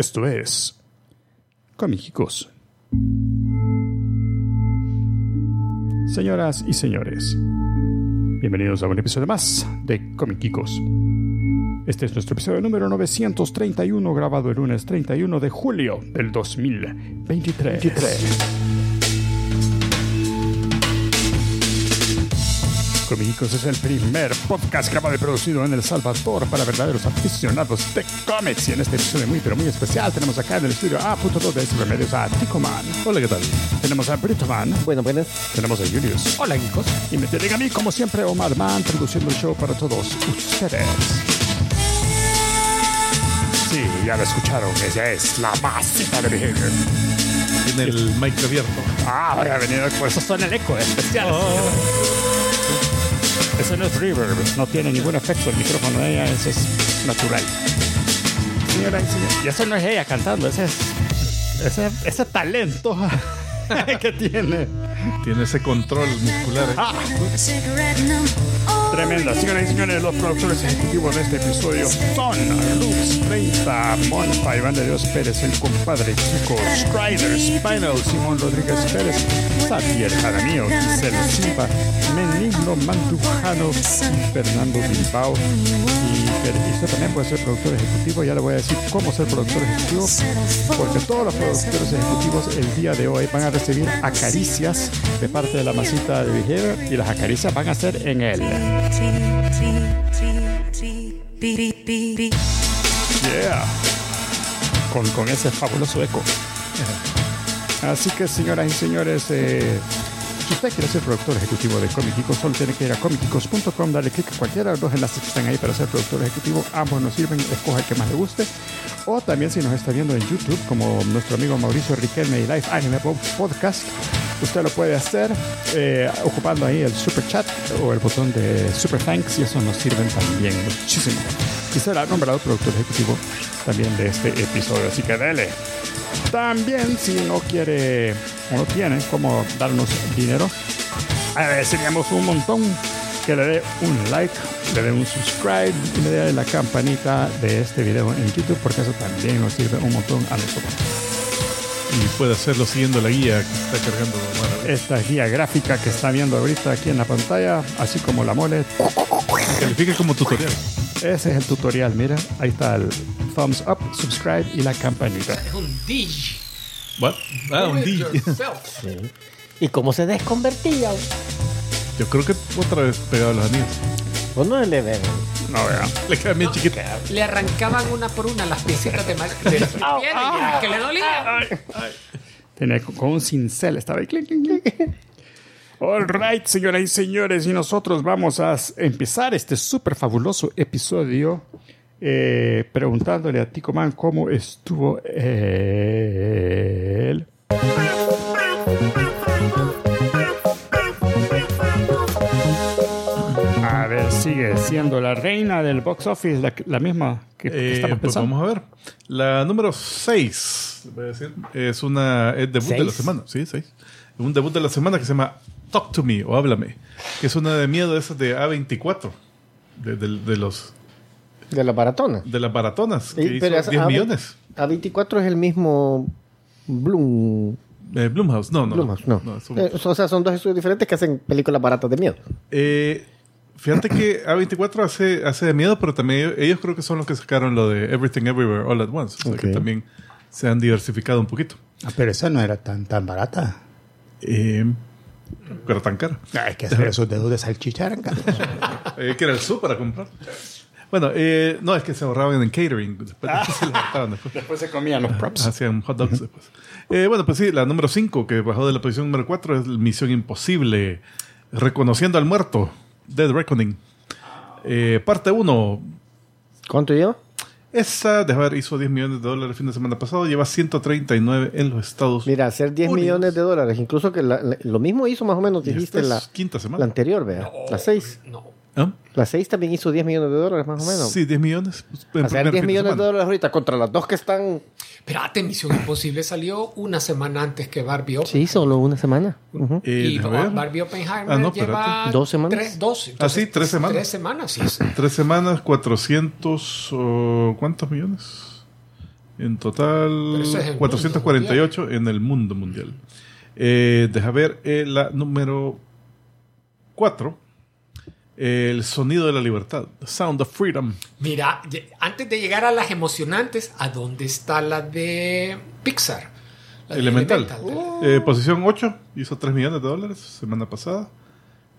Esto es Comígicos. Señoras y señores, bienvenidos a un episodio más de Comígicos. Este es nuestro episodio número 931, grabado el lunes 31 de julio del 2023. Comígicos es el primer podcast grabado y producido en El Salvador para verdaderos aficionados de cómics. Y en este episodio muy, pero muy especial tenemos acá en el estudio A.2 de Remedios a Ticoman. Hola, ¿qué tal? Tenemos a Britoman. Bueno, buenas. Tenemos a Julius. Hola, chicos. Y me tienen a mí, como siempre, Omar Man, produciendo el show para todos ustedes. Sí, ya lo escucharon. Ella es la masita de Behavior. Tiene el mic abierto. Ah, voy a venir, por eso suena el eco especial. Eso no es reverb, no tiene ningún efecto el micrófono de ella, eso es natural. Señora y señor, y eso no es ella cantando, ese es ese, ese talento que tiene. Tiene ese control muscular. ¿eh? Ah, tremenda. Señoras y señores, los productores ejecutivos de este episodio son Lux 30, Monfa, Iván de Dios Pérez, el compadre Chico, Strider, Spinal, Simón Rodríguez Pérez, Xavier Jaramillo, Giselle Silva, Menigno Mandujano, Fernando Bilbao. Y, usted también puede ser productor ejecutivo. Ya le voy a decir cómo ser productor ejecutivo, porque todos los productores ejecutivos el día de hoy van a recibir acaricias de parte de la masita de Behavior y las acaricias van a ser en él. Yeah. Con, con ese fabuloso eco. Así que, señoras y señores, eh, si usted quiere ser productor ejecutivo de Comicicos, solo tiene que ir a comicicos.com, darle clic a cualquiera de los enlaces que están ahí para ser productor ejecutivo. Ambos nos sirven, escoja el que más le guste. O también si nos está viendo en YouTube, como nuestro amigo Mauricio Riquelme y Live Anime Podcast, usted lo puede hacer eh, ocupando ahí el super chat o el botón de super thanks y eso nos sirven también muchísimo. Y será nombrado productor ejecutivo también de este episodio, así que dele. También si no quiere o no tiene cómo darnos dinero, agradeceríamos un montón que le dé un like, le dé un subscribe y le dé la campanita de este video en YouTube porque eso también nos sirve un montón a nosotros. Y puede hacerlo siguiendo la guía que está cargando. Esta guía gráfica que está viendo ahorita aquí en la pantalla, así como la mole, Califica como tutorial. Ese es el tutorial, mira, ahí está el thumbs up, subscribe y la campanita. Es un DJ. What? Ah, un Do it D. yourself. ¿Y cómo se desconvertía? Yo creo que otra vez pegado a los anillos. Vos no le ven. No vea. Le queda bien chiquito. Le arrancaban una por una las piecitas de, mal- de su piel que le dolía. Tenía con un cincel, estaba ahí. clic, clic, clic. All right, señoras y señores, y nosotros vamos a empezar este súper fabuloso episodio eh, preguntándole a Tico Man cómo estuvo él. A ver, sigue siendo la reina del box office, la, la misma que, Eh, estamos pues pensando. vamos a ver. La número 6, voy a decir, es una es debut de la ¿Seis? semana. Sí, 6. Un debut de la semana que se llama Talk to Me o Háblame. Que es una de miedo de esas de A24. De, de- de los, De la maratona. de las baratonas. Que Sí, hizo es- 10 A- millones. A24 es el mismo Bloom. Eh, Blumhouse, no, no. Blumhouse, no. un- Eh, o sea, son dos estudios diferentes que hacen películas baratas de miedo. Eh, fíjate que A24 hace, hace de miedo, pero también ellos, ellos creo que son los que sacaron lo de Everything Everywhere All at Once. O sea que también se han diversificado un poquito. Ah, pero esa no era tan, tan barata. Pero tan cara. Ay, que hacer esos dedos de salchicha eran caros. Eh, que era el súper a comprar. Bueno, eh, no, es que se ahorraban en catering. Después, después se. Después se comían los props. Hacían hot dogs después. Eh, bueno, pues sí, la número 5, que bajó de la posición número 4, es Misión Imposible. Reconociendo al muerto. Dead Reckoning. Eh, parte 1. ¿Cuánto lleva? Esa, de ver, hizo 10 millones de dólares el fin de semana pasado. Lleva 139 en los Estados Mira, hacer 10 Unidos. millones de dólares. Incluso que la- la- lo mismo hizo más o menos, dijiste, la, quinta la semana. anterior, vea. La 6. No. ¿Ah? La 6 también hizo 10 millones de dólares, más o menos. Sí, 10 millones. en Hacer primer 10 fin millones de semana. dólares ahorita contra las dos que están. Espérate, Misión Imposible salió una semana antes que Barbie Oppen. Sí, solo una semana. Ujú. Eh, y ver. Barbie Oppenheimer Ah, no, lleva espérate. ¿Dos semanas? Tres, dos. Ah, sí, tres semanas. Tres semanas, sí. sí. Tres semanas, 400. oh, ¿Cuántos millones? En total, es el 448 en el mundo mundial. Eh, deja ver eh, la número 4. El sonido de la libertad. The Sound of Freedom. Mira, antes de llegar a las emocionantes, ¿a dónde está la de Pixar? La de Elemental. Elemental. Eh, posición 8. Hizo 3 millones de dólares semana pasada.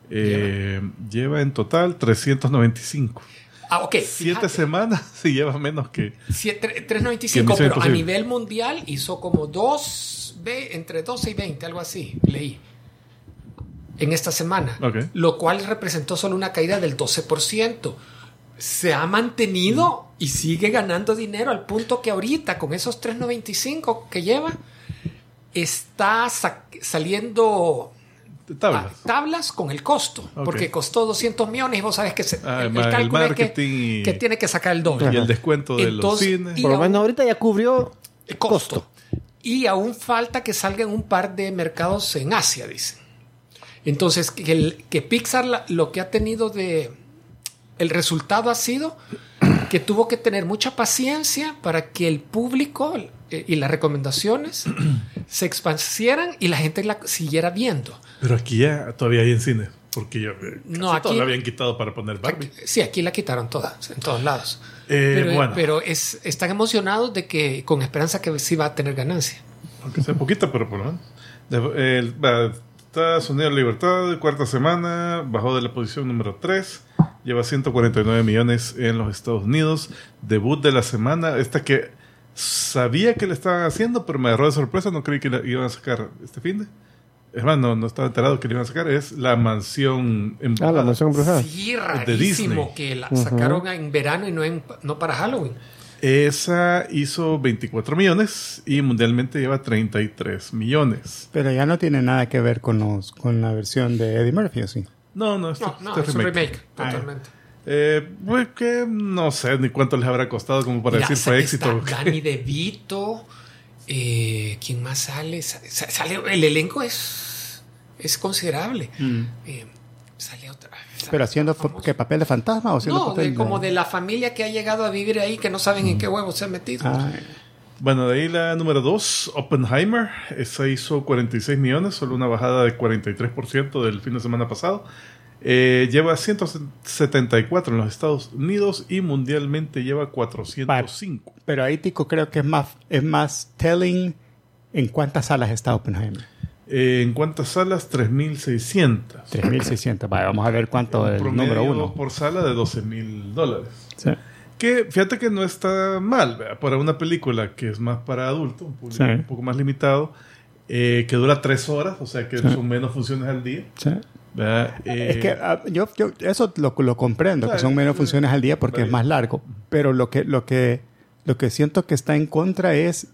Eh, lleva en total 395. Ah, ok. Siete fíjate. semanas y lleva menos que. Siete- Que 395, Misión pero a nivel mundial hizo como 2, ve- entre 12 y 20, algo así, leí. En esta semana. Lo cual representó solo una caída del 12%. Se ha mantenido y sigue ganando dinero al punto que ahorita, con esos 395 que lleva, está sa- saliendo Tablas. a tablas con el costo. Porque costó 200 millones y vos sabes que se- Ah, el, el es que, y- que tiene que sacar el doble. Y el descuento de Entonces, los cines. y Por lo aún- menos ahorita ya cubrió el costo. Y aún falta que salgan un par de mercados en Asia, dicen. Entonces, que, el- que Pixar la- lo que ha tenido de... El resultado ha sido que tuvo que tener mucha paciencia para que el público eh, y las recomendaciones se expandieran y la gente la siguiera viendo. Pero aquí ya todavía hay en cine. Porque yo. eh, No, aquí- todo lo habían quitado para poner Barbie. Sí, aquí la quitaron todas, en todos lados. Eh, pero bueno. pero es, están emocionados de que, con esperanza que sí va a tener ganancia. Aunque sea poquito, pero por lo menos. De- está Sonido de Libertad, cuarta semana, bajó de la posición número 3, lleva 149 millones en los Estados Unidos. Debut de la semana, esta que sabía que le estaban haciendo, pero me agarró de sorpresa, no creí que la iban a sacar este fin de. Es más, no, no estaba enterado que le iban a sacar, es La Mansión en Ah, la mansión embrujada. Sí, de Disney. rarísimo que la sacaron en verano y no, en, no para Halloween. Esa hizo 24 millones y mundialmente lleva 33 millones. Pero ya no tiene nada que ver con, los, con la versión de Eddie Murphy, ¿o sí? No, no, No, no, este es un remake, totalmente. Eh, pues que no sé ni cuánto les habrá costado como para Mira, decir fue éxito. Danny DeVito, eh, ¿quién más sale? Sa- sa- sale? El elenco es, es considerable. Eh, sale otra. ¿Pero haciendo qué papel de fantasma o haciendo No, papel de- como de la familia que ha llegado a vivir ahí que no saben en qué huevos se han metido. Ah, Bueno, de ahí la número 2, Oppenheimer. Esa hizo 46 millones, solo una bajada de 43% del fin de semana pasado. Eh, lleva 174 en los Estados Unidos y mundialmente lleva 405. pero ahí Tico creo que es más, es más telling en cuántas salas está Oppenheimer. Eh, ¿En cuántas salas? 3.600. 3.600. Vale, vamos a ver cuánto es el número uno. por sala de 12 mil dólares. Sí. Que fíjate que no está mal ¿verdad? para una película que es más para adultos, un, público Sí. un poco más limitado, eh, que dura tres horas, o sea que Sí. son menos funciones al día. Eh, Es que ah, yo, yo eso lo, lo comprendo, que son menos funciones al día porque es más largo. Pero lo que, lo que, lo que siento que está en contra es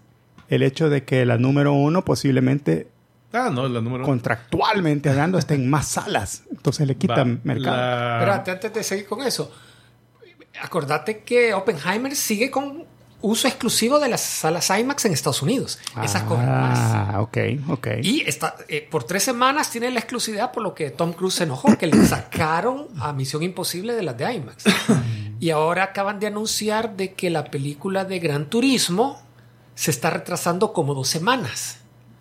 el hecho de que la número uno posiblemente ah, no, la número contractualmente hablando esté en más salas. Entonces le quitan va, mercado. la- Espérate, antes de seguir con eso, acordate que Oppenheimer sigue con uso exclusivo de las salas IMAX en Estados Unidos. Esas cobran más. Ah, ok, ok. Y está, eh, por tres semanas tiene la exclusividad por lo que Tom Cruise se enojó, que le sacaron a Misión Imposible de las de IMAX. y ahora acaban de anunciar de que la película de Gran Turismo se está retrasando como dos semanas.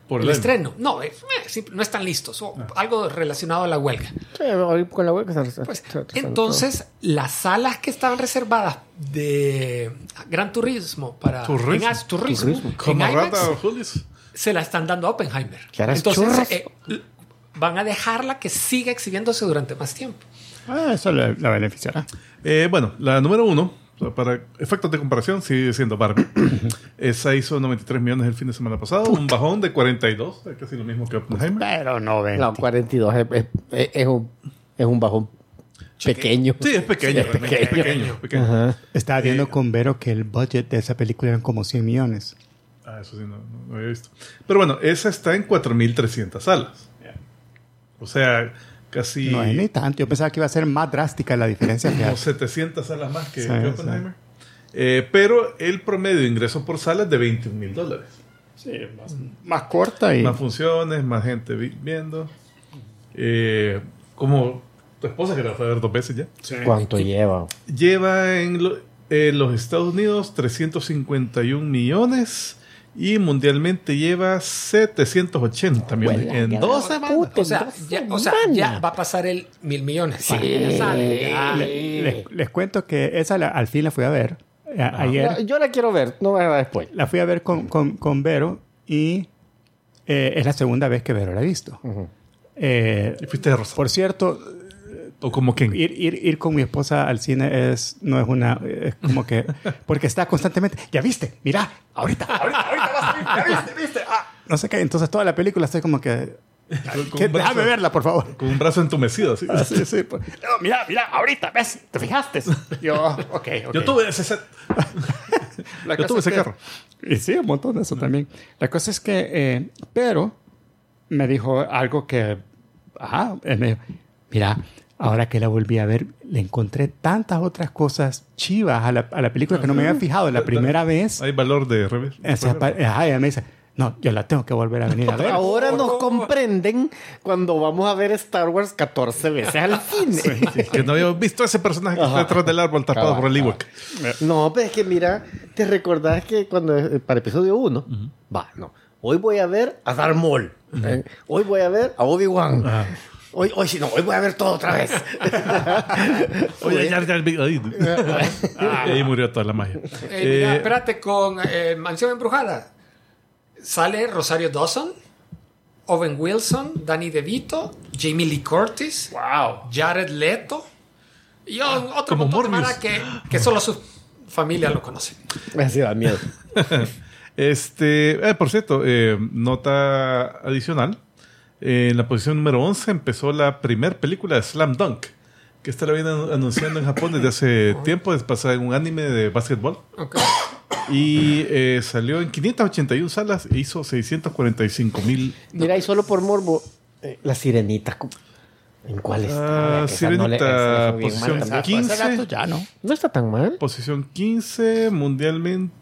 Por el el estreno. No, eh, eh, no están listos. o Algo relacionado a la huelga. Sí, con la se- Pues, entonces, las salas que estaban reservadas de Gran Turismo para Turismo. en as- turismo, Turismo. en Como IMAX, Rata Julius. se la están dando a Oppenheimer. ¿Quieres Entonces, eh, van a dejarla que siga exhibiéndose durante más tiempo. Ah, eso le, le beneficiará. Eh, bueno, la número uno, o sea, para efectos de comparación, sigue siendo Barbie. Esa hizo 93 millones el fin de semana pasado, un bajón de 42, eh, casi lo mismo que Oppenheimer. Pero no. No, 42 es, es, es- es un, es un bajón pequeño. Sí, es pequeño, es realmente, es pequeño. pequeño, pequeño. Ajá. Estaba viendo con Vero que el budget de esa película eran como 100 millones. Ah, eso sí, no, no- no había visto. Pero bueno, esa está en 4.300 salas. O sea, casi No es ni tanto. Yo pensaba que iba a ser más drástica la diferencia. como fíjate. 700 salas más que, Sí, Oppenheimer. Eh, pero el promedio de ingresos por sala es de 21 mil dólares. Más corta y... Más funciones, más gente vi- viendo. Eh, como tu esposa que la fue a ver dos veces ya. ¿Cuánto lleva? Lleva en lo- En los Estados Unidos, 351 millones. Y mundialmente lleva 780 millones. Huela, en dos semanas. puta. O sea, ya, o sea, semanas. ya va a pasar el mil millones. Sí. Ya sale, ya. Les, les cuento que esa la- al fin la fui a ver. A- ayer No, yo la quiero ver, no me haga después. la fui a ver con, con, con Vero y eh, es la segunda vez que Vero la ha visto. Eh, Y fuiste de rosa. por cierto, O como Ken. ir, ir, ir con mi esposa al cine es no es una es como que porque está constantemente ya viste mira ahorita ahorita ahorita vas a ver, ya viste viste ah, no sé qué entonces toda la película estoy como que un brazo- déjame verla por favor Con un brazo entumecido. así. Ah, sí, sí, pues. No, mira mira ahorita ves te fijaste yo ok, ok. Yo tuve ese set. Yo tuve es ese que- carro. Y sí, un montón de eso también. La cosa es que, eh, pero me dijo algo que, ajá, me dijo, mira, ahora que la volví a ver, le encontré tantas otras cosas chivas a la, a la película que no me había fijado la primera vez. Hay valor de revés. O sea, pa- ajá, ella me dice, no, yo la tengo que volver a venir a ver. Ahora nos comprenden cuando vamos a ver Star Wars 14 veces al cine. Que no habíamos visto ese personaje que está detrás del árbol tapado por el. Ewok. No, pero es que mira, ¿te recordás que cuando eh, para episodio 1, va, no, hoy voy a ver a Darth Maul, ¿eh? hoy voy a ver a Obi-Wan, hoy, hoy sí, no, hoy voy a ver todo otra vez. Oye, ya, ya, ahí, murió toda la magia. Eh, mira, Eh, espérate, con eh, Mansión Embrujada sale Rosario Dawson, Owen Wilson, Danny DeVito, Jamie Lee Curtis, Wow. Jared Leto y o- otro como que, que solo su familia lo conoce. Me hacía da miedo. Este, eh, por cierto, eh, nota adicional. Eh, en la posición número 11 empezó la primera película de Slam Dunk, que esta la vienen anunciando en Japón desde hace tiempo, es basada en un anime de básquetbol. Ok. Y eh, salió en 581 salas e hizo 645 mil. Mira, y solo por morbo, eh, la sirenita, ¿cu- ¿en cuál está? Ah, esa no le- Sirenita, mal posición también. 15. Ese dato ya no. No está tan mal. Posición 15, mundialmente.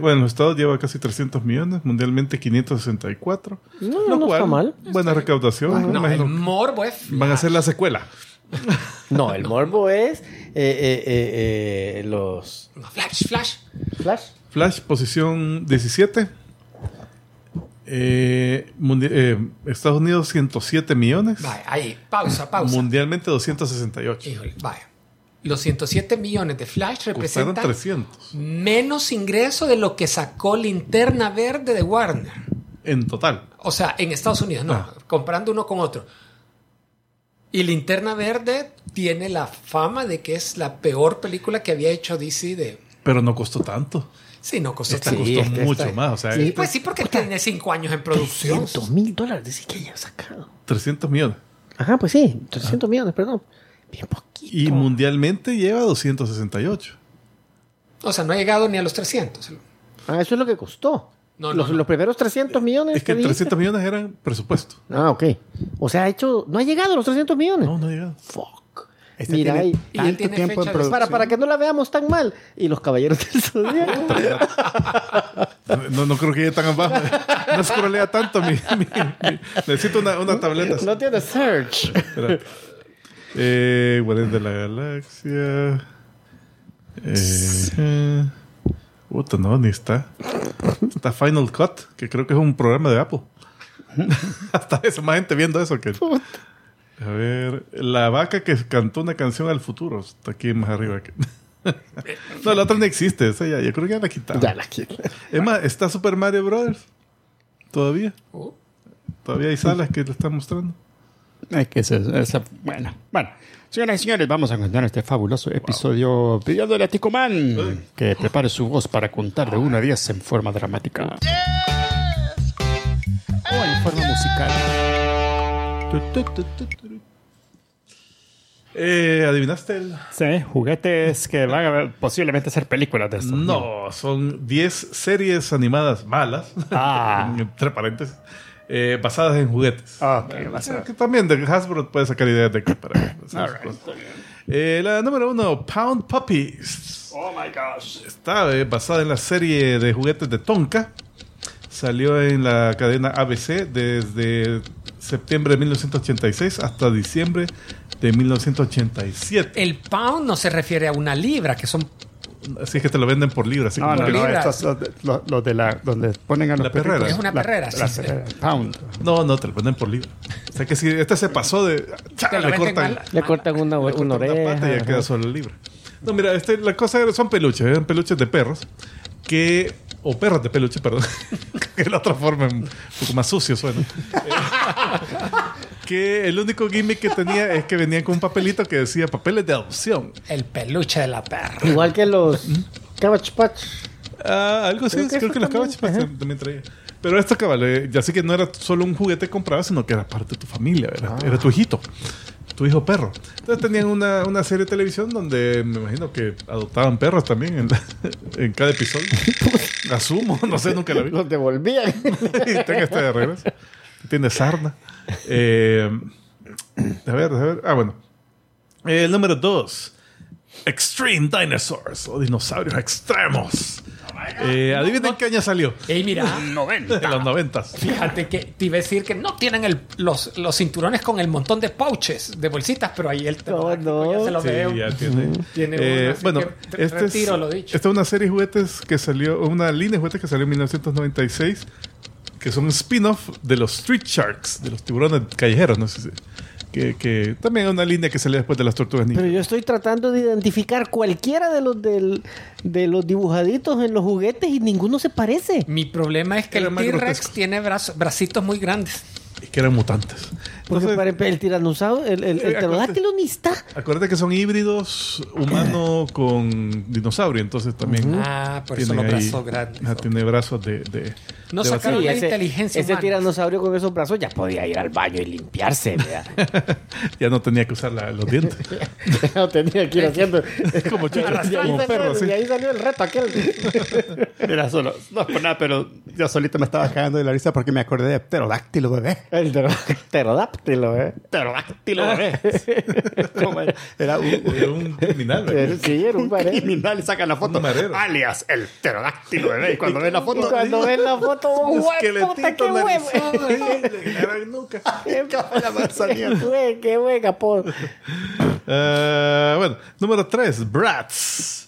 Bueno, en los Estados lleva casi 300 millones, mundialmente 564. No, lo no cual, está mal. Buena recaudación. No, el imagino. morbo es Van a hacer la secuela. No, el morbo es eh, eh, eh, eh, los Flash, Flash. Flash. Flash, posición 17. Eh, mundi- eh, Estados Unidos 107 millones. Vaya, ahí, pausa, pausa. Mundialmente 268. Híjole, vaya. Los 107 millones de Flash representan 300 menos ingreso de lo que sacó Linterna Verde de Warner. en total. O sea, en Estados Unidos, no, Ah. comparando uno con otro. Y Linterna Verde tiene la fama de que es la peor película que había hecho DC de... Pero no costó tanto. Sí, no costó Esta tanto. Sí, costó mucho más. O sea, sí, este- Pues sí, porque tiene cinco años en producción. 300 mil dólares, dice que haya sacado. 300 millones. Ajá, pues sí, 300 millones, perdón. Bien poquito. Y mundialmente lleva 268. O sea, no ha llegado ni a los 300. Ah, eso es lo que costó. No, los, no. los primeros 300 millones. Es que dijiste? 300 millones eran presupuesto. Ah, ok. O sea, ha hecho. No ha llegado a los 300 millones. No, no ha llegado. Fuck. Este Mira, tiene y él tiene tiempo en fecha de- producción. Para, para que no la veamos tan mal. Y los caballeros del zodiaco. No, no creo que llegue tan abajo. No scrollea tanto. Mi, mi- mi- necesito una, una tableta. no tiene search. Espera. Eh, Guardián de la Galaxia. Eh, puta, no, ni está. Está Final Cut, que creo que es un programa de Apple. Hasta eso, más gente viendo eso que. A ver, la vaca que cantó una canción al futuro. Está aquí más arriba. que- no, la otra no existe. Esa ya, yo creo que ya la quitaron. Ya la quiero. Es más, está Super Mario Brothers. Todavía. Uh, Todavía hay salas que lo están mostrando. Es que esa- bueno, bueno. Señoras y señores, vamos a contar este fabuloso episodio pidiéndole a Ticoman que prepare su voz para contar de 1 a 10 en forma dramática. O en forma musical. Tu, tu. Eh, ¿Adivinaste el...? Sí, juguetes que van a posiblemente ser películas de esto. No, son 10 series animadas malas, Ah. entre paréntesis, eh, basadas en juguetes. Ok, va a ser. Que también de Hasbro puede sacar ideas de aquí para cosas. Eh, la número uno, Pound Puppies. Oh my gosh. Está eh, basada en la serie de juguetes de Tonka. Salió en la cadena ABC desde septiembre de 1986 hasta diciembre de 1987. el pound no se refiere a una libra, que son Así es que te lo venden por libra. Así No, como no, estos los de, los- los de la, donde ponen a los La perrera. Es una La- perrera, la sí, sí. perrera, pound. no, no, te lo venden por libra. O sea que si este se pasó de. ¡cha! Le cortan, mal. Le cortan una, le cortan una una oreja. pata y ya queda solo el libro. No, mira, este, la cosa era- son peluches, eran peluches de perros que. O perros de peluche, perdón. que la otra forma un poco más sucio suena. Que el único gimmick que tenía es que venían con un papelito que decía papeles de adopción. El peluche de la perra. Igual que los Cabbage Patch. Ah, algo así, Creo creo que los ajá. también traía. Pero esto, cabal, eh, ya sé que no era solo un juguete que comprabas, sino que era parte de tu familia, era, era tu hijito, tu hijo perro. Entonces tenían una, una serie de televisión donde me imagino que adoptaban perros también en, en cada episodio. Asumo, no sé, nunca la vi. Los devolvían. y tengo este de regreso. Tiene sarna. Eh, a ver, a ver. Ah, bueno. El número dos. Extreme Dinosaurs o dinosaurios extremos. Eh, adivinen qué año salió. Ey, mira, En los noventas. fíjate que te iba a decir que no tienen el- los, los cinturones con el montón de pouches, de bolsitas, pero ahí el pterodáctilo no. ya se lo Sí, veo. ya tiene. Tiene Eh, bueno, este retiro es, lo dicho. esta es una serie de juguetes que salió, una línea de juguetes que salió en 1996, que son un spin-off de los Street Sharks, de los tiburones callejeros, no sé si. Que, que también es una línea que salió después de las tortugas ninja. Pero yo estoy tratando de identificar cualquiera de los del, de los dibujaditos en los juguetes y ninguno se parece. Mi problema es que Era el T-Rex tiene brazo- bracitos muy grandes. Y que eran mutantes. Porque Entonces, para el tiranosaurio, el, el, el Eh, pterodáctilo ni está. acuérdate que son híbridos humano con dinosaurio, entonces también. Ah, por eso tienen los ahí- brazos grandes. ajá, tiene brazos de. de No de sacaron la inteligencia ese humana. tiranosaurio con esos brazos ya podía ir al baño y limpiarse. vea. ya no tenía que usar la- los dientes. no tenía que ir haciendo. Es como chico, Y ahí como salió- perro, sí. Y ahí salió el reto aquel. Era solo, no por nada, pero yo solito me estaba cagando de la risa porque me acordé de pterodáctilo, bebé. El ptero- pterodáctilo, ¿eh? Pterodáctilo, bebé. ¿Cómo era? Era un, Era un criminal. ¿verdad? Era- Sí, era un pared. criminal y sacan la foto. Alias, el pterodáctilo, bebé. Y cuando ven la Y foto, cuando ven la foto, Un ¡guay, puta, qué huevo! de gran nuca. la manzanilla. Qué buen capón. Ah, bueno, número 3, Bratz.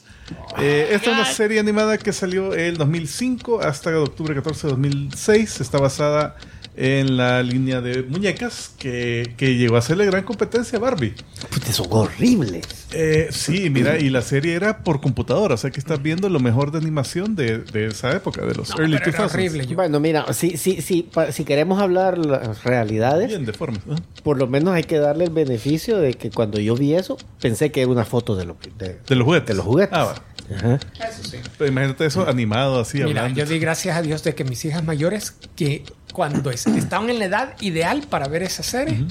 Eh, esta es una serie animada que salió el 2005 hasta octubre 14 de 2006. Está basada en la línea de muñecas que, que llegó a hacerle gran competencia a Barbie. Puta, son horribles. Eh, sí, mira, y la serie era por computadora, o sea que estás viendo lo mejor de animación de, de esa época, de los No, early pero era 2000s. horrible. Yo- Bueno, mira, si, si, si, pa- si queremos hablar las realidades, Bien deformes. ¿no? por lo menos hay que darle el beneficio de que cuando yo vi eso, pensé que era una foto de, lo, de, De los juguetes. de los juguetes. Ah, va. Ajá. Eso sí. Pero imagínate eso animado así, Mira, hablando. yo di gracias a Dios de que mis hijas mayores, que cuando es- estaban en la edad ideal para ver esa serie,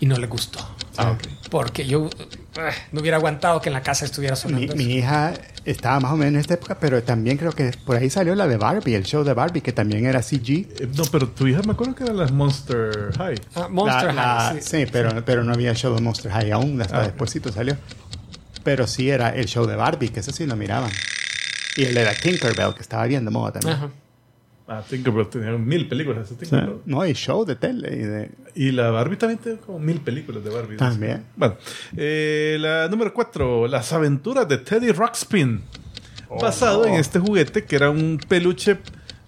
y no les gustó. Ah, ok. Porque yo eh, no hubiera aguantado que en la casa estuviera mi, sonando mi eso. hija estaba más o menos en esta época, pero también creo que por ahí salió la de Barbie, el show de Barbie, que también era CG. Eh, No, pero tu hija me acuerdo que eran las Monster High. Ah, Monster La- la- High, sí. sí, pero, pero no había show de Monster High aún, hasta Ah, despuésito salió. Pero sí era el show de Barbie, que ese sí lo miraban. Y el de la Tinkerbell, que estaba bien de moda también. Ajá. Ah, Tinkerbell tenía mil películas. ese O sea, Tinkerbell. no, y show de tele. Y de, Y la Barbie también tiene como mil películas de Barbie. También. Bueno, eh, la número cuatro, Las aventuras de Teddy Ruxpin. basado en este juguete que era un peluche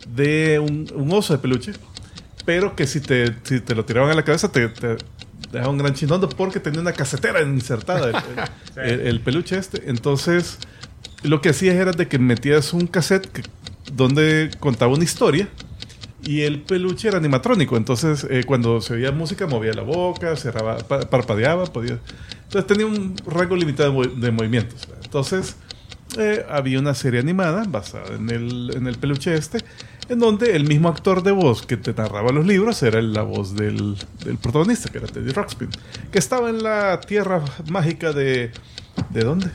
de un, un oso de peluche, pero que si te, si te lo tiraban a la cabeza te, te dejaba un gran chinondo porque tenía una casetera insertada el, el- el peluche este. Entonces, lo que hacías era de que metías un cassette que- donde contaba una historia y el peluche era animatrónico. Entonces, eh, cuando se oía música, movía la boca, cerraba, pa- parpadeaba, podía. Entonces, tenía un rango limitado de movimientos. Entonces, eh, había una serie animada basada en el, en el peluche este, en donde el mismo actor de voz que te narraba los libros era la voz del, del protagonista, que era Teddy Ruxpin, que estaba en la tierra mágica de. ¿De dónde?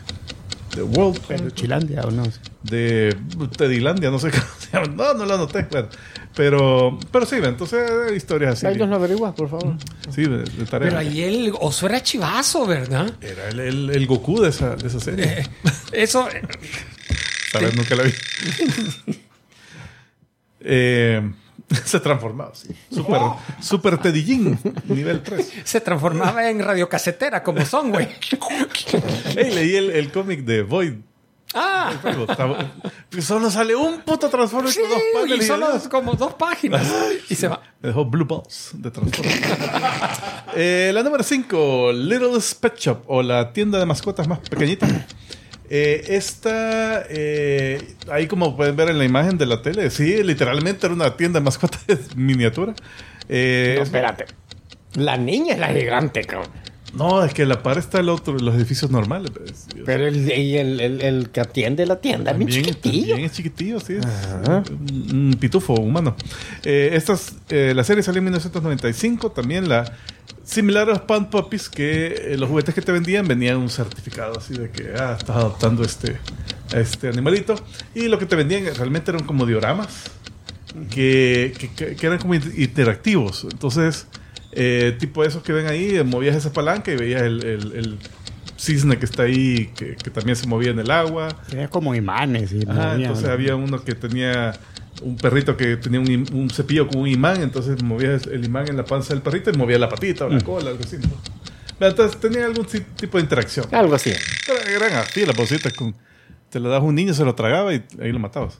De World. pero Chilandia o no. de Tedilandia, no sé cómo se llama. No, no lo anoté, bueno. Pero, pero sí, entonces eh, historias así. Ahí nos lo averiguas, por favor. Sí, de, de tarea. Pero ahí el oso era chivazo, ¿verdad? Era el, el, el Goku de esa, de esa serie. Eh, Eso, eh, Sabes, nunca la vi. eh, se transformaba, sí. Super, super Tedillín, nivel 3. se transformaba en radiocasetera como son, güey. Hey, leí el, el cómic de Void. Ah, solo sale un puto Transformer sí, con dos y paneles. solo como dos páginas. y se va. Me dejó Blue Balls de Transformers. Eh, la número 5, Little Pet Shop, o la tienda de mascotas más pequeñita. Eh, esta, eh, ahí como pueden ver en la imagen de la tele, sí, literalmente era una tienda de mascotas miniatura. Eh, espérate. La niña es la gigante, cabrón. No, es que la par está el otro, los edificios normales. pues. Pero el, y el, el, el que atiende la tienda es bien También, chiquitillo. también es chiquitillo, sí. es un, pitufo humano. Eh, estas, eh, la serie salió en 1995. También la similar a los Pound Puppies, que eh, los juguetes que te vendían venían un certificado así de que ah, estás adoptando este, este animalito. Y lo que te vendían realmente eran como dioramas que, que- que- eran como inter- interactivos. Entonces, eh, tipo esos que ven ahí, eh, movías esa palanca y veías el, el- el cisne que está ahí, que, que también se movía en el agua. Era como imanes. Y Ajá, entonces había uno que tenía un perrito que tenía un, cepillo con un imán, entonces movía el imán en la panza del perrito y movía la patita o la cola, algo así. ¿no? Entonces tenía algún ti- tipo de interacción. Algo así. Eran así las bolsitas con... Te lo das a un niño, se lo tragaba y ahí lo matabas.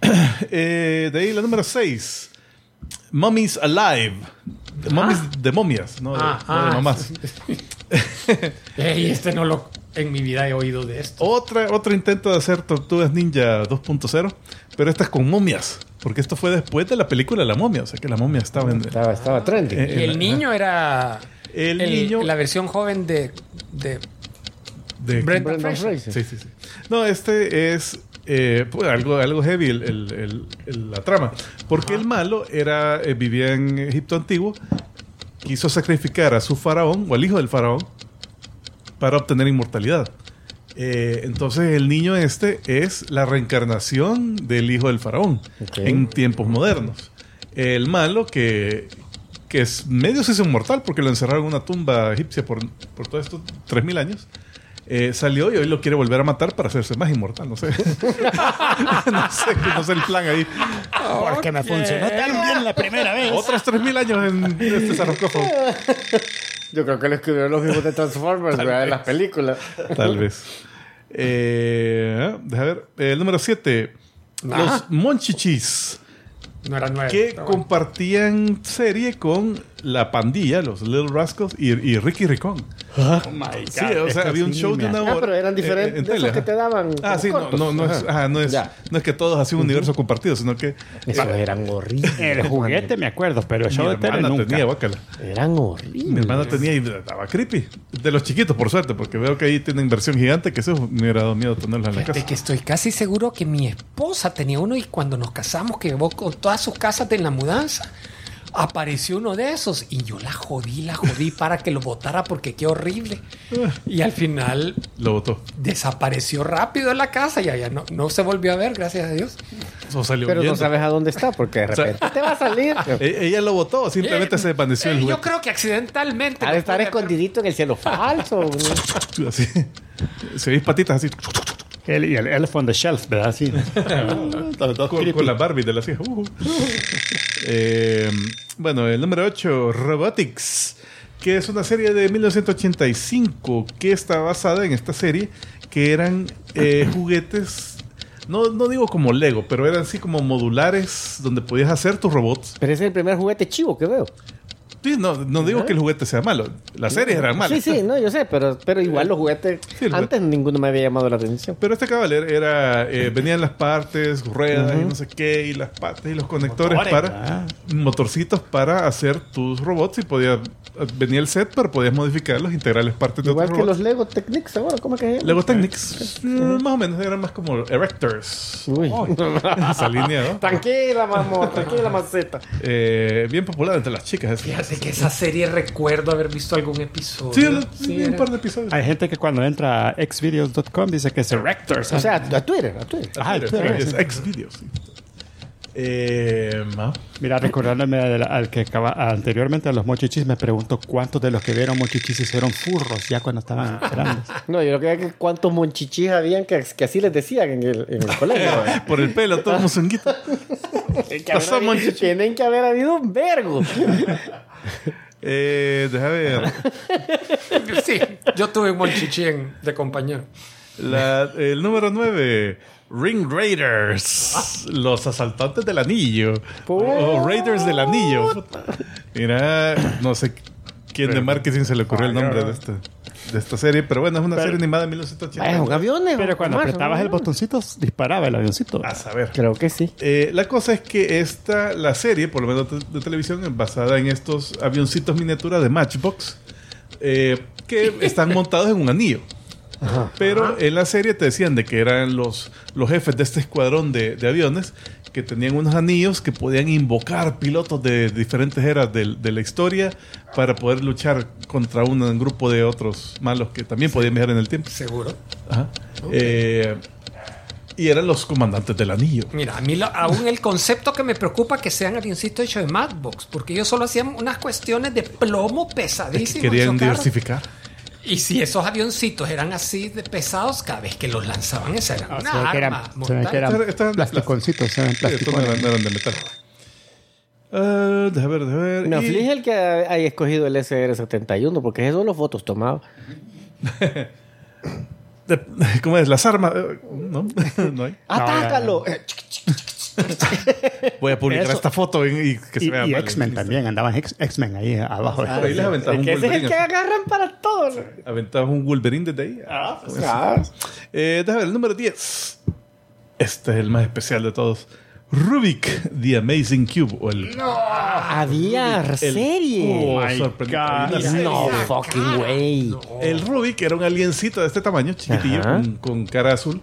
Eh, de ahí la número 6. Mummies Alive. Mummies de momias, no de, Ah, no de ah. mamás. Ey, este no lo. En mi vida he oído de esto. Otra, otro intento de hacer Tortugas Ninja 2.0, pero esta es con momias, porque esto fue después de la película La momia, o sea que la momia estaba en... Estaba, estaba trendy. Eh, Y el niño era. El niño- La versión joven de. de de- Brendan. Fraser. Sí, sí, sí. No, este es eh, pues, algo, algo heavy el- el- el- el- la trama, porque el malo era eh, vivía en Egipto antiguo, quiso sacrificar a su faraón o al hijo del faraón para obtener inmortalidad. Eh, entonces el niño este es la reencarnación del hijo del faraón en tiempos modernos. El malo que, que es medio hizo inmortal porque lo encerraron en una tumba egipcia por, por todos estos 3.000 años. Eh, salió y hoy lo quiere volver a matar para hacerse más inmortal. No sé. no sé, no sé el plan ahí. Porque me funcionó tan bien la primera vez. Otros 3.000 años en este sarcófago. Yo creo que lo escribieron los mismos de Transformers, ¿verdad? En las películas. Tal vez. Eh, deja ver. El número 7. Ajá. Los Monchichis. No era nueve. Que compartían serie con la pandilla, los Little Rascals y, y Ricky Ricón. Oh my God. Sí, o sea, había un show de una hace- Ah, hora. pero eran diferentes eh, en de esos tele, que te daban. Ah, sí, no, cortos. no, no, es, Ajá. no, es, no es que todos así un universo compartido, sino que Esos eran horribles. El juguete me acuerdo, pero el mi show de tele hermana nunca. tenía, guácala. Eran horribles. Mi hermana tenía y estaba creepy. De los chiquitos, por suerte, porque veo que ahí tienen inversión gigante, que eso me hubiera dado miedo tenerlos en la casa. que estoy casi seguro que mi esposa tenía uno y cuando nos casamos, que llevó con todas sus casas de la mudanza, apareció uno de esos y yo la jodí, la jodí para que lo botara porque qué horrible. Y al final Lo botó. desapareció rápido en la casa y ya no, no se volvió a ver, gracias a Dios. Salió Pero no sabes a dónde está porque de sea, repente te va a salir. E- Ella lo botó, simplemente Eh, se desvaneció el eh, juguete. Yo creo que accidentalmente. Lo estar escondidito en el cielo falso. Así. Se veis patitas así. El, y el Elf on the Shelf, ¿verdad? Sí. Los dos con, con la Barbie de la hijas. Uh. Eh, bueno, el número 8, Robotics, que es una serie de 1985 que está basada en esta serie, que eran eh, juguetes, no, no digo como Lego, pero eran así como modulares donde podías hacer tus robots. Pero ese es el primer juguete chivo que veo. Sí, no, no digo que el juguete sea malo, las series eran malas. Sí, sí, no, yo sé, pero, pero igual los juguetes. Sí, el antes ninguno me había llamado la atención. Pero este cabaler era, eh, venían las partes, ruedas y no sé qué, y las patas y los conectores Motores, para ah. motorcitos para hacer tus robots y podía venía el set, pero podías modificarlos, integrar las partes de Igual que los. Lego Technics ahora, ¿cómo es que llama? Lego Technics, eh, más o menos, eran más como Erectors. Uy. Esa línea, ¿no? tranquila, mamá, tranquila, maceta. Eh, bien popular entre las chicas. esa. Fíjate que esa serie recuerdo haber visto algún episodio. Sí, un era- par de episodios. Hay gente que cuando entra a xvideos.com dice que es Erectors. O sea, a Twitter, a Twitter. Ajá, Twitter, Twitter, es sí. ex videos. sí. Eh, ma. Mira, recordándome al que acaba, anteriormente a los mochichis, me pregunto cuántos de los que vieron mochichis hicieron furros ya cuando estaban grandes. No, yo creo que cuántos monchichis habían que, que así les decían en el, en el colegio. Por el pelo, todo mozonguito. Tienen que haber habido un vergo. Eh, deja ver. Sí, yo tuve un monchichi en- de compañero. La- el número 9, Ring Raiders. Los asaltantes del anillo. O Raiders del anillo. Mira, no sé quién de marketing se le ocurrió el nombre de esta, de esta serie, pero bueno, es una Pero- serie animada de Vaya, 1980. son aviones. Pero cuando apretabas el botoncito, disparaba el avioncito. A saber. Creo que sí. Eh, la cosa es que esta, la serie, por lo menos de, de televisión, es basada en estos avioncitos miniatura de Matchbox eh, que están montados en un anillo. Pero en la serie te decían de que eran los, los jefes de este escuadrón de, de aviones que tenían unos anillos que podían invocar pilotos de diferentes eras del- de, la historia para poder luchar contra un, un grupo de otros malos que también podían viajar en el tiempo. Seguro. Ajá. Eh, y eran los comandantes del anillo. Mira, a mí lo- aún el concepto que me preocupa que sean avioncitos hechos de Madbox, porque ellos solo hacían unas cuestiones de plomo pesadísimas. Querían diversificar. Y si esos avioncitos eran así de pesados, cada vez que los lanzaban, esa era Ah, una ve que eran- arma ve que eran Esta- esta es de plasticoncitos, eran Sí, estos no eran, de metal. Ah, déjame ver, déjame ver. Me Y- aflige el que haya escogido el SR-71, porque es solo fotos tomadas. de- ¿Cómo es? Las armas. eh, No, no hay. ¡Atácalo! Voy a publicar Eso. esta foto y, que se Y, vea y. X-Men también, andaban X-Men ahí abajo. Por ahí les aventaban un que ese es el Wolverine. que agarran para todo. Aventabas un Wolverine desde ahí. Ah, pues, ah. Eh, déjame ver, el número 10. Este es el más especial de todos. Rubik, The Amazing Cube. O el. Había el- serie. Oh, my sorprendente. God. Hay una serie. no fucking way. No. El Rubik era un aliencito de este tamaño, chiquitillo, con, con cara azul,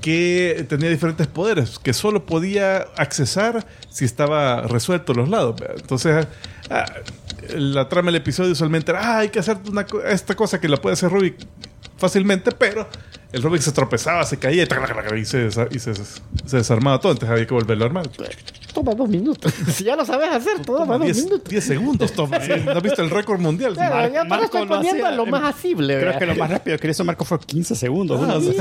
que tenía diferentes poderes, que solo podía accesar si estaba resuelto los lados. Entonces, ah, la trama del episodio usualmente era, ah, hay que hacer una esta cosa que la puede hacer Rubik fácilmente, pero el Rubik se tropezaba, se caía y, se, desa- y se, se desarmaba todo, entonces había que volverlo a armar. Toma dos minutos. Si ya lo sabes hacer, toma dos 10 minutos. 10 segundos, toma. ¿No has visto el récord mundial? Claro, Mar- ya te lo Marco estoy lo poniendo hacía lo en- más asible. Creo ¿verdad? que lo más rápido que hizo Marco fue 15 segundos. uno. Sí.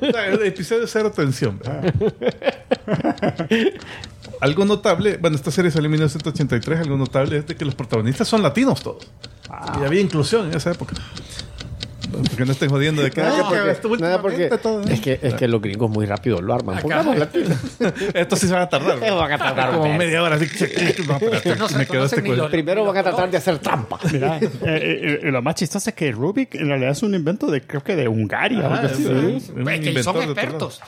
El episodio cero tensión. algo notable, bueno, esta serie salió en 1983, algo notable es de que los protagonistas son latinos todos. Y había inclusión en esa época. Porque no estén jodiendo de que, Nada, "Ah, porque, esto nada, porque últimamente todo, ¿eh?". es, que, es que los gringos muy rápido lo arman. Esto sí se van a tardar. Eh, van a tardar Como media hora así. No, espérate, No se me conocen este los- Primero van a tratar de hacer trampa. Mira, eh, eh, eh, lo más chistoso es que Rubik en realidad es un invento de, creo que de Hungaria. Ah, son expertos.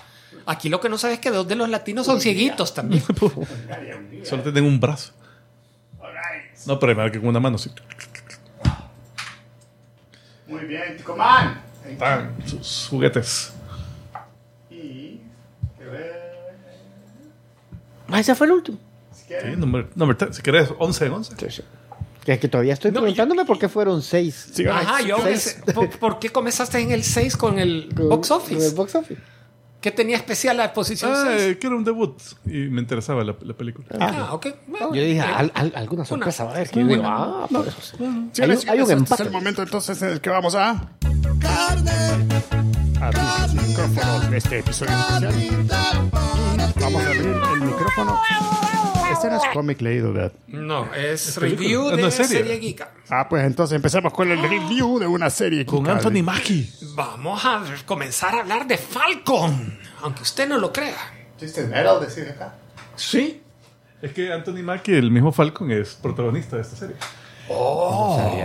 Aquí lo que no sabes es que dos de los latinos son cieguitos también. Solo tienen un brazo. No, pero que con una mano sí. Muy bien, Ticomán. Tan, sus juguetes. Ah, ese fue el último. Sí, número, número tres. si querés, 11 en 11. Que es que todavía estoy No, preguntándome por qué fueron seis. Sí, Ajá, yo Seis. ¿por, por qué comenzaste en el 6 con el box Con office? el box office. ¿Qué tenía especial la posición Ah, 6? que era un debut. Y me interesaba la, la película. Ah, ok. Bueno, Yo dije, al- al- alguna sorpresa va a haber. Que yo digo, ah, eso. sí. Hay hay un empate. es el momento entonces en el que vamos a abrir el micrófono de este episodio especial. Y vamos a abrir el micrófono. Este no es cómic leído, ¿verdad? No, es película. review Ah, de no, es serie. serie geek. Ah, pues entonces empecemos con el review de una serie. Con Kika. Anthony Mackie. Vamos a comenzar a hablar de Falcon, aunque usted no lo crea. Sí. Es que Anthony Mackie, el mismo Falcon, es protagonista de esta serie.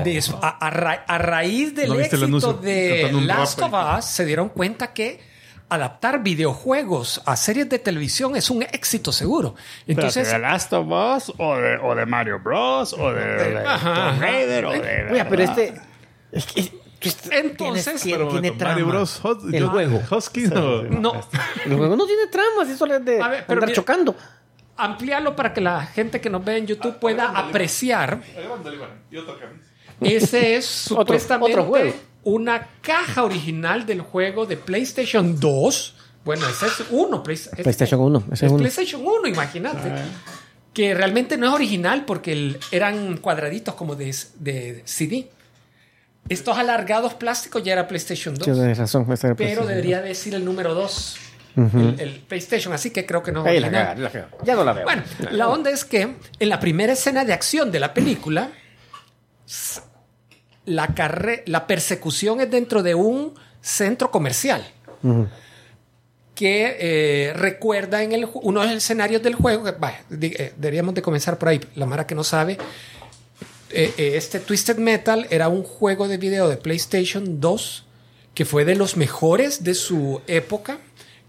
De eso, a, a ra- a raíz del ¿No viste el éxito anuncio? de Last of Us, se dieron cuenta que adaptar videojuegos a series de televisión es un éxito seguro. Entonces, ¿De Last of Us o de, o de Mario Bros o de, de Tomb. Raider o de... Oye, pero este. Es que. Entonces, tiene, Pero tiene trama. Mario Bros. Hus- el juego. Husky no. no, El juego no tiene tramas, eso es de ver, andar mira- chocando. Ampliarlo para que la gente que nos ve en YouTube pueda apreciar. Y otra camisa. Ese es supuestamente otro juego. una caja original del juego de PlayStation 2. Bueno, ese es uno. Play- es- PlayStation 1, ese Es uno. PlayStation 1, imagínate. Que realmente no es original porque el- eran cuadraditos como de, de CD. Estos alargados plásticos ya era PlayStation 2. Tienes razón, ese era pero debería decir el número 2. El, el PlayStation, así que creo que no la la. Ya no la veo. Bueno, la onda es que en la primera escena de acción de la película, la, carre- la persecución es dentro de un centro comercial. que eh, recuerda en el, uno de los escenarios del juego, que, eh, deberíamos de comenzar por ahí, la Mara que no sabe, eh, este Twisted Metal era un juego de video de PlayStation 2 que fue de los mejores de su época,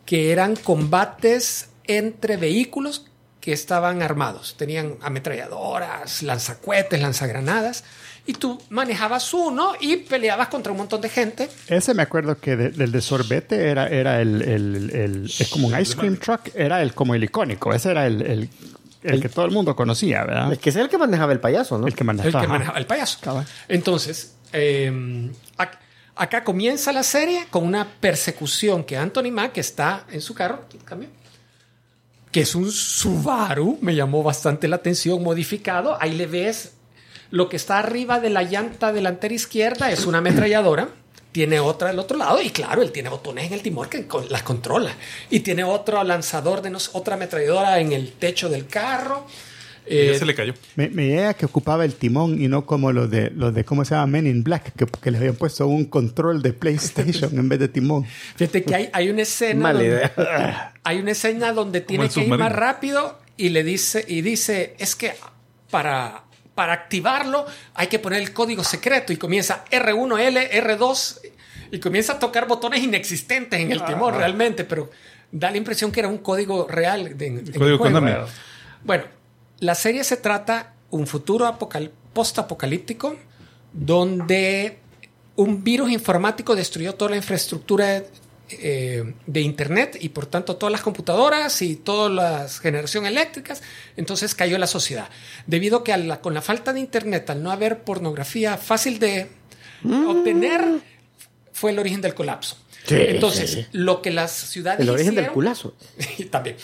que eran combates entre vehículos que estaban armados. Tenían ametralladoras, lanzacuetes, lanzagranadas, y tú manejabas uno y peleabas contra un montón de gente. Ese me acuerdo que de- del de sorbete era, era el, el- el- es como un ice cream truck, era el como el icónico, ese era el, el, el que todo el mundo conocía, ¿verdad? Es que ese es el que manejaba el payaso, ¿no? El que El manejaba. que manejaba el payaso. Entonces, eh, ac- acá comienza la serie con una persecución que Anthony Mack está en su carro, cambio, que es un Subaru, me llamó bastante la atención, modificado. Ahí le ves lo que está arriba de la llanta delantera izquierda, es una ametralladora. Tiene otra del otro lado y claro, él tiene botones en el timón que las controla. Y tiene otro lanzador de nos- otra ametralladora en el techo del carro. Y ya Eh, se le cayó. Me, me llega que ocupaba el timón y no como los de, los de ¿cómo se llama? Men in Black, que, que les habían puesto un control de PlayStation en vez de timón. Fíjate que hay, hay una escena. Mala donde- idea. Hay una escena donde tiene el que ir submarino. más rápido y le dice, y dice, es que para, para activarlo hay que poner el código secreto y comienza R1L, R2 y comienza a tocar botones inexistentes en el timón realmente, pero da la impresión que era un código real de, el código juego. Konami. Bueno, la serie se trata un futuro apocal- post-apocalíptico donde un virus informático destruyó toda la infraestructura eh, de Internet y por tanto todas las computadoras y todas las generaciones eléctricas. Entonces cayó la sociedad. Debido a que a la- con la falta de Internet, al no haber pornografía fácil de obtener, fue el origen del colapso. Sí, Entonces, sí. lo que las ciudades El origen del culazo. también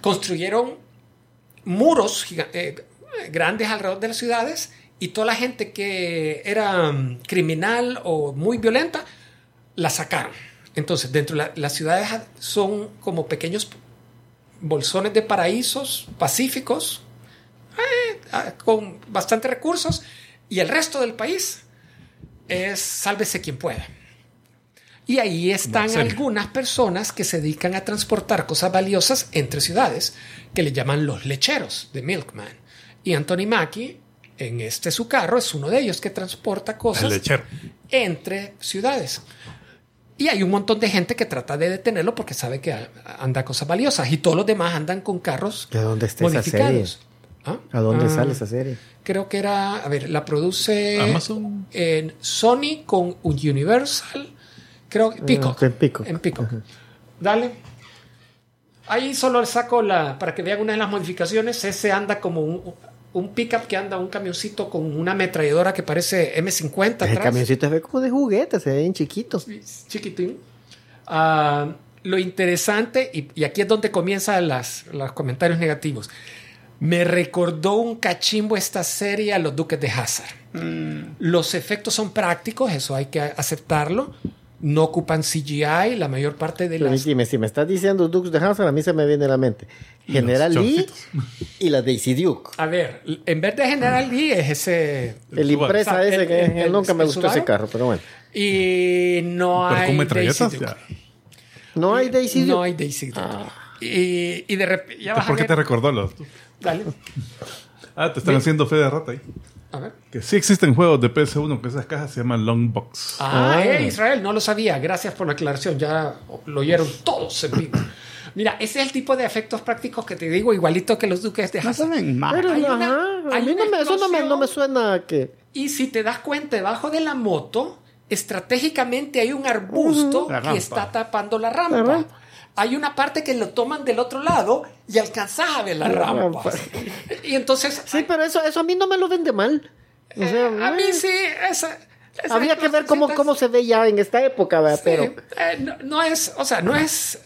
construyeron muros eh, grandes alrededor de las ciudades y toda la gente que era mm, criminal o muy violenta la sacaron. Entonces, dentro de la- las ciudades son como pequeños bolsones de paraísos pacíficos eh, ah, con bastantes recursos y el resto del país es sálvese quien pueda. Y ahí están algunas personas que se dedican a transportar cosas valiosas entre ciudades, que le llaman los lecheros de Milkman. Y Anthony Mackie, en este su carro, es uno de ellos que transporta cosas entre ciudades. Y hay un montón de gente que trata de detenerlo porque sabe que anda cosas valiosas. Y todos los demás andan con carros ¿De dónde está esa modificados. ¿Ah? ¿A dónde Ah, sale esa serie? Creo que era, a ver, la produce Amazon. en Sony con Universal, creo que Pico. en Pico. En Pico. Dale. Ahí solo saco la, para que vean una de las modificaciones, ese anda como un, un pickup que anda un camioncito con una ametralladora que parece M50 El atrás. camioncito se ve como de juguete, se ve bien chiquito. chiquitín. Ah, lo interesante, y, y aquí es donde comienzan las, los comentarios negativos. Me recordó un cachimbo esta serie a los Duques de Hazard. Los efectos son prácticos, eso hay que aceptarlo. No ocupan CGI, la mayor parte de Pero las. dime, si me estás diciendo Dukes de Hazzard, a mí se me viene a la mente. General Lee y la Daisy Duke. A ver, en vez de General Lee es ese. El impresa O sea, ese el- que el- el- nunca me gustó ese carro, pero bueno. Y no Pero hay. con metralletas. Daisy Duke. No hay Daisy Duke. No hay Daisy Duke. Y, y de repente. ¿Por qué te recordó los? Dale. Ah, te están Ve- haciendo fe de rata ahí. A ver. Que sí existen juegos de PS1 que esas cajas se llaman Long Box. Ah, Ah. eh, Israel, no lo sabía. Gracias por la aclaración. Ya lo oyeron todos en vivo. Mira, ese es el tipo de efectos prácticos que te digo, igualito que los duques de No Hazard. saben más. Pero Hay no, una- a mí no me, eso no me, no me suena a que... Y si te das cuenta, debajo de la moto, estratégicamente hay un arbusto La que rampa. está tapando la rampa. La rampa. Hay una parte que lo toman del otro lado y alcanzas a ver la, La rampa. rampa. Y entonces, Sí, pero eso, eso a mí no me lo vende mal. O sea, eh, a mí eh, sí, esa, esa Habría que ver cómo, cómo se ve ya en esta época, ¿verdad? Sí, pero... eh, no, no es, o sea, no es.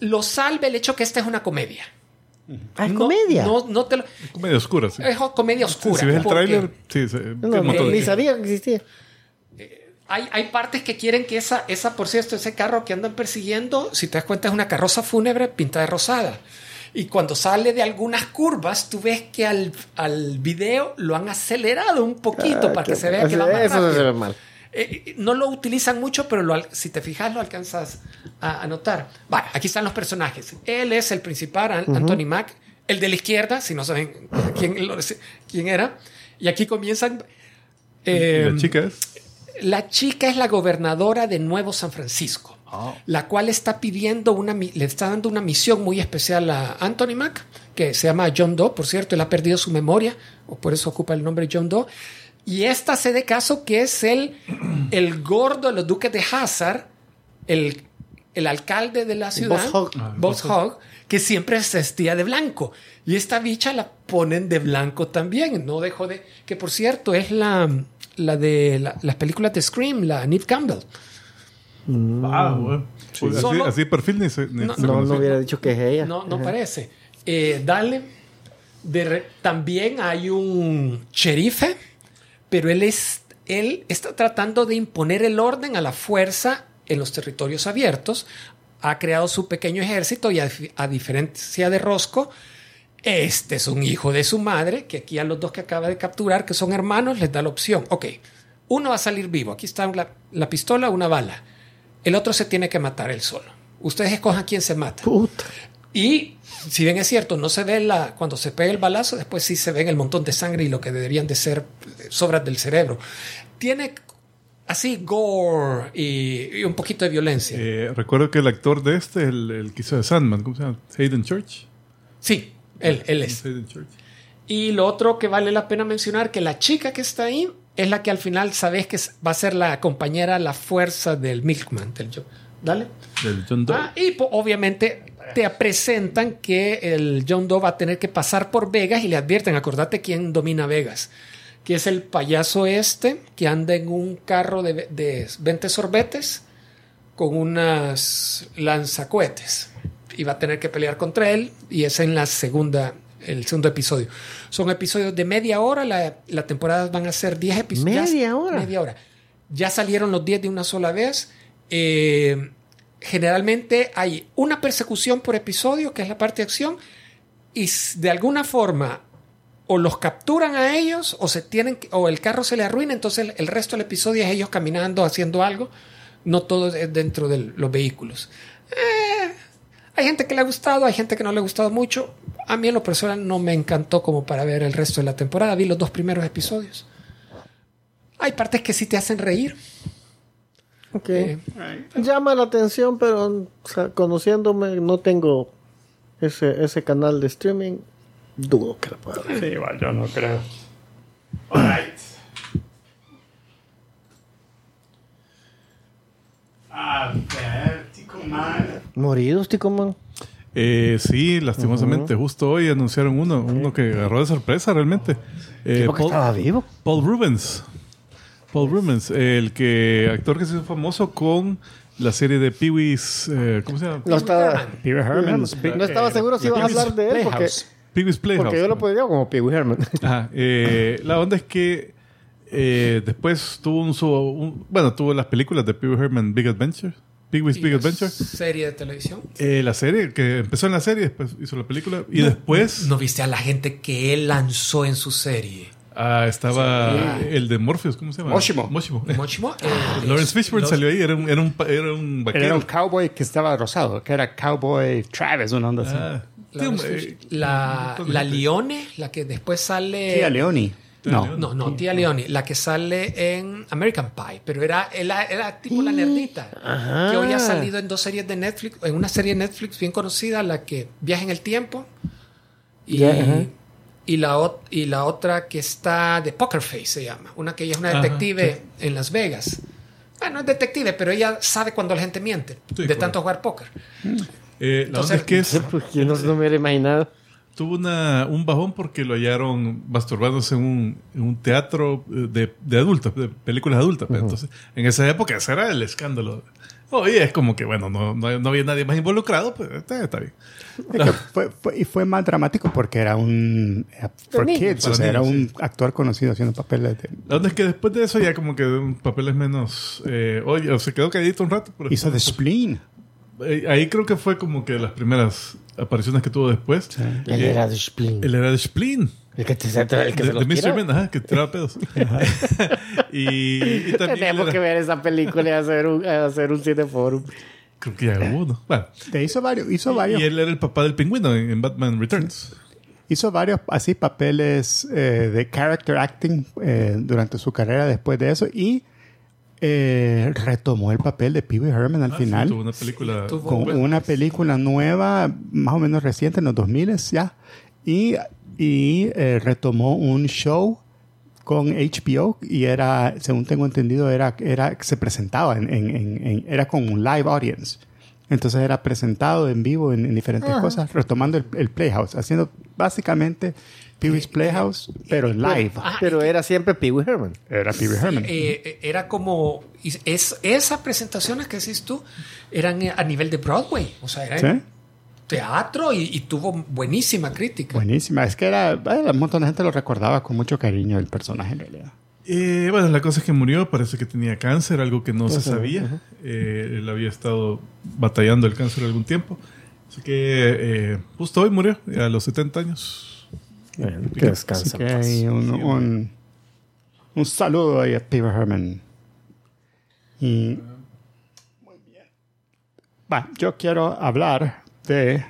Lo salve el hecho que esta es una comedia. Ah, es No- comedia. No, no te lo- Medio oscura, sí. es comedia oscura. si ves el tráiler, sí, se- No, tiene un montón de- ni sabía que existía. Hay, hay partes que quieren que esa, esa, por cierto, ese carro que andan persiguiendo, si te das cuenta, es una carroza fúnebre pintada de rosada. Y cuando sale de algunas curvas, tú ves que al, al video lo han acelerado un poquito Ah, para que se vea que va más Eso se rápido. ve mal. Eh, no lo utilizan mucho, pero lo si te fijas lo alcanzas a, a notar. Vale, aquí están los personajes. Él es el principal, An- Anthony Mack. El de la izquierda, si no saben quién, lo- quién era. Y aquí comienzan... eh. La chica es la gobernadora de Nuevo San Francisco, la cual está pidiendo una, le está dando una misión muy especial a Anthony Mack, que se llama John Doe, por cierto, él ha perdido su memoria, o por eso ocupa el nombre John Doe. Y esta se de caso que es el, el gordo de los duques de Hazard, el, el alcalde de la ciudad, Hogg. Ah, Boss Hogg, que siempre se vestía de blanco. Y esta bicha la ponen de blanco también. No dejó de. Que por cierto es la, la de la- las películas de Scream, la Neve Campbell. Ah, bueno. Pues así, perfil ni se, ni No, se No, hubiera dicho que es ella. No, no Ajá. parece. Eh, dale. De re- también hay un sherife, pero él, es, él está tratando de imponer el orden a la fuerza en los territorios abiertos. Ha creado su pequeño ejército y a, a diferencia de Rosco, este es un hijo de su madre, que aquí a los dos que acaba de capturar, que son hermanos, les da la opción. Ok, uno va a salir vivo. Aquí está la, la pistola, una bala. El otro se tiene que matar él solo. Ustedes escojan quién se mata. Puta. Y si bien es cierto, no se ve la cuando se pega el balazo, después sí se ven el montón de sangre y lo que deberían de ser eh, sobras del cerebro. Tiene así gore y, y un poquito de violencia. Eh, recuerdo que el actor de este, el, el que hizo de Sandman, ¿cómo se llama? Hayden Church. Sí, él, él es. Y lo otro que vale la pena mencionar, que la chica que está ahí es la que al final sabes que va a ser la compañera, la fuerza del Milkman. Del Joe. Dale. Del John Doe. Ah, y obviamente te presentan que el John Doe va a tener que pasar por Vegas y le advierten, acordate quién domina Vegas, que es el payaso este que anda en un carro de, de 20 sorbetes con unas lanzacohetes y va a tener que pelear contra él y es en la segunda el segundo episodio. Son episodios de media hora, la, la temporada van a ser 10 episodios. ¿Media hora? Media hora. Ya salieron los 10 de una sola vez. Eh, generalmente hay una persecución por episodio, que es la parte de acción, y de alguna forma o los capturan a ellos o se tienen o el carro se le arruina, entonces el, el resto del episodio es ellos caminando, haciendo algo, no todo es dentro de los vehículos. Eh, hay gente que le ha gustado, hay gente que no le ha gustado mucho. A mí en lo personal no me encantó como para ver el resto de la temporada. Vi los dos primeros episodios. Hay partes que sí te hacen reír. Ok. Eh, Llama la atención, pero o sea, conociéndome, no tengo ese, ese canal de streaming. Dudo que lo pueda ver. Sí, igual, yo no creo. A ver, Tico Man. Moridos, Tico Man. Eh, sí, lastimosamente, justo hoy anunciaron uno, uno que agarró de sorpresa realmente. Eh, Paul, estaba vivo. Paul Rubens. Paul Rubens, el que actor que se hizo famoso con la serie de Pee Wee's, eh, ¿cómo se llama? No estaba, Pee Wee Herman. no estaba seguro si ibas a hablar de él porque, Playhouse. Pee Wee's Playhouse. porque yo lo podría como Pee Wee Herman. Ajá, eh, la onda es que eh, después tuvo un, su- un- bueno, tuvo las películas de Pee Wee Herman Big Adventure, Wee's y Big la Adventure. Serie de televisión. Eh, la serie, que empezó en la serie, después hizo la película y después ¿No viste a la gente que él lanzó en su serie? ah, estaba Sí. el de Morpheus, ¿cómo se llama? Moshimo. Moshimo. Mochimo. eh, Lawrence es- Fishburne los- salió ahí, era un, era un, era un vaquero. Era un cowboy que estaba rosado, que era Cowboy Travis, una onda así. Ah, Lawrence eh, la, la gente. Leone, la que después sale. Tía Leoni. No. No, no, tía Leone, la que sale en American Pie, pero era, era, era tipo la nerdita, Ajá. que hoy ha salido en dos series de Netflix, en una serie de Netflix bien conocida, la que viaja en el tiempo, y, y, la, y la otra que está de Poker Face se llama, una que ella es una Ajá, detective en Las Vegas. Ah, no es detective, pero ella sabe cuando la gente miente, Sí, de correcto. tanto jugar póker. eh, Entonces- es que es- Pues, yo no, no me hubiera imaginado. Tuvo una, un bajón porque lo hallaron masturbándose en un, en un teatro eh, de, de adultos, de películas adultas. pues. Entonces, en esa época ese era el escándalo. Hoy es como que, bueno, no, no, no había nadie más involucrado, pues está, está bien. Es que fue, fue- y fue más dramático porque era un. eh, For kids, o sea, era niños, un actor conocido haciendo papeles de. La es que después de eso ya como que un papeles menos... Eh, oye, se quedó calladito un rato. pero- Hizo de Spleen. Eh, Ahí creo que fue como que las primeras apariciones que tuvo después. Él Eh, era de Spleen. Él era de Spleen. El que, te, el que de, se los de Mr. Men, ajá, que tiraba pedos. y, y también Tenemos era- que ver esa película y hacer un, hacer un cineforum. creo que ya hubo uno. Bueno, Te hizo varios, hizo varios, y él era el papá del pingüino en, en Batman Returns. hizo varios así papeles eh, de character acting eh, durante su carrera después de eso y eh, retomó el papel de Pee Wee Herman al Ah, sí, final. tuvo una película. tuvo- con una película nueva, más o menos reciente, en los 2000 ya. Y, y eh, retomó un show con HBO y era, según tengo entendido, era, era se presentaba en, en- en- en- era con un live audience. Entonces era presentado en vivo en, en diferentes cosas, retomando el, el Playhouse, haciendo básicamente Pee Wee's Playhouse, pero live. Ah, Pero era siempre Pee Wee Herman. Era Pee Wee Herman. Eh, eh, era como es, esas presentaciones que decís tú eran eh, a nivel de Broadway, o sea, era en ¿Sí? teatro y, y tuvo buenísima crítica. Buenísima. Es que era, bueno, un montón de gente lo recordaba con mucho cariño el personaje en realidad. Eh, bueno, la cosa es que murió, parece que tenía cáncer, algo que no se sabía. Eh, él había estado batallando el cáncer algún tiempo. Así que eh, justo hoy murió, a los 70 años. Bueno, que descansa. Así que hay un, un, un saludo ahí a Peter Herman. Y. Muy bien. Va, yo quiero hablar de.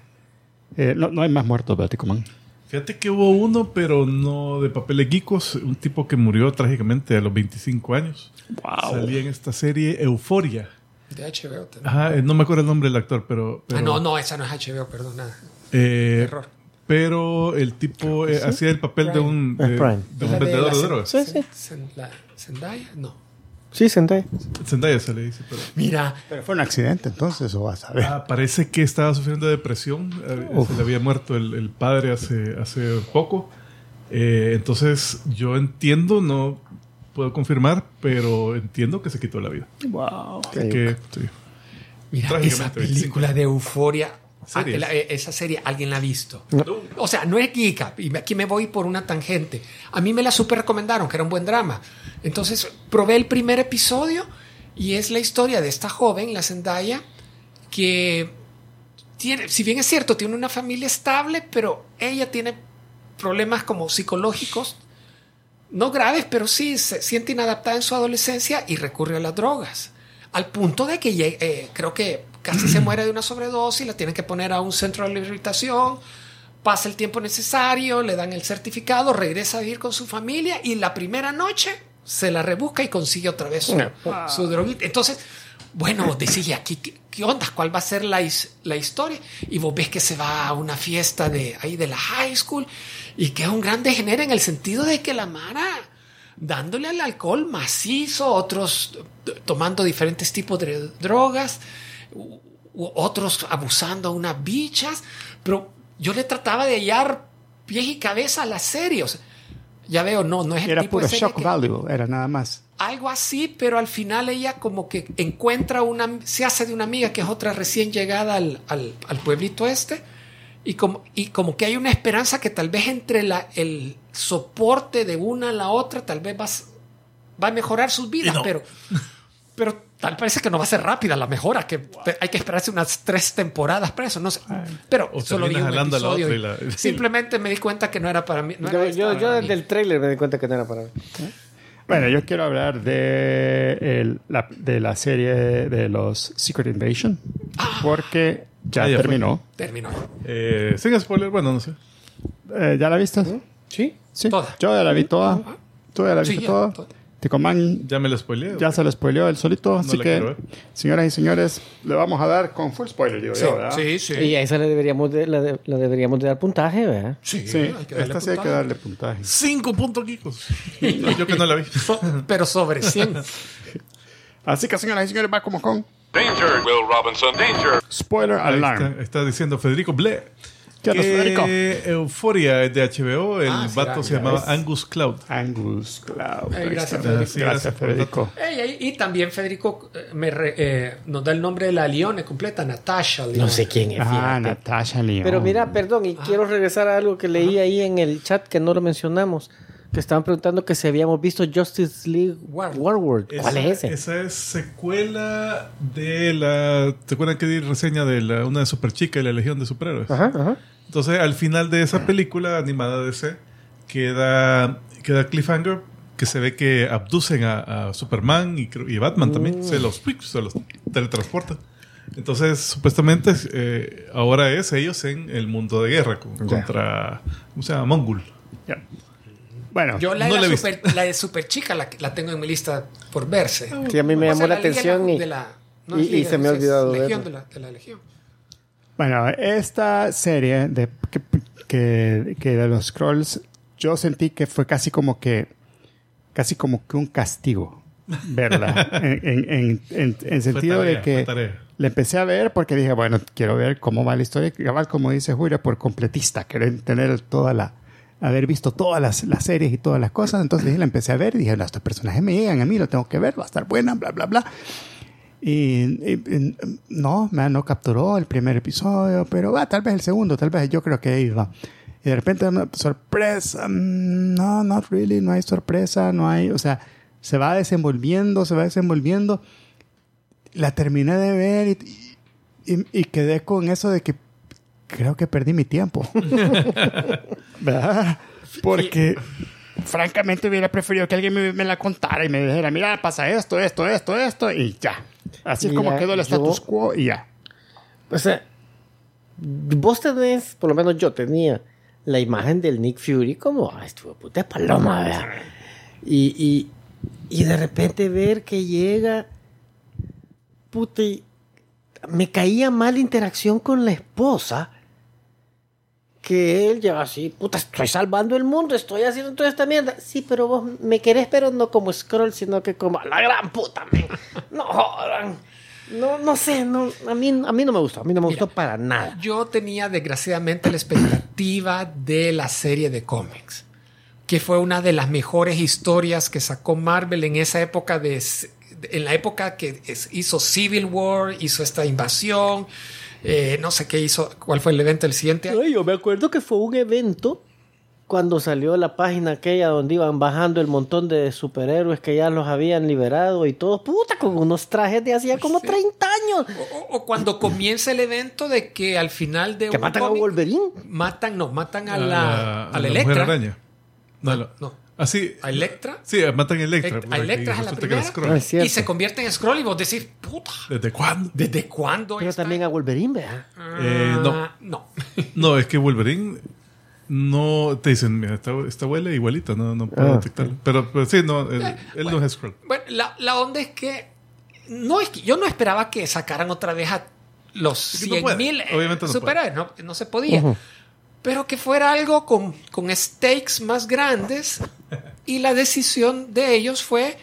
eh, no, no hay más muertos, Bético Man. Fíjate que hubo uno, pero no de papeles geekos, un tipo que murió trágicamente a los 25 años. Salía en esta serie Euforia. De HBO también. Ajá, eh, no me acuerdo el nombre del actor, pero... pero Ah, no, no, esa no es HBO, perdón, nada. eh, Error. pero el tipo eh, hacía el papel de un, de, Prime. de un de vendedor de Zen- drogas. Sí, sí. Zendaya, no. Sí, senté. Zendaya se le dice, pero... Mira, Pero fue un accidente, entonces, o vas a ver. Ah, parece que estaba sufriendo de depresión. Eh, Se le había muerto el, el padre hace, hace poco. Eh, entonces, yo entiendo, no puedo confirmar, pero entiendo que se quitó la vida. wow. Así que, sí. Mira, Trágicamente, esa 25. película de Euforia. Ah, eh, esa serie, ¿alguien la ha visto? O sea, no es geeka. Y aquí me voy por una tangente. A mí me la super recomendaron, que era un buen drama. Entonces, probé el primer episodio y es la historia de esta joven, la Zendaya, que tiene, si bien es cierto, tiene una familia estable, pero ella tiene problemas como psicológicos, no graves, pero sí se siente inadaptada en su adolescencia y recurre a las drogas. Al punto de que eh, creo que casi se muere de una sobredosis, la tienen que poner a un centro de rehabilitación, pasa el tiempo necesario, le dan el certificado, regresa a vivir con su familia y la primera noche se la rebusca y consigue otra vez su, su droguita. Entonces, bueno, vos decís, ¿y aquí qué, qué onda? ¿Cuál va a ser la, his- la historia? Y vos ves que se va a una fiesta de ahí de la high school y que es un gran degenere en el sentido de que la Mara dándole al alcohol macizo, otros tomando diferentes tipos de drogas, u- u- otros abusando a unas bichas, pero yo le trataba de hallar pies y cabeza a la serie. o sea, ya veo, no, no es el Era tipo puro de serie shock que- value, era nada más. Algo así, pero al final ella como que encuentra una, se hace de una amiga que es otra recién llegada al, al- al pueblito este, y como, y como que hay una esperanza que tal vez entre la, el soporte de una a la otra, tal vez vas, va a mejorar sus vidas, no. pero, pero tal parece que no va a ser rápida la mejora, que te- hay que esperarse unas tres temporadas para eso, no sé. Pero O solo vi un episodio y la- simplemente me di cuenta que no era para mí. no era Yo, yo, para yo mí. desde el trailer me di cuenta que no era para mí. Bueno, yo quiero hablar de, el- la, de la serie de los Secret Invasion, porque ya Ah, ya fue. terminó. Terminó. Eh, sin spoiler, bueno, no sé. Eh, ¿Ya la viste? Sí. Sí, Toda. yo ya la vi toda. ¿Tú ya la Sí, viste ya, toda? toda. Ticomán Ya me lo spoileé. ya se lo spoileó él solito, así la que, señoras y señores, le vamos a dar con full spoiler, digo Sí, yo, ¿verdad? sí, sí. Y a esa le deberíamos de, la, de- la deberíamos de dar puntaje, ¿verdad? Sí, Sí, hay que esta sí hay que darle puntaje. Cinco puntos geekos. No, yo que no la vi. So- pero sobre 100. Así que, señoras y señores, va como con Danger, Will Robinson. Danger. spoiler alarm. está, está diciendo Federico Ble. Que Euforia es de HBO. El Ah, sí, vato ah, se llamaba. Angus Cloud. Angus Cloud. Ay, Ahí gracias. Federico. Sí, Gracias, Federico. Ey, ey, y también Federico eh, me re- eh, nos da el nombre de la Lione completa, Natasha Lione. No sé quién es. Ah, fíjate. Natasha León. Pero mira, perdón, Ah. y quiero regresar a algo que leí ahí en el chat que no lo mencionamos. Que estaban preguntando que si habíamos visto Justice League War- Warworld. ¿Cuál Esa- es ese? Esa es secuela de la. ¿Te acuerdan que di reseña de la, una de Superchica y la Legión de Superhéroes? Ajá, ajá. Entonces, al final de esa película animada de DC, queda, queda Cliffhanger que se ve que abducen a, a Superman y, y a Batman también. Se los, se los teletransportan. Entonces, supuestamente, eh, ahora es ellos en el mundo de guerra con- contra, ¿cómo se llama? Mongul. Ya. Bueno, Yo la, No de la la, super, la de Super Chica la, la tengo en mi lista por verse. Sí, a mí me O llamó sea, la atención y, de la- no y- y se me ha olvidado de la, de la Legión. Bueno, esta serie de, que, que- que de los Scrolls, yo sentí que fue casi como que, casi como que un castigo, ¿verdad? en, en, en, en- en sentido tarea, de que le empecé a ver porque dije, bueno, quiero ver cómo va la historia. Y cabal, como dice Julia, por completista, querer tener toda la, haber visto todas las, las series y todas las cosas. Entonces la empecé a ver y dije, no, estos personajes me llegan a mí, lo tengo que ver, va a estar buena, bla, bla, bla. Y, y- y, no, me no capturó el primer episodio, pero va, tal vez el segundo, tal vez yo creo que ahí va. Y de repente sorpresa, mm, no, not really, no hay sorpresa, no hay, o sea, se va desenvolviendo, se va desenvolviendo. La terminé de ver y, y- y quedé con eso de que creo que perdí mi tiempo. ¿Verdad? Porque francamente hubiera preferido que alguien me, me la contara y me dijera, mira, pasa esto, esto, esto, esto, y ya. Así es como quedó el yo- status quo y ya. O sea, vos tenés, por lo menos yo tenía, la imagen del Nick Fury como, ah, estuvo puta paloma, ¿verdad? Y, y, y de repente ver que llega, puta, y me caía mal interacción con la esposa, que él lleva así, puta, estoy salvando el mundo, estoy haciendo toda esta mierda. Sí, pero vos me querés, pero no como Scroll, sino que como la gran puta, men. No jodan. No, no sé, no, a, mí, a mí no me gustó, a mí no me gustó para nada. Yo tenía desgraciadamente la expectativa de la serie de cómics, que fue una de las mejores historias que sacó Marvel en esa época de en la época que hizo Civil War, hizo esta invasión, eh, no sé qué hizo, cuál fue el evento del siguiente yo me acuerdo que fue un evento cuando salió la página aquella donde iban bajando el montón de superhéroes que ya los habían liberado y todo, puta, con unos trajes de hacía como 30 años. O, o cuando comienza el evento de que al final de Que un matan a Wolverine. matan, no, matan a A la, a la Mujer Electra. Araña. No, no. No. Ah, sí. A Electra. Sí, matan a Electra. A Electra es a la primera. Ah. Y se convierte en Scroll y vos decís, puta, ¿Desde cuándo? ¿desde cuándo? Pero también a Wolverine, ¿verdad? Eh, no. Ah, no. No, es que Wolverine no te dicen, mira, esta, esta huele igualita, no, no puedo Ah, detectarlo. Pero, pero sí, no, él, él no es Skrull. Bueno, la, la onda es que, no es que yo no esperaba que sacaran otra vez a los Es que no 100 puede. mil Obviamente no superhéroes, no, no se podía. Pero que fuera algo con, con stakes más grandes y la decisión de ellos fue,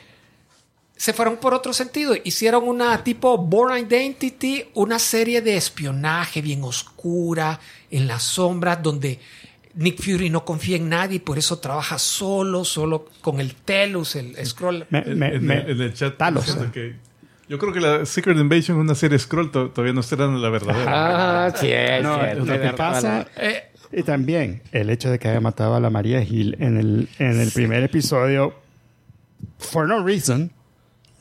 se fueron por otro sentido, hicieron una tipo Born Identity, una serie de espionaje bien oscura, en las sombras, donde Nick Fury no confía en nadie y por eso trabaja solo, solo con el Telus, el scroll. Me- En, me- en- me- en el chat Talos. que yo creo que la Secret Invasion una serie Skrull, to- todavía no está dando la verdadera. Ah, sí, es No, cierto, lo que pasa, Eh, y también el hecho de que haya matado a la María Gil en el, en el primer episodio, for no reason,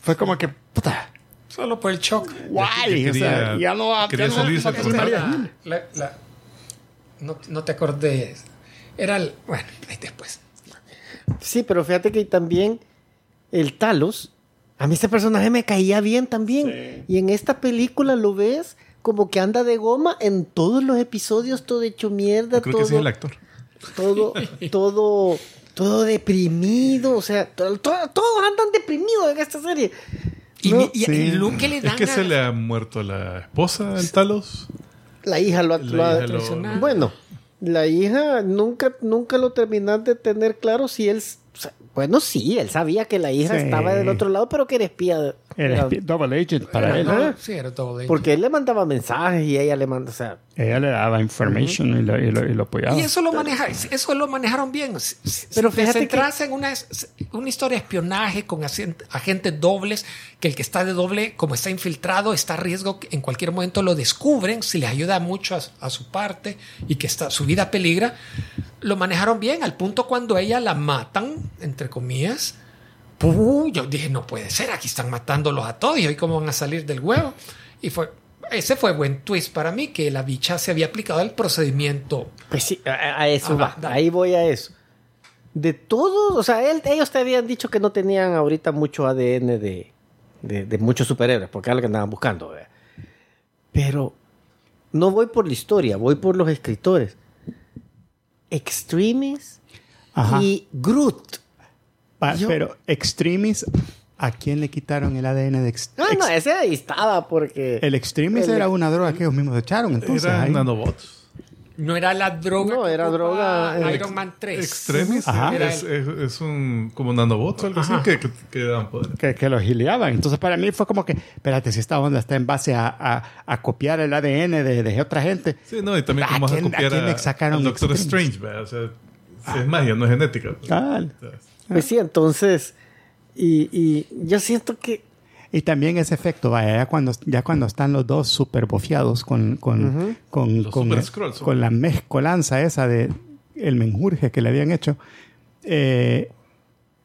fue como que, puta, solo por el shock. guay, que o sea, quería- ya no va no a salirse María Gil. la- la- no, no te acordé. Era el. Bueno, ahí después. Sí, pero fíjate que también el Talos, a mí ese personaje me caía bien también. Y en esta película lo ves como que anda de goma en todos los episodios, todo hecho mierda, Creo todo, que sí es el actor. todo, todo, todo deprimido, o sea, to- to- todos andan deprimidos en esta serie. Y, No, y sí. que le Es dan. que a- se le ha muerto la esposa al Talos. La hija lo ha... La lo ha- hija lo- traicionado. Bueno, la hija nunca, nunca lo terminan de tener claro si él... bueno, sí, él sabía que la hija Sí. estaba del otro lado, pero que era espía. de- Era era- espi- double agent para Era él. todo- sí, era todo de- porque él le mandaba mensajes y ella le manda, o sea, Ella le daba information y, lo, y, lo, y lo apoyaba. Y eso lo maneja, eso lo manejaron bien. Pero si fíjate centras en una, una historia de espionaje con agentes dobles, que el que está de doble, como está infiltrado, está a riesgo que en cualquier momento lo descubren, si le ayuda mucho a, a su parte y que está, su vida peligra, lo manejaron bien, al punto cuando ella la matan, entre comillas. ¡pum! Yo dije, no puede ser, aquí están matándolos a todos y hoy cómo van a salir del huevo. Y fue, ese fue buen twist para mí, que la bicha se había aplicado el procedimiento pues sí, a, a eso Ajá, va, dale. ahí voy a eso. de todos, o sea, él- ellos te habían dicho que no tenían ahorita mucho ADN de, de, de muchos superhéroes, porque es lo que andaban buscando. ¿verdad? Pero no voy por la historia, voy por los escritores. Extremis Ajá. y Groot. Pa- yo- Pero Extremis, ¿a quién le quitaron el ADN de Ex- Ah, no, Ex- ese ahí estaba porque... El Extremis el- era una droga que ellos mismos echaron, entonces. Eran nanobots. No era la droga. No, era droga, eh, Iron Man 3. Extremis Ajá. es, es, es un como nanobots o algo así que, que, que dan poder. que, que los gileaban. Entonces, para mí fue como que, espérate, si esta onda está en base a, a- a copiar el ADN de, de otra gente. Sí, no, y también ¿A como quién- a copiar a, al Doctor Extremis? Strange, ¿verdad? O sea, es magia, no es genética. Ah, Pues sí, entonces... Y, y yo siento que... Y también ese efecto, vaya, ya cuando, ya cuando están los dos super bofeados con, con, con, con, la mezcolanza esa de el menjurje que le habían hecho. eh,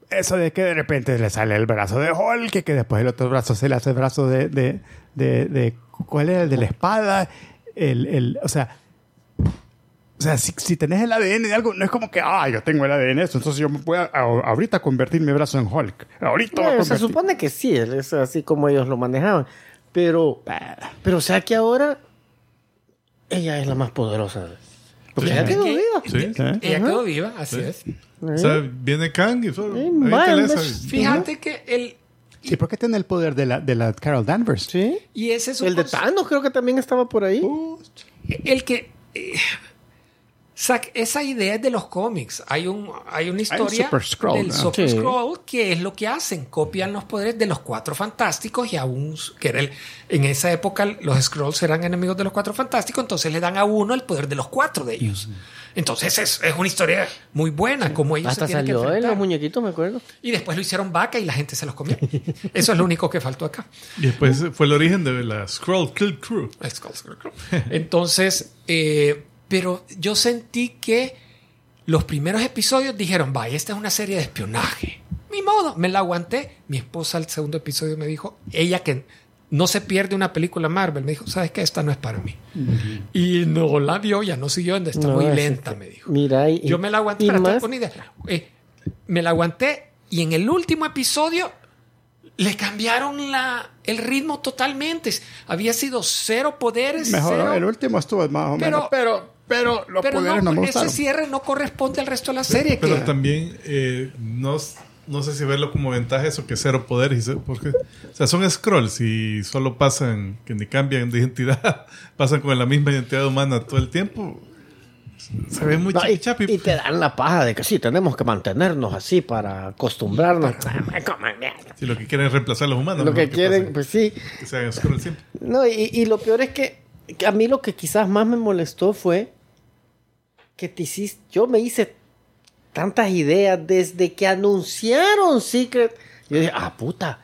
eso de que de repente le sale el brazo de Hulk, que después el otro brazo se le hace el brazo de, de, de, de- ¿cuál era? El de la espada. El, el, o sea, o sea, si, si tenés el ADN de algo, no es como que, ah, yo tengo el ADN de eso, entonces yo me puedo a- ahorita convertir mi brazo en Hulk. Ahorita voy se supone que sí, es así como ellos lo manejaban. Pero, pero o sea que ahora ella es la más poderosa. Porque Sí. ella quedó ¿Qué? viva. Sí. ¿Eh? Ella quedó viva, así Sí. es. O sea, viene Kang y solo. Sí. Fíjate que el. ¿Y por qué tiene el poder de la, de la Carol Danvers? Sí. Y ese es El de Thanos creo que también estaba por ahí. El que. eh, sac- esa idea es de los cómics. Hay, un, hay una historia Super Skrull, del ¿no? Super Sí. Skrull que es lo que hacen. Copian los poderes de los cuatro fantásticos y a un. Que era el- en esa época los Skrulls eran enemigos de los cuatro fantásticos, entonces le dan a uno el poder de los cuatro de ellos. Entonces es, es una historia muy buena, como ellos Hasta se tienen que salió en los muñequitos, me acuerdo. Y después lo hicieron vaca y la gente se los comió. Eso es lo único que faltó acá. Y después fue el origen de la Scroll Kill Crew. Entonces, eh, pero yo sentí que los primeros episodios dijeron, vaya, esta es una serie de espionaje. Ni modo, me la aguanté. Mi esposa al segundo episodio me dijo, ella que no se pierde una película Marvel, me dijo, ¿sabes qué? Esta no es para mí. Y no la vio, ya no siguió, está No, muy es lenta, me dijo. Mira, y, Yo me la aguanté, y para más- idea. Eh, me la aguanté y en el último episodio le cambiaron la, el ritmo totalmente. Había sido cero poderes. Mejor, cero- el último estuvo más o Pero- menos. Pero, pero los pero poderes no, no, me ese gustaron. cierre no corresponde al resto de la serie. Pero que- también eh, no, no sé si verlo como ventaja eso que cero poderes. Porque, o sea, son scrolls y solo pasan, que ni cambian de identidad, pasan con la misma identidad humana todo el tiempo. Se ve muy No, y, chapi y te dan la paja de que sí, tenemos que mantenernos así para acostumbrarnos. Si lo que quieren es reemplazar a los humanos. Lo que quieren, pues sí. que sean scrolls siempre. No, y, y lo peor es que, que a mí lo que quizás más me molestó fue que te hiciste, yo me hice tantas ideas desde que anunciaron Secret. Yo dije, ah, puta,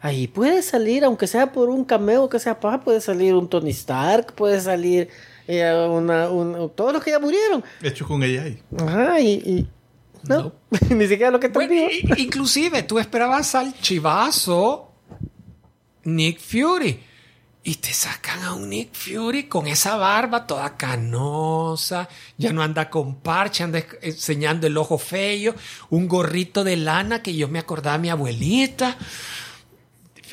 ahí puede salir, aunque sea por un cameo que sea paja, puede salir un Tony Stark, puede salir eh, una, un- todos los que ya murieron. Hecho con AI. Ajá, y, y- no, ni siquiera lo que están Bueno, inclusive tú esperabas al chivazo Nick Fury. Y te sacan a un Nick Fury con esa barba toda canosa, ya no anda con parche, anda enseñando el ojo feo, un gorrito de lana que yo me acordaba de mi abuelita.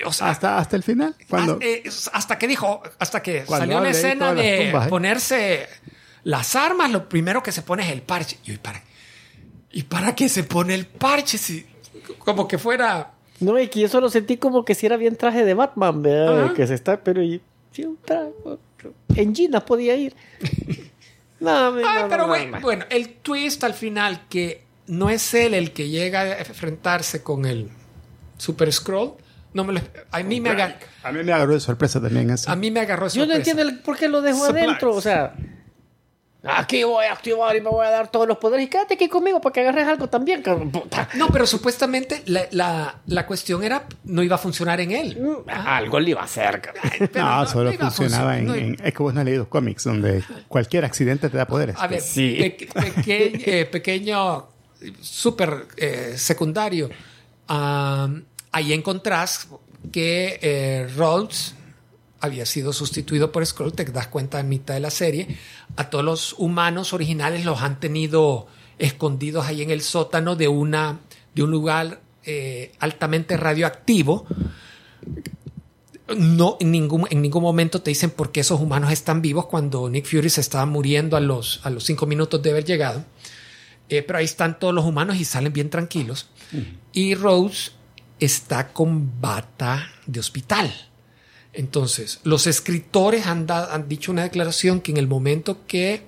O sea, Hasta, hasta el final. Cuando, hasta, eh, hasta que dijo, hasta que Cuando salió la escena de tumbas, ¿eh? ponerse las armas, lo primero que se pone es el parche. ¿y para, ¿y para qué se pone el parche? Si, como que fuera. No, y que yo solo sentí como que si era bien traje de Batman, ¿verdad? Ajá. Que se está, pero y, sí, un traje. En Gina podía ir. no, me- Ay, no, pero no, bueno, no, no. bueno, el twist al final, que no es él el que llega a enfrentarse con el Super Scroll, no me lo, a mí me agarró, a mí me agarró de sorpresa también eso. a mí me agarró de Yo no sorpresa. entiendo el- por qué lo dejó Supplies. adentro. O sea, aquí voy a activar y me voy a dar todos los poderes. Y quédate aquí conmigo para que agarres algo también, cabrón. Puta. No, pero supuestamente la, la- la cuestión era no iba a funcionar en él. Mm, Algo le iba a hacer. Pero no, solo funcionaba en, no- en- Es que vos no has leído cómics donde cualquier accidente te da poderes. A ver, Sí. pe- peque- eh, pequeño, súper eh, secundario. Am, ahí encontrás que eh, Rhodes había sido sustituido por Skrull, te das cuenta en mitad de la serie. A todos los humanos originales los han tenido escondidos ahí en el sótano de, una, de un lugar eh, altamente radioactivo. No, en ningún, en ningún momento te dicen por qué esos humanos están vivos cuando Nick Fury se estaba muriendo a los, a los cinco minutos de haber llegado. Eh, pero ahí están todos los humanos y salen bien tranquilos. Y Rose está con bata de hospital. Entonces, los escritores han, da- han dicho una declaración que en el momento que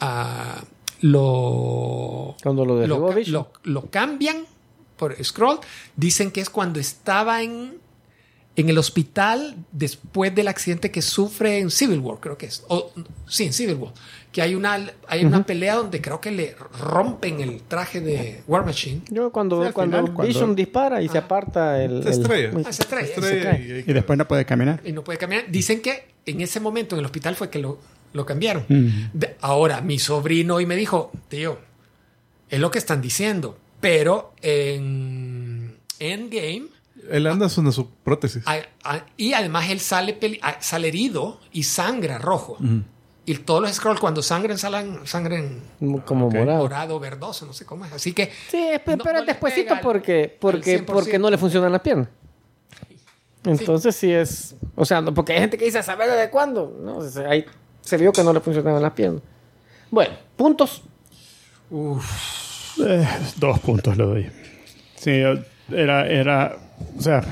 ah, lo, Cuando lo cambian por Scroll, dicen que es cuando estaba en, en el hospital después del accidente que sufre en Civil War, creo que es. O, sí, en Civil War. Que hay una, hay una pelea donde creo que le rompen el traje de War Machine. Yo cuando, Sí, al cuando final, cuando- Vision dispara y se aparta el... Se el- estrella. Ah, se estrella, Se se estrella y después no puede caminar. y no puede caminar. Dicen que en ese momento en el hospital fue que lo, lo cambiaron. De- ahora, mi sobrino y me dijo, tío, es lo que están diciendo, pero en Endgame, Él anda usando su prótesis. a- a- y además él sale, peli- a- sale herido y sangra rojo. Y todos los scrolls cuando sangran, salen, sangran Como morado. morado, verdoso, no sé cómo es. Así que Sí, No- pero no al- porque, porque, 100%. porque no le funcionan las piernas. Entonces sí es... O sea, no, porque hay gente que dice, ¿saber de cuándo? No, o sea, ahí se vio que no le funcionaban las piernas. Bueno, puntos. Eh, dos puntos le doy. Sí, yo- era, era, o sea,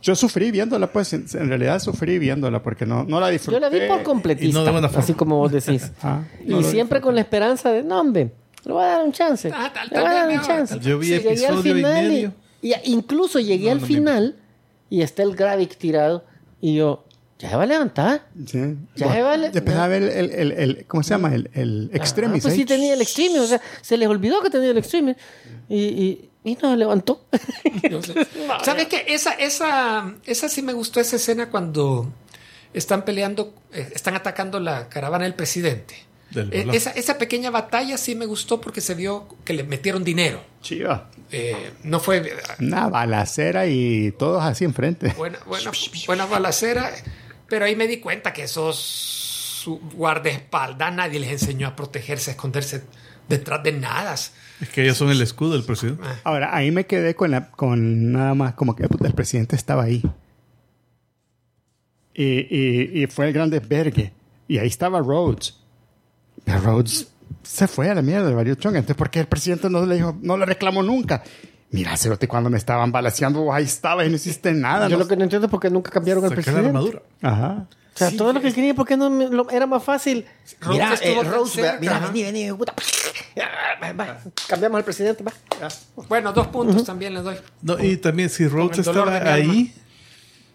yo sufrí viéndola, pues, en, en realidad sufrí viéndola porque no, no la disfruté. Yo la vi por completista, y no de buena forma. así como vos decís. Ah, y no lo siempre con la esperanza de, no, hombre, le voy a dar un chance. Ah, tal- le voy a dar un chance. Yo vi llegué al episodio y final medio. Y, incluso llegué No, al final y está el Gravik tirado y yo, ya se va a levantar. Sí. Ya Bueno, se Después a ver el, el, el, el- ¿cómo se llama? El, el Ah, Extremis. pues ahí. sí tenía el Extreme, o sea, se les olvidó que tenía el Extreme y, y, y no levantó. No sé. ¿Sabes qué? Esa, esa, esa sí me gustó esa escena cuando están peleando, eh, están atacando la caravana del presidente. Del Eh, esa, esa pequeña batalla sí me gustó porque se vio que le metieron dinero. Chiva. Eh, no fue Una balacera y todos así enfrente. buena, buena, buena balacera, pero ahí me di cuenta que esos guardaespaldas nadie les enseñó a protegerse, a esconderse detrás de nada. Es que ellos son el escudo del presidente. Ahora, ahí me quedé con, la, con nada más como que puta, el presidente estaba ahí. Y, y, y fue el gran desvergue. Y ahí estaba Rhodes. Pero Rhodes se fue a la mierda de Mario Chong. Entonces, ¿por qué el presidente no le dijo, no le reclamó nunca? Mira, Cerote, cuando me estaban balaseando, ahí estaba y no hiciste nada. Yo no- lo que no entiendo es por qué nunca cambiaron al Sacar la presidente. armadura. Ajá. O sea, Sí, todo lo que quería, ¿por qué no me- lo- era más fácil? Rhodes mira, eh, cerca, mira, vení, vení, puta. Va, va, Cambiamos al presidente, va. Bueno, dos puntos también les doy. No, y también si Rhodes estaba ahí,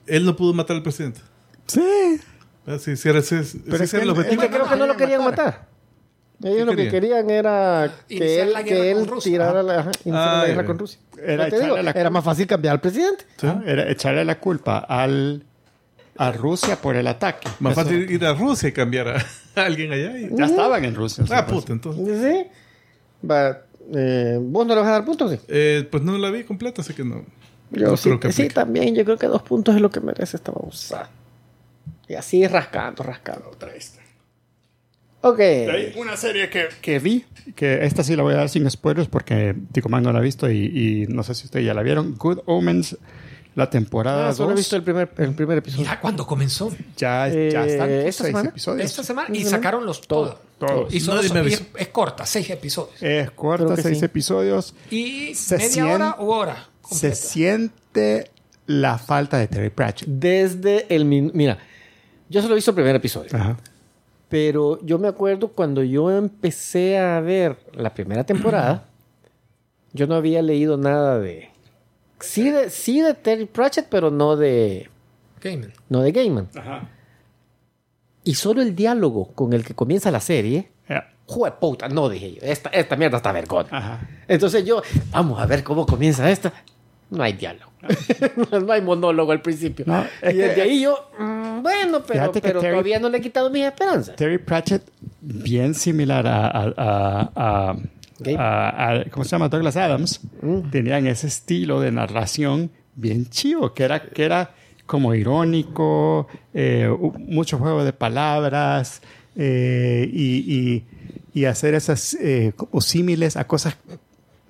él no pudo matar al presidente. Sí. Ah, Sí, sí, era Pero es que el objetivo. Es que Bueno, creo que no lo querían matar. Ellos lo que querían? era que Iniciar él, la guerra que con él Rusia. tirara la, ajá, iniciar la Ah, guerra con Rusia. Era más fácil cambiar al presidente. Ah, Era echarle la culpa al, a Rusia por el ataque. Más Eso- fácil ir a Rusia y cambiar a, a alguien allá. y- Ya estaban en Rusia. Ah, pues. puta, entonces. Sí. Va, eh, ¿Vos no le vas a dar puntos? Sí. Eh, pues no la vi completa, así que no. Yo no sí, creo que sí, también. Yo creo que dos puntos es lo que merece esta babosa. Y así rascando, rascando. Ok. Hay una serie que, que vi, que esta sí la voy a dar sin spoilers porque Tico Man no la ha visto y, y no sé si ustedes ya la vieron. Good Omens, la temporada Ah, solo he 2. visto el primer, el primer episodio. Mira cuándo comenzó. Ya, Eh, ya están ¿esta seis semana? episodios. Esta semana. Y sacaron los todos. Todos. Y, solo son- y es, es corta, seis episodios. Es corta, seis sí. episodios. Y se media sien- hora u hora. Se completa. siente la falta de Terry Pratchett. Desde el... min- Mira, yo solo he visto el primer episodio. Ajá. Pero yo me acuerdo cuando yo empecé a ver la primera temporada, yo no había leído nada de... Sí de, sí de Terry Pratchett, pero no de, Gaiman. no de Gaiman. Ajá. Y solo el diálogo con el que comienza la serie... Jue puta, no dije yo. Esta, esta mierda está vergona. Ajá. Entonces yo, vamos a ver cómo comienza esta. No hay diálogo. no hay monólogo al principio. No, y desde que- ahí yo, mm, bueno, pero, Terry- todavía no le he quitado mis esperanzas. Terry Pratchett, bien similar a, a, a- a- Gabe. A- a- ¿cómo se llama? Douglas Adams, tenían ese estilo de narración bien chivo, que era, que era como irónico, eh, mucho juego de palabras, eh, y, y- y hacer esas eh, como símiles a cosas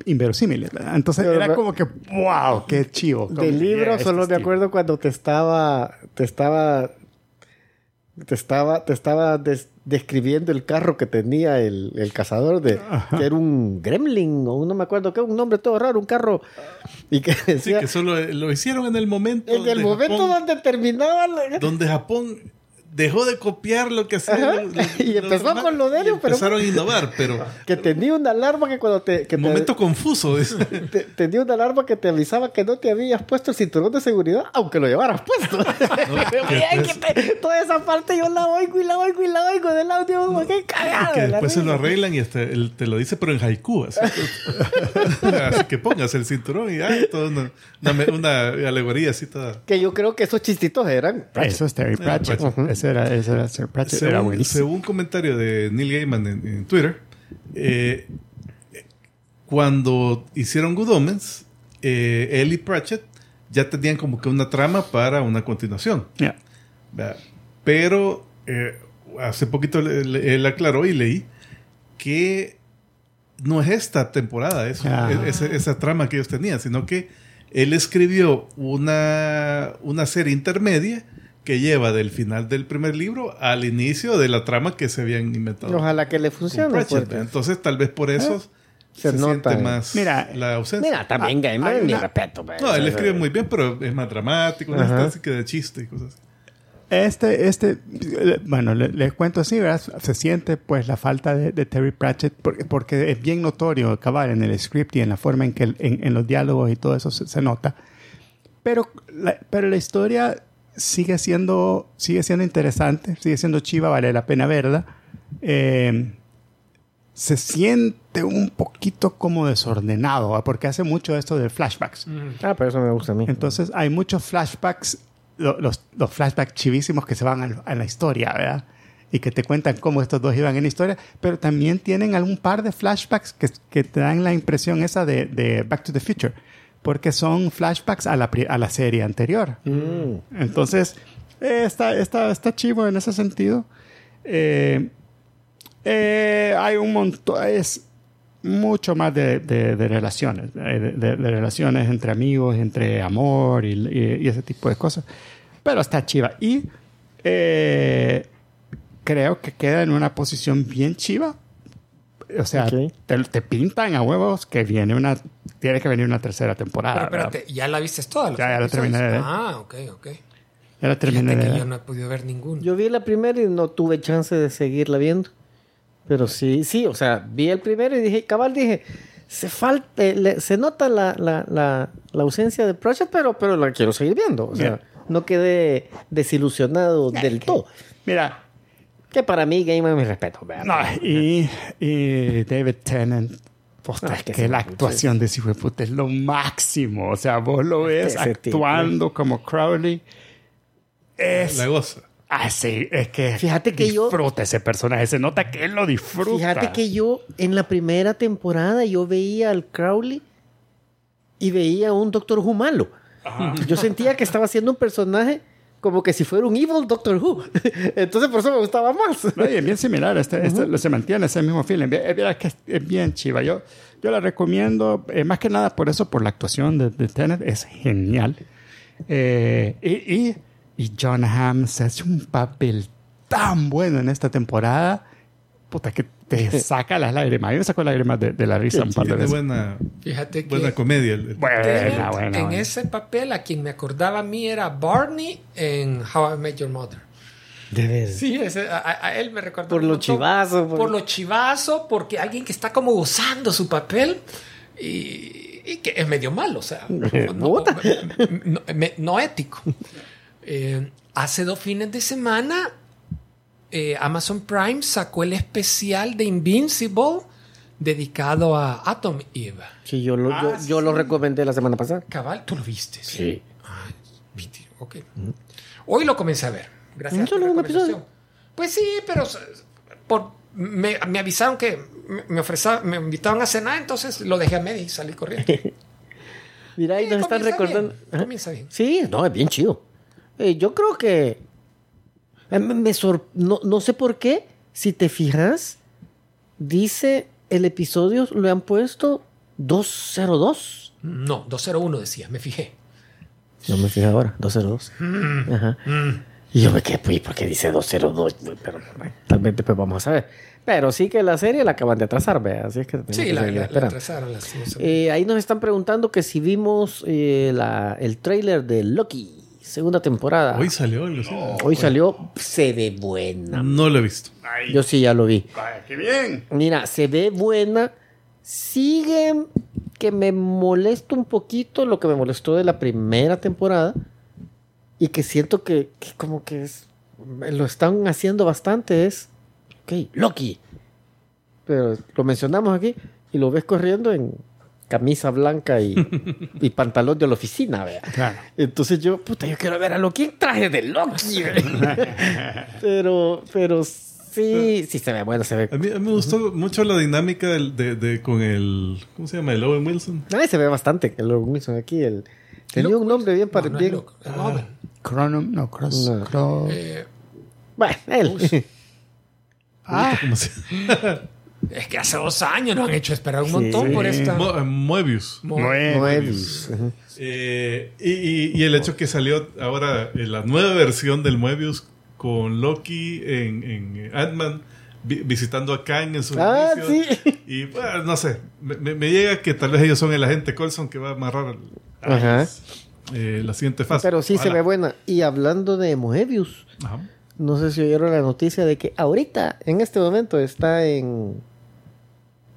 inverosímiles. ¿verdad? Entonces Pero era como que, wow, qué chivo. Del libro yeah, solo este me acuerdo cuando te estaba, te estaba, te estaba, te estaba des- describiendo el carro que tenía el, el cazador de, que era un gremlin o un- no me acuerdo qué, un nombre todo raro, un carro y que Sí, decía que solo lo hicieron en el momento. en el momento donde terminaba la- donde Japón dejó de copiar lo que los- Y empezó demás con lo de ellos, pero- empezaron a innovar, pero que tenía una alarma que cuando te, que te- momento confuso. es- te- tenía una alarma que te avisaba que no te habías puesto el cinturón de seguridad, aunque lo llevaras puesto. Ay, que te- toda esa parte yo la oigo y la oigo y la oigo del audio, como que cagada. que después se lo arreglan y hasta él te lo dice, pero en haiku. Así, Así que pongas el cinturón y ya, toda una, una, una alegoría así toda. Que yo creo que esos chistitos eran. Eso es Terry Pratchett. Pratchett. Ese era, ese era Terry Pratchett. era Según, buenísimo. según un comentario de Neil Gaiman en, en Twitter, eh, cuando hicieron Good Omens, eh, él y Pratchett ya tenían como que una trama para una continuación. Yeah. Pero eh, hace poquito él aclaró y leí que no es esta temporada eso, Ah. esa, esa trama que ellos tenían, sino que él escribió una, una serie intermedia que lleva del final del primer libro al inicio de la trama que se habían inventado. Ojalá que le funcione. Entonces tal vez por eso Se se, nota, siente eh. más Mira, la ausencia. Mira, también Ah, Gaiman, hay mi respeto. pues. no, él escribe muy bien, pero es más dramático, una Ajá. estética de chiste y cosas así. Este, este, eh, bueno, le- les cuento así, ¿verdad? Se siente pues la falta de, de Terry Pratchett porque, porque es bien notorio, cabal, en el script y en la forma en que el- en, en los diálogos y todo eso se, se nota. Pero la, pero la historia sigue siendo, sigue siendo interesante, sigue siendo chiva, vale la pena verla. Eh, se siente un poquito como desordenado, ¿va? porque hace mucho esto de flashbacks. Ah, pero eso me gusta a mí. Entonces hay muchos flashbacks, lo- los, los flashbacks chivísimos que se van al- a, la historia, ¿verdad? Y que te cuentan cómo estos dos iban en la historia, pero también tienen algún par de flashbacks que, que te dan la impresión esa de, de Back to the Future, porque son flashbacks a la, a la serie anterior. Mm. Entonces, eh, está, está, está chivo en ese sentido. Eh, eh, hay un montón, es mucho más de, de- de relaciones, eh, de, de- de relaciones entre amigos, entre amor y, y- y ese tipo de cosas. Pero está chiva. Y eh, creo que queda en una posición bien chiva. O sea, Ok. te, te pintan a huevos que viene una, tiene que venir una tercera temporada. Pero ¿verdad? espérate, ¿ya la viste toda? Ya, ya la terminé de. Ah, ok, ok. Ya la terminé de que yo no he podido ver ninguno. Yo vi la primera y no tuve chance de seguirla viendo. Pero sí, sí, o sea, vi el primero y dije, cabal, dije, se falta, le- se nota la, la, la, la ausencia de Project, pero, pero la quiero seguir viendo. O sea, Bien. no quedé desilusionado del todo. Mira, Que para mí, Game mi respeto. ¿verdad? No, y, y David Tennant, pues, Ah, es que que, sí, la sí. actuación de ese hijo de puta es lo máximo. O sea, vos lo ves tipo. actuando como Crowley. Es La goza. así, es que Fíjate que yo- disfruta ese personaje. Se nota que él lo disfruta. Fíjate que yo en la primera temporada yo veía al Crowley y veía a un Doctor Who malo. Yo sentía que estaba haciendo un personaje como que si fuera un evil Doctor Who. Entonces por eso me gustaba más. No, y es bien similar, este, este- se mantiene ese mismo feeling. Es, es- es, bien chiva. Yo, yo la recomiendo, eh, más que nada por eso, por la actuación de, de Tennant, es genial. Eh, y, y, y John Hamm se hace un papel tan bueno en esta temporada, puta, que te saca las lágrimas. Yo me saco lágrimas de, de la risa un par de veces. buena, Fíjate que buena comedia. el- el- Buena, Tennant, buena, en buena. ese papel a quien me acordaba a mí era Barney en How I Met Your Mother. Sí, ese- a, a- a él me recuerda. Por lo montón. chivazo, por- Por... lo chivazo, porque alguien que está como gozando su papel y, y que es medio malo, o sea, no, no- no- no ético. Eh, hace dos fines de semana, eh, Amazon Prime sacó el especial de Invincible dedicado a Atom Eve. Sí, yo lo, yo, yo lo recomendé la semana pasada. Cabal, tú lo viste. Sí. Ay, viste, ok. Hoy lo comencé a ver. Gracias ¿Un a tu solo un episodio? Pues sí, pero por, me, me avisaron que me, me ofreza- me invitaron a cenar, entonces lo dejé a media y salí corriendo. Mira, ahí nos están recordando. bien, comienza bien. Sí, no, es bien chido. Eh, yo creo que. Eh, me- sor- no, no sé por qué, si te fijas, dice el episodio lo han puesto 202. No, 201 decía, me fijé. No me fijé ahora, 202. Ajá. Y yo me quedé, pues, ¿por qué dice 202? Pero tal vez después vamos a saber. Pero sí que la serie la acaban de atrasar, vea. Así es que Sí, que la, la, la atrasaron Eh, ahí nos están preguntando que si vimos eh, la- el trailer de Loki, segunda temporada. Hoy salió. Hoy salió, se ve buena. No lo he visto. Yo sí ya lo vi. Qué bien. Mira, se ve buena. Sigue que me molesta un poquito lo que me molestó de la primera temporada. Y que siento que, que como que es, lo están haciendo bastante. Es, ok, Loki. Pero lo mencionamos aquí y lo ves corriendo en camisa blanca y, y pantalón de la oficina, vea. Claro. Entonces yo, puta, yo quiero ver a Loki en traje de Loki. pero, pero sí, sí se ve bueno, se ve. A mí, a mí me gustó mucho la dinámica del- de, de- con el. ¿Cómo se llama? El Owen Wilson. Ay, se ve bastante el Logan Wilson aquí. El, tenía un nombre bien No, para no bien. loco, es joven. Chronom, no, cross. No. cro- Eh, Bueno, él. Ah, ¿Cómo se es que hace dos años nos han hecho esperar un Sí. montón por esta. Mo- eh, Moebius. Mo- Moebius. Eh, y, y- y el hecho que salió ahora eh, la nueva versión del Moebius con Loki en, en Ant-Man vi- visitando a Kang en su Ah, inicio. sí. Y bueno, no sé, me, llega que tal vez ellos son el agente Colson que va a amarrar el- Ajá. eh, la siguiente fase. Pero sí se ve buena. Y hablando de Moebius, Ajá. No sé si oyeron la noticia de que ahorita, en este momento, está en,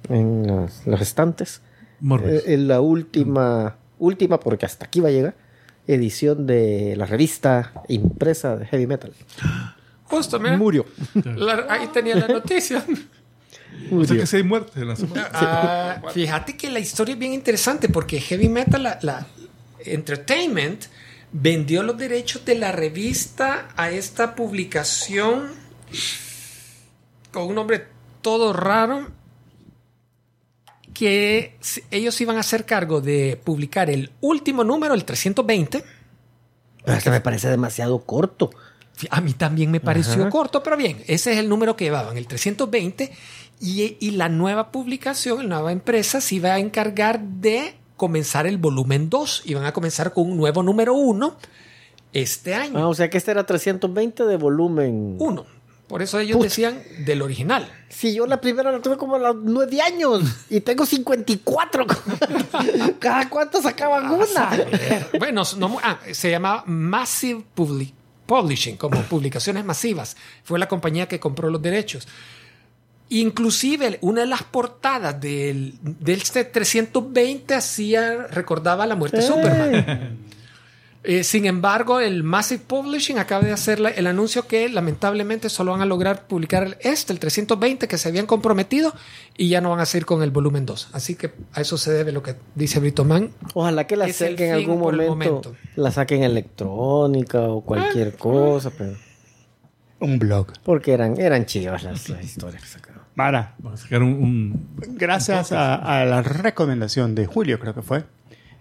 en los, los estantes. Morbius. eh, en la última, última, porque hasta aquí va a llegar, edición de la revista impresa de Heavy Metal. Justo, mira. Murió. La- ahí tenía la noticia. o sea Murió. que sí hay muertes en la semana. Ah, fíjate que la historia es bien interesante porque Heavy Metal, la, la Entertainment, vendió los derechos de la revista a esta publicación con un nombre todo raro que ellos iban a hacer cargo de publicar el último número, el 320. Pero es que me parece demasiado corto. A mí también me pareció Ajá. corto, pero bien, ese es el número que llevaban, el 320. Y, y la nueva publicación, la nueva empresa, se iba a encargar de comenzar el volumen 2. Iban a comenzar con un nuevo número 1 este Ah, año. o sea que este era 320 de volumen. 1. Por eso ellos Puta. decían del original. Si yo la primera la tuve como a los 9 años y tengo 54. ¿Cada cuánto sacaban una? bueno, no ah, se llamaba Massive Publi- Publishing, como publicaciones masivas. Fue la compañía que compró los derechos. Inclusive una de las portadas del, del este 320 hacía, recordaba la muerte de Superman. Eh, sin embargo, el Massive Publishing acaba de hacer la- el anuncio que lamentablemente solo van a lograr publicar este, el 320, que se habían comprometido, y ya no van a seguir con el volumen 2. Así que a eso se debe lo que dice Brito Man. Ojalá que la Es saquen en algún momento, momento. La saquen electrónica o cualquier cosa. Pero, un blog. porque eran, eran chivas las, las historias que sacaron. Vamos a sacar un, un- gracias a, a la recomendación de Julio, creo que fue,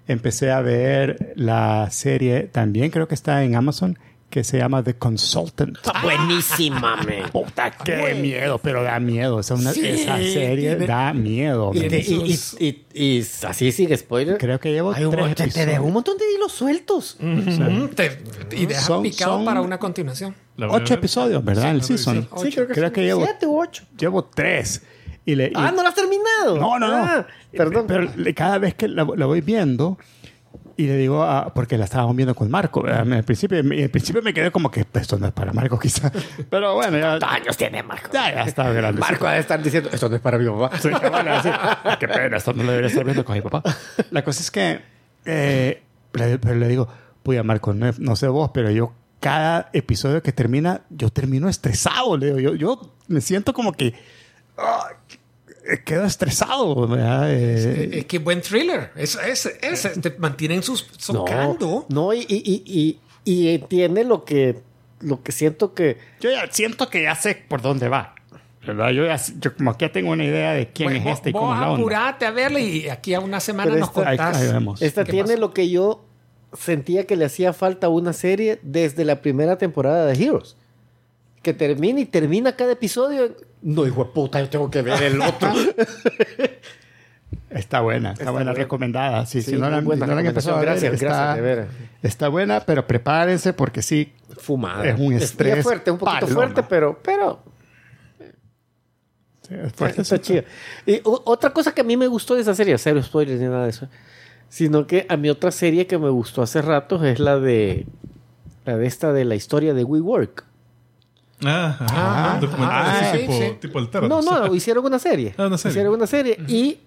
empecé a ver la serie, también creo que está en Amazon, que se llama The Consultant. Buenísima, man. Puta, qué miedo, pero da miedo. Esa, una- Sí, esa serie tiene- da miedo. Y, y- y- y- y así sigue spoiler. Creo que llevo Hay un, tres te- te dejo un montón de hilos sueltos. Ujú, te- y deja Son- picado son- para una continuación. La Ocho episodios, ¿verdad? El season. sí, Sí, creo que, Creo que llevo- siete u ocho. Llevo tres. Y le, y- Ah, no lo has terminado. No, no, no. Ah, perdón. Pero cada vez que la, la voy viendo y le digo, ah, porque la estábamos viendo con Marco, ¿verdad? al principio, al principio me quedé como que pues, esto no es para Marco quizá. Pero bueno, ya, ¿Cuántos años tiene Marco? ya, ya está grande. Marco ha de estar diciendo, esto no es para mi papá. Sí, bueno, así, qué pena, esto no lo debería estar viendo con mi papá. La cosa es que, eh, le- pero le digo, voy a Marco, no, no sé vos, pero yo cada episodio que termina, yo termino estresado, le digo, yo, yo me siento como que ah, quedo estresado. ¿verdad? Eh, Es que buen thriller. Es, es, es- te mantienen sus, socando. No, y, y, y, y, y tiene lo que, lo que siento que... yo ya siento que ya sé por dónde va. ¿verdad? Yo, ya, yo como que ya tengo una idea de quién Bueno, es este y vos cómo es la onda. apurate a verla y aquí a una semana Pero nos esta- Ahí, contás. ahí vemos. Esta ¿Qué tiene pasó? lo que yo sentía que le hacía falta una serie desde la primera temporada de Heroes. que termina y termina cada episodio. No, hijo de puta, yo tengo que ver el otro. Está buena, está, Está buena, buena. recomendada. Sí, Sí, si no la, buena si no la han empezado a ver. Gracias, está, gracias, de está buena, pero prepárense porque sí, Fumada. Es un estrés Es fuerte, un poquito paloma. fuerte, pero, pero sí, es fuerte. está chido. Y otra cosa que a mí me gustó de esa serie, cero spoilers ni nada de eso, sino que a mí otra serie que me gustó hace rato es la de la de esta de la historia de WeWork. Ah, ajá. Ah, Un documental ah, sí, tipo, sí. tipo altera. No, no, hicieron una serie. Ah, una serie. Hicieron una serie y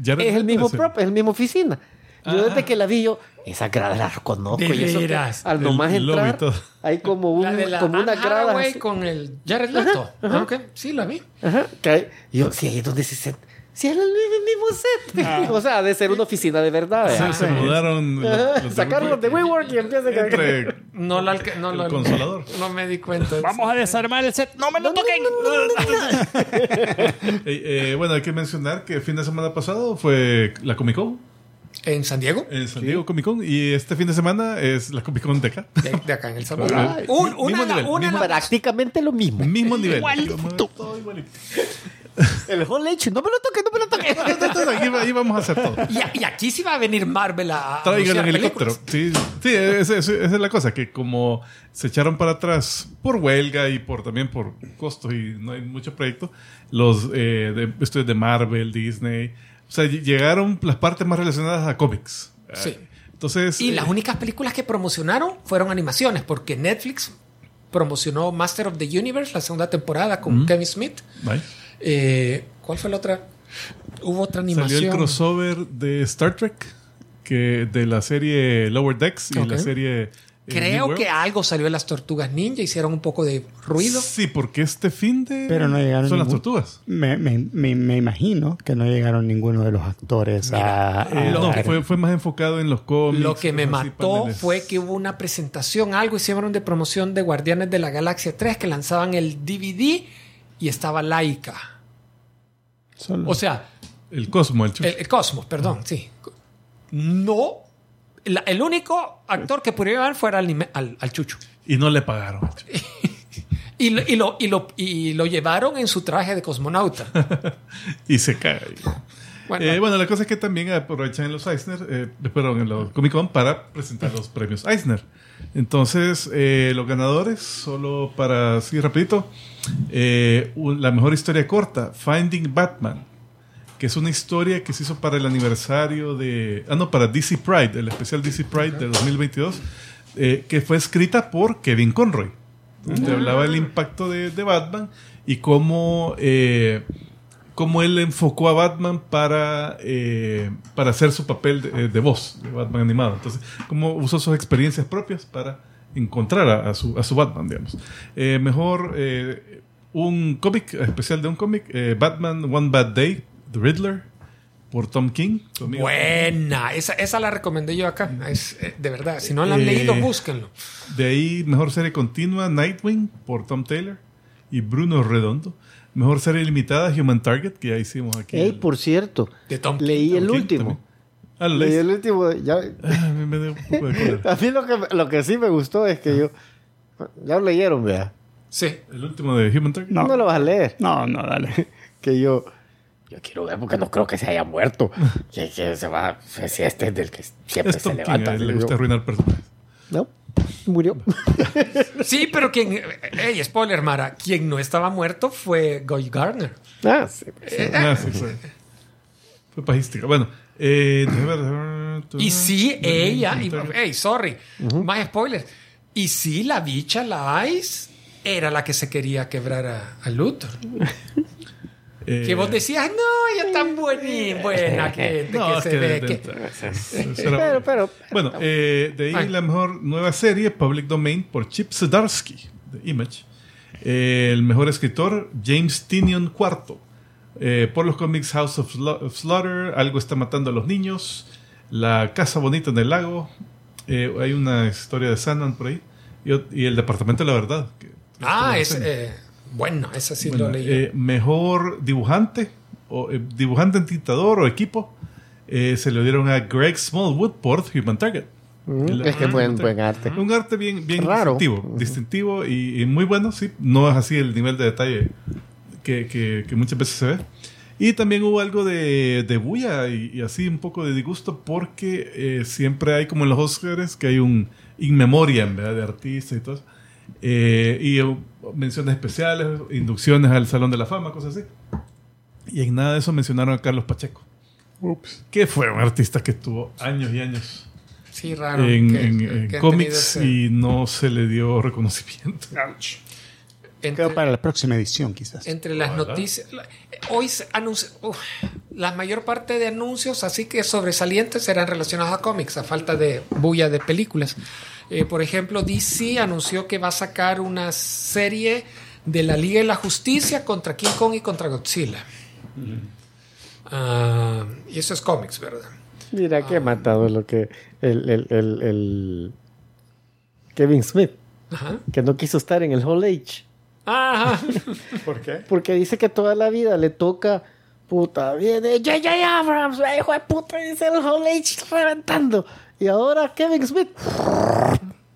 Ya es el mismo prop, es la misma oficina. Yo Ah. desde que la vi yo, esa grada la reconozco. De y eso que al nomás El entrar, hay como, un, La de la como una grada. Así. con el Jared Leto. Ah, ok. Sí, la vi. Ajá, que hay- y yo, sí, ahí es donde se set. Sí, es el mismo set. o sea, de ser una oficina de verdad. ¿verdad? se mudaron. los- Sacaron los de WeWork y empiezan a Entre No, la, alca- no, El lo- consolador. No me di cuenta. Vamos a desarmar el set. ¡No me lo toquen! Eh, eh, bueno, hay que mencionar que el fin de semana pasado fue la Comic Con En San Diego. en San Diego Comic Con y este fin de semana es la Comic Con de acá. De, de acá en El Salvador. Ay, Un- mismo una, nivel, una- mismo- Prácticamente lo mismo. Mismo nivel. Igualito. Todo igualito. El Hall H, no me lo toques, no me lo toques. Aquí, ahí vamos a hacer todo. y, y aquí sí va a venir Marvel a. Traigan el helicóptero. Sí, sí esa, es la cosa, que como se echaron para atrás por huelga y por también por costos y no hay mucho proyecto, los eh, de, estudios de Marvel, Disney, o sea, ll- llegaron las partes más relacionadas a cómics. Sí. Eh, Entonces, Y eh, las únicas películas que promocionaron fueron animaciones, porque Netflix promocionó Master of the Universe, la segunda temporada, con Kevin Smith. bye. Eh, ¿Cuál fue la otra? Hubo otra salió animación. el crossover de Star Trek, que de la serie Lower Decks y la serie... eh, Creo que algo salió de las tortugas ninja, hicieron un poco de ruido. Sí, porque este fin de... Pero no llegaron Son las tortugas. Me, me, me, me imagino que no llegaron ninguno de los actores a, a- Eh, no, a- fue, fue más enfocado en los cómics. Lo que me mató paneles. fue que hubo una presentación, algo hicieron de promoción de Guardianes de la Galaxia 3 que lanzaban el DVD y estaba solo- O sea, El Cosmo, el chucho. el, el Cosmos, perdón, sí. No. la- el único actor que pudiera llevar fuera al, al, al Chucho. Y no le pagaron. Y lo, y, lo, y, lo, y lo llevaron en su traje de cosmonauta. y se cae. Bueno, Eh, bueno, la cosa es que también aprovechan en los Eisner, eh, perdón, en los Comic Con para presentar los premios Eisner. Entonces, eh, los ganadores, solo para así rapidito, eh, la mejor historia corta, Finding Batman, que es una historia que se hizo para el aniversario de, ah no, para DC Pride, el especial DC Pride de 2022, eh, que fue escrita por Kevin Conroy. Te hablaba del impacto de, de Batman y cómo, eh, cómo él enfocó a Batman para, eh, para hacer su papel de, de voz de Batman animado. Entonces, cómo usó sus experiencias propias para encontrar a, a su, a su Batman, digamos. Eh, mejor eh, un cómic especial de un cómic, eh, Batman One Bad Day, The Riddler, por Tom King. buena. Esa, esa la recomendé yo acá. Es, eh, de verdad. Si no la han Eh, leído, búsquenlo. De ahí, mejor serie continua, Nightwing, por Tom Taylor y Bruno Redondo. Mejor serie limitada, Human Target, que ya hicimos aquí. Ey, el- por cierto, De Tom leí el King último. Ah, lo Leí el último. Ya, Ah, a mí me dio un poco de a mí lo que, lo que sí me gustó es que yo. Ya lo leyeron, vea. Sí. El último de Human Target. No. No lo vas a leer. No, no, dale. que yo. Yo quiero ver porque no creo que se haya muerto. que, que se va. Si este es del que siempre Es Tom se King, levanta. a él le gusta yo. arruinar personajes. No, murió. Sí, pero quien. Ey, spoiler, Mara. Quien no estaba muerto fue Guy Gardner. ah, sí. Ah, sí, fue. Fue pajística. Bueno, eh. Y sí, ella. Y, hey, sorry. Más spoilers. Y sí, la bicha, la Ice, era la que se quería quebrar a, a Luthor. Eh, Que vos decías, no, ella tan buena, buena que, no, que es se ve que. Pero, pero. Bueno, eh, de ahí Ay. la mejor nueva serie, Public Domain, por Chip Zdarsky, de Image. Eh, el mejor escritor, James Tinion IV. Eh, por los cómics House of, Sla- of Slaughter, Algo está matando a los niños, La Casa Bonita en el Lago. eh, hay una historia de Sandman por ahí. Y, y El Departamento de la Verdad. que- Ah, es. En bueno, esa sí Bueno, lo leí. eh, mejor dibujante, o eh, dibujante entintador o equipo, eh, se lo dieron a Greg Smallwood por Human Target. Mm, es que buen, buen arte. Un arte bien, bien Raro. distintivo, distintivo y, y muy bueno, sí. No es así el nivel de detalle que, que- que muchas veces se ve. Y también hubo algo de, de bulla y, y así un poco de disgusto porque eh, siempre hay como en los Oscars que hay un in memoriam ¿verdad? de artistas y todo. eso. Eh, y eh, menciones especiales, inducciones al Salón de la Fama, cosas así. Y en nada de eso mencionaron a Carlos Pacheco. Ups. Que fue un artista que estuvo años y años Sí, raro. en, que- en- que- en cómics ese- y no se le dio reconocimiento. entre, Quedó para la próxima edición, quizás. entre las Ojalá. noticias. la- Hoy se anuncia. uf, la mayor parte de anuncios, así que sobresalientes, serán relacionados a cómics, a falta de bulla de películas. Eh, por ejemplo, DC anunció que va a sacar una serie de la Liga de la Justicia contra King Kong y contra Godzilla. Ah, y eso es cómics, ¿verdad? Mira que matado lo que el, el, el, el Kevin Smith, Ajá. que no quiso estar en el Hall Age. Ajá. ¿Por qué? Porque dice que toda la vida le toca, puta, viene J.J. Abrams, hijo de puta, dice el Hall Age reventando. Y ahora Kevin Smith.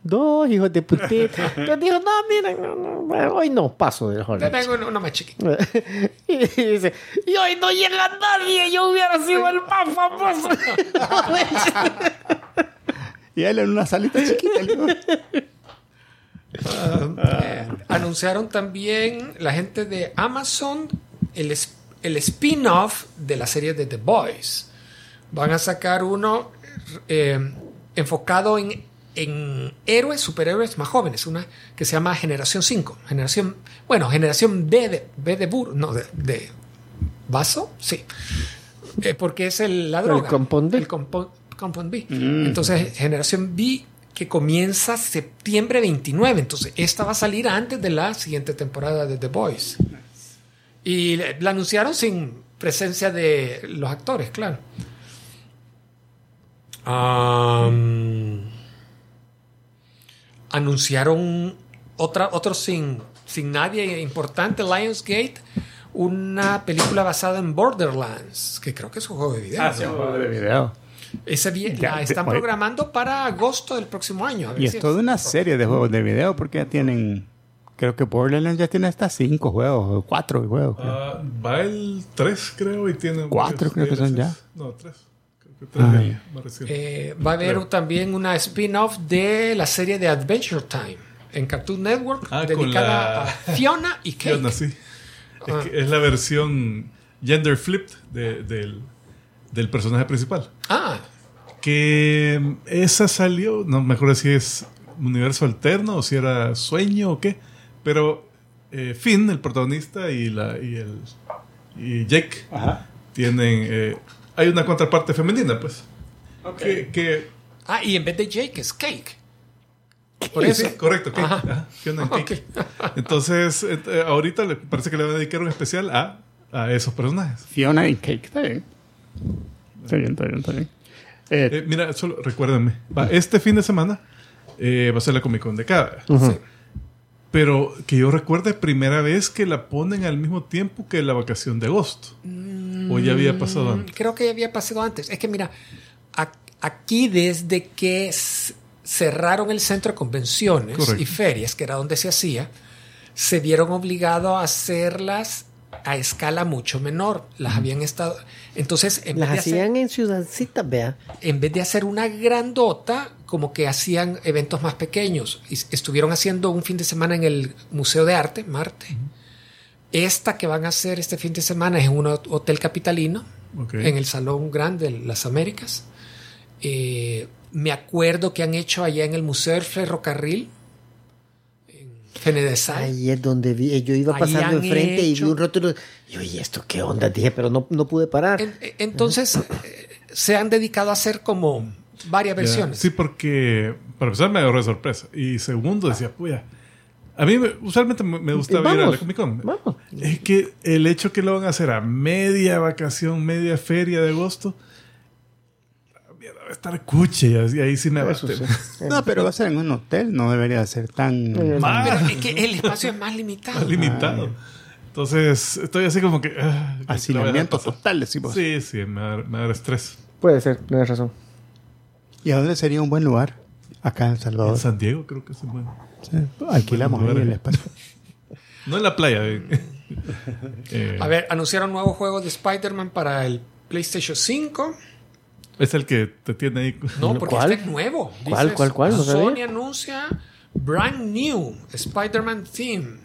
Dos hijos de putita. Entonces dijo, no, miren, no, no, hoy no paso del Hall Te tengo uno, uno más chiquito. y dice, y hoy no llega nadie, yo hubiera sido el más famoso. Y él en una salita chiquita. digo, Eh, anunciaron también la gente de Amazon el, el spin-off de la serie de The Boys. Van a sacar uno eh, enfocado en, en héroes, superhéroes más jóvenes, una que se llama Generación 5. Generación, bueno, Generación B de, B de burro, no, de, de vaso, sí. Eh, porque es el, la droga. compound B. El compo- compound B. Entonces, Generación B que comienza septiembre 29. Entonces, esta va a salir antes de la siguiente temporada de The Boys. Y la anunciaron sin presencia de los actores, claro. Am, anunciaron otra, otro sin, sin nadie importante, Lionsgate, una película basada en Borderlands, que creo que es un juego de video. Ah, sí, un juego de video. Ese bien, Ya, la están programando para agosto del próximo año. a ver Y si es toda una serie de juegos de video porque ya tienen. Creo que Borderlands ya tiene hasta cinco juegos, o cuatro juegos. Ah, va el 3, creo, y tiene. Cuatro, creo que son ya. No, 3. Creo que 3 Ah. Eh, va a haber también una spin-off de la serie de Adventure Time en Cartoon Network Ah, dedicada la- a Fiona y Cake. Fiona, sí. Ah. Es, que es la versión gender flipped de- del, del personaje principal. Ah, Que mm, esa salió, no me acuerdo si es universo alterno o si era sueño o qué, pero eh, Finn, el protagonista, y, la, y, el, y Jake Ajá. tienen. eh, hay una contraparte femenina, pues. Que, que- ah, y en vez de Jake es Cake. Por Sí, eso. sí, correcto, Cake. Ajá. Ajá, Fiona Cake. Entonces, eh, ahorita le parece que le van a dedicar un especial a, a esos personajes. Fiona y Cake. Está bien. Está bien, está bien, está bien. Eh, Eh, mira, solo recuérdenme. Va, este fin de semana eh, va a ser la Comic Con de Cada. Sí. Pero que yo recuerde, primera vez que la ponen al mismo tiempo que la vacación de agosto. O ya había pasado Mm, antes. Creo que ya había pasado antes. Es que mira, aquí desde que cerraron el centro de convenciones Correcto. y ferias, que era donde se hacía, se vieron obligados a hacerlas a escala mucho menor. Las habían estado. Entonces, en Las vez, de hacer, hacían en ciudadcitas, vea. en vez de hacer una grandota, como que hacían eventos más pequeños. Estuvieron haciendo un fin de semana en el Museo de Arte, Marte. Esta que van a hacer este fin de semana es en un hot- hotel capitalino, en el Salón Grande de las Américas. Eh, me acuerdo que han hecho allá en el Museo del Ferrocarril, en Fenedesal. Ahí es donde vi, eh, yo iba pasando enfrente y vi un rótulo. Y oye, ¿esto qué onda? Dije, pero no, no pude parar. En- entonces, eh, se han dedicado a hacer como varias Ya. versiones. Sí, porque para empezar me agarró de sorpresa. Y segundo decía, puya. A mí me- usualmente me gusta ir a la Comic Con. vamos. Es que el hecho que lo van a hacer a media vacación, media feria de agosto, la mierda, va a estar cuche. Y ahí- sí me abate. sí. no, pero va a ser en un hotel, no debería ser tan. Más, Pero es que el espacio es más limitado. limitado. Entonces, estoy así como que. ah, que Hacinamiento la voy a dejar pasar. total, decimos. Sí, sí, me va, a dar- me va a dar estrés. Puede ser, tienes razón. ¿Y a dónde sería un buen lugar? Acá en El En Salvador. San Diego creo que se mueve. Sí, Alquilamos ahí el espacio. No en la playa. eh. Eh, A ver, anunciaron nuevos juegos de Spider-Man para el PlayStation 5. Es el que te tiene ahí. No, porque ¿Cuál? este es nuevo. ¿Cuál, Dices, cuál, cuál? No Sony sabía. anuncia Brand New Spider-Man Theme.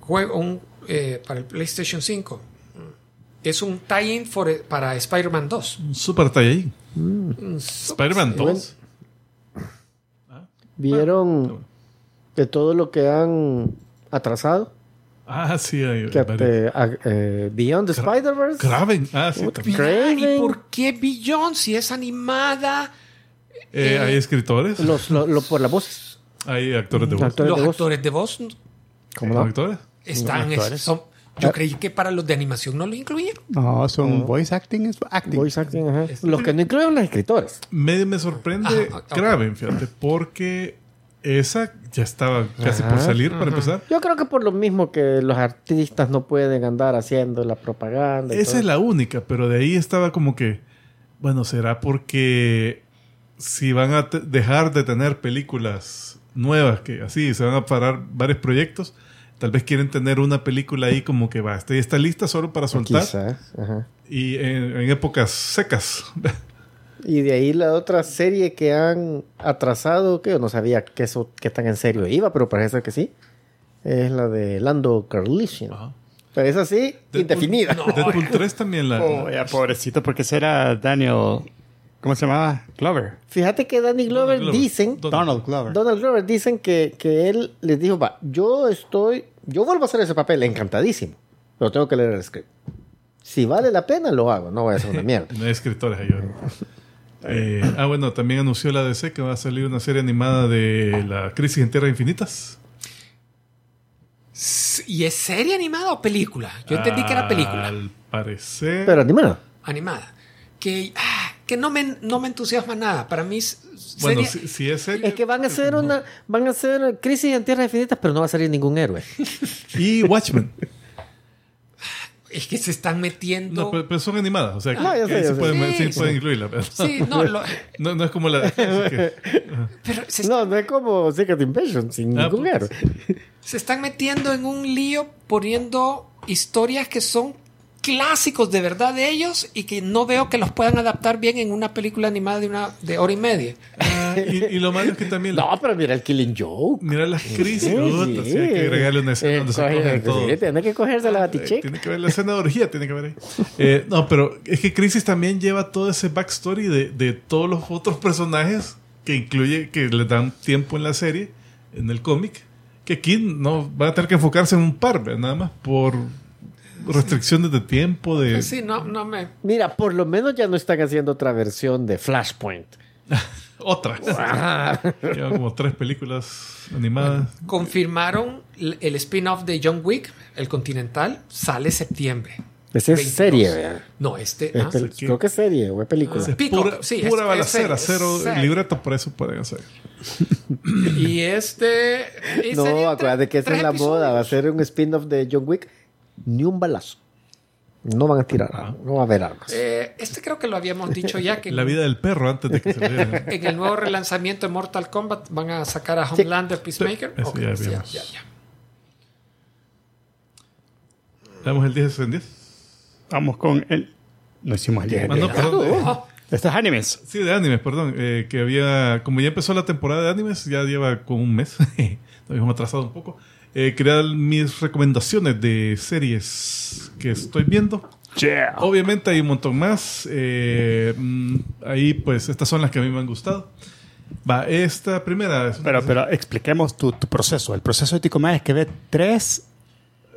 Juego un, eh, para el PlayStation 5. Es un tie-in para Spider-Man 2. Un Super Saiyajin. Mm. Spider-Man 2. ¿Vieron de todo lo que han atrasado? Ah, sí, hay Que, eh, a- eh, Beyond the Spider-Verse. Kraven. Ah, sí. Craven. ¿Y por qué Beyond si es animada? Eh, eh, hay escritores. Los, lo, lo- por las voces. Hay actores de voz. Actores Los de voz. actores de voz ¿Cómo ¿Son no? actores? están. actores. son- yo creí que para los de animación no lo incluyeron. No, son voice acting, es acting. Voice acting, ajá. Los que no incluyen los escritores. Me, me sorprende Ajá, ok. Kraven, fíjate, porque esa ya estaba casi por salir para empezar. Yo creo que por lo mismo que los artistas no pueden andar haciendo la propaganda. y Esa todo. es la única, pero de ahí estaba como que, bueno, será porque si van a dejar de tener películas nuevas, que así se van a parar varios proyectos, tal vez quieren tener una película ahí como que va, está, está lista solo para soltar Quizás, ajá. y en, en épocas secas. Y de ahí la otra serie que han atrasado, que yo no sabía que eso que tan en serio iba, pero parece que sí. Es la de Lando Calrissian. Ajá. Pero es así, Deadpool- indefinida. Deadpool 3 también la... Oh, ya, pobrecito, porque ese era Daniel. ¿Cómo se llamaba? Glover. Fíjate que Danny Glover Glover. dicen, Donald. Donald Glover. Donald Glover dicen que, que él les dijo, va, yo estoy, yo vuelvo a hacer ese papel encantadísimo, pero tengo que leer el script. Si vale la pena, lo hago, no voy a hacer una mierda. No hay escritores ahí. ¿verdad? Eh, ah, bueno, también anunció la DC que va a salir una serie animada de la Crisis en Tierras Infinitas. ¿Y es serie animada o película? Yo entendí que era película Al parecer. Pero animado. animada. Que, ah, que no, me, no me entusiasma nada. Para mí, bueno, si, si es serie. Es que van a hacer una, van a hacer crisis en tierras infinitas, pero no va a salir ningún héroe. Y Watchmen. es que se están metiendo. No, pero, pero son animadas. O sea, que sé, pueden, Sí, sí, sí. pueden incluirla. pero- Sí, no, lo- no, no es como la. que- pero se, No, no es como Secret Invasion, sin Ah, ningún pues. héroe. se están metiendo en un lío poniendo historias que son clásicos de verdad de ellos y que no veo que los puedan adaptar bien en una película animada de una de hora y media. Ah, y, y lo malo es que también. No, pero mira el Killing Joke. Mira las crisis. Sí, sí, hay que agregarle una escena Eh, donde se coge- cogen todo. sí, tiene que cogerse la Eh, baticheca. Tiene que ver la escena de orgía, tiene que ver ahí. Eh, no, pero es que Crisis también lleva todo ese backstory de, de todos los otros personajes que incluye, que le dan tiempo en la serie, en el cómic, que aquí no van a tener que enfocarse en un par, ¿verdad? nada más por restricciones de tiempo, de... Sí, no, no me. Mira, por lo menos ya no están haciendo otra versión de Flashpoint. Otra. Llevan como tres películas animadas. Confirmaron el spin-off de John Wick, el Continental, sale septiembre. Esa es 22. serie, ¿verdad? No, este. Es ah, creo que es serie o es película. Es Peacock, pura, sí, pura es- balacera, es- cero es- libreto, por eso pueden hacer. Y este. No, acuérdate que esa es la moda. Va a episodios. ser un spin-off de John Wick. Ni un balazo. No van a tirar, armas, no va a haber armas. Eh, este creo que lo habíamos dicho ya que La vida del perro antes de que se vea. en el nuevo relanzamiento de Mortal Kombat van a sacar a Homelander Peacemaker. Eso Ok, ya sí, vimos. ya, ya. Damos el 10 en 10. Vamos con el. No hicimos el 10. Ah, no, perdón, de- Ah, Estos animes. Sí, de animes, perdón. eh, que había, como ya empezó la temporada de animes, ya lleva como un mes. Nos habíamos atrasado un poco. Eh, dar mis recomendaciones de series que estoy viendo. Yeah. Obviamente hay un montón más. eh, mm, ahí, pues, estas son las que a mí me han gustado. Va, esta primera. es Pero, pero expliquemos tu, tu proceso. El proceso de Ticomás es que ve tres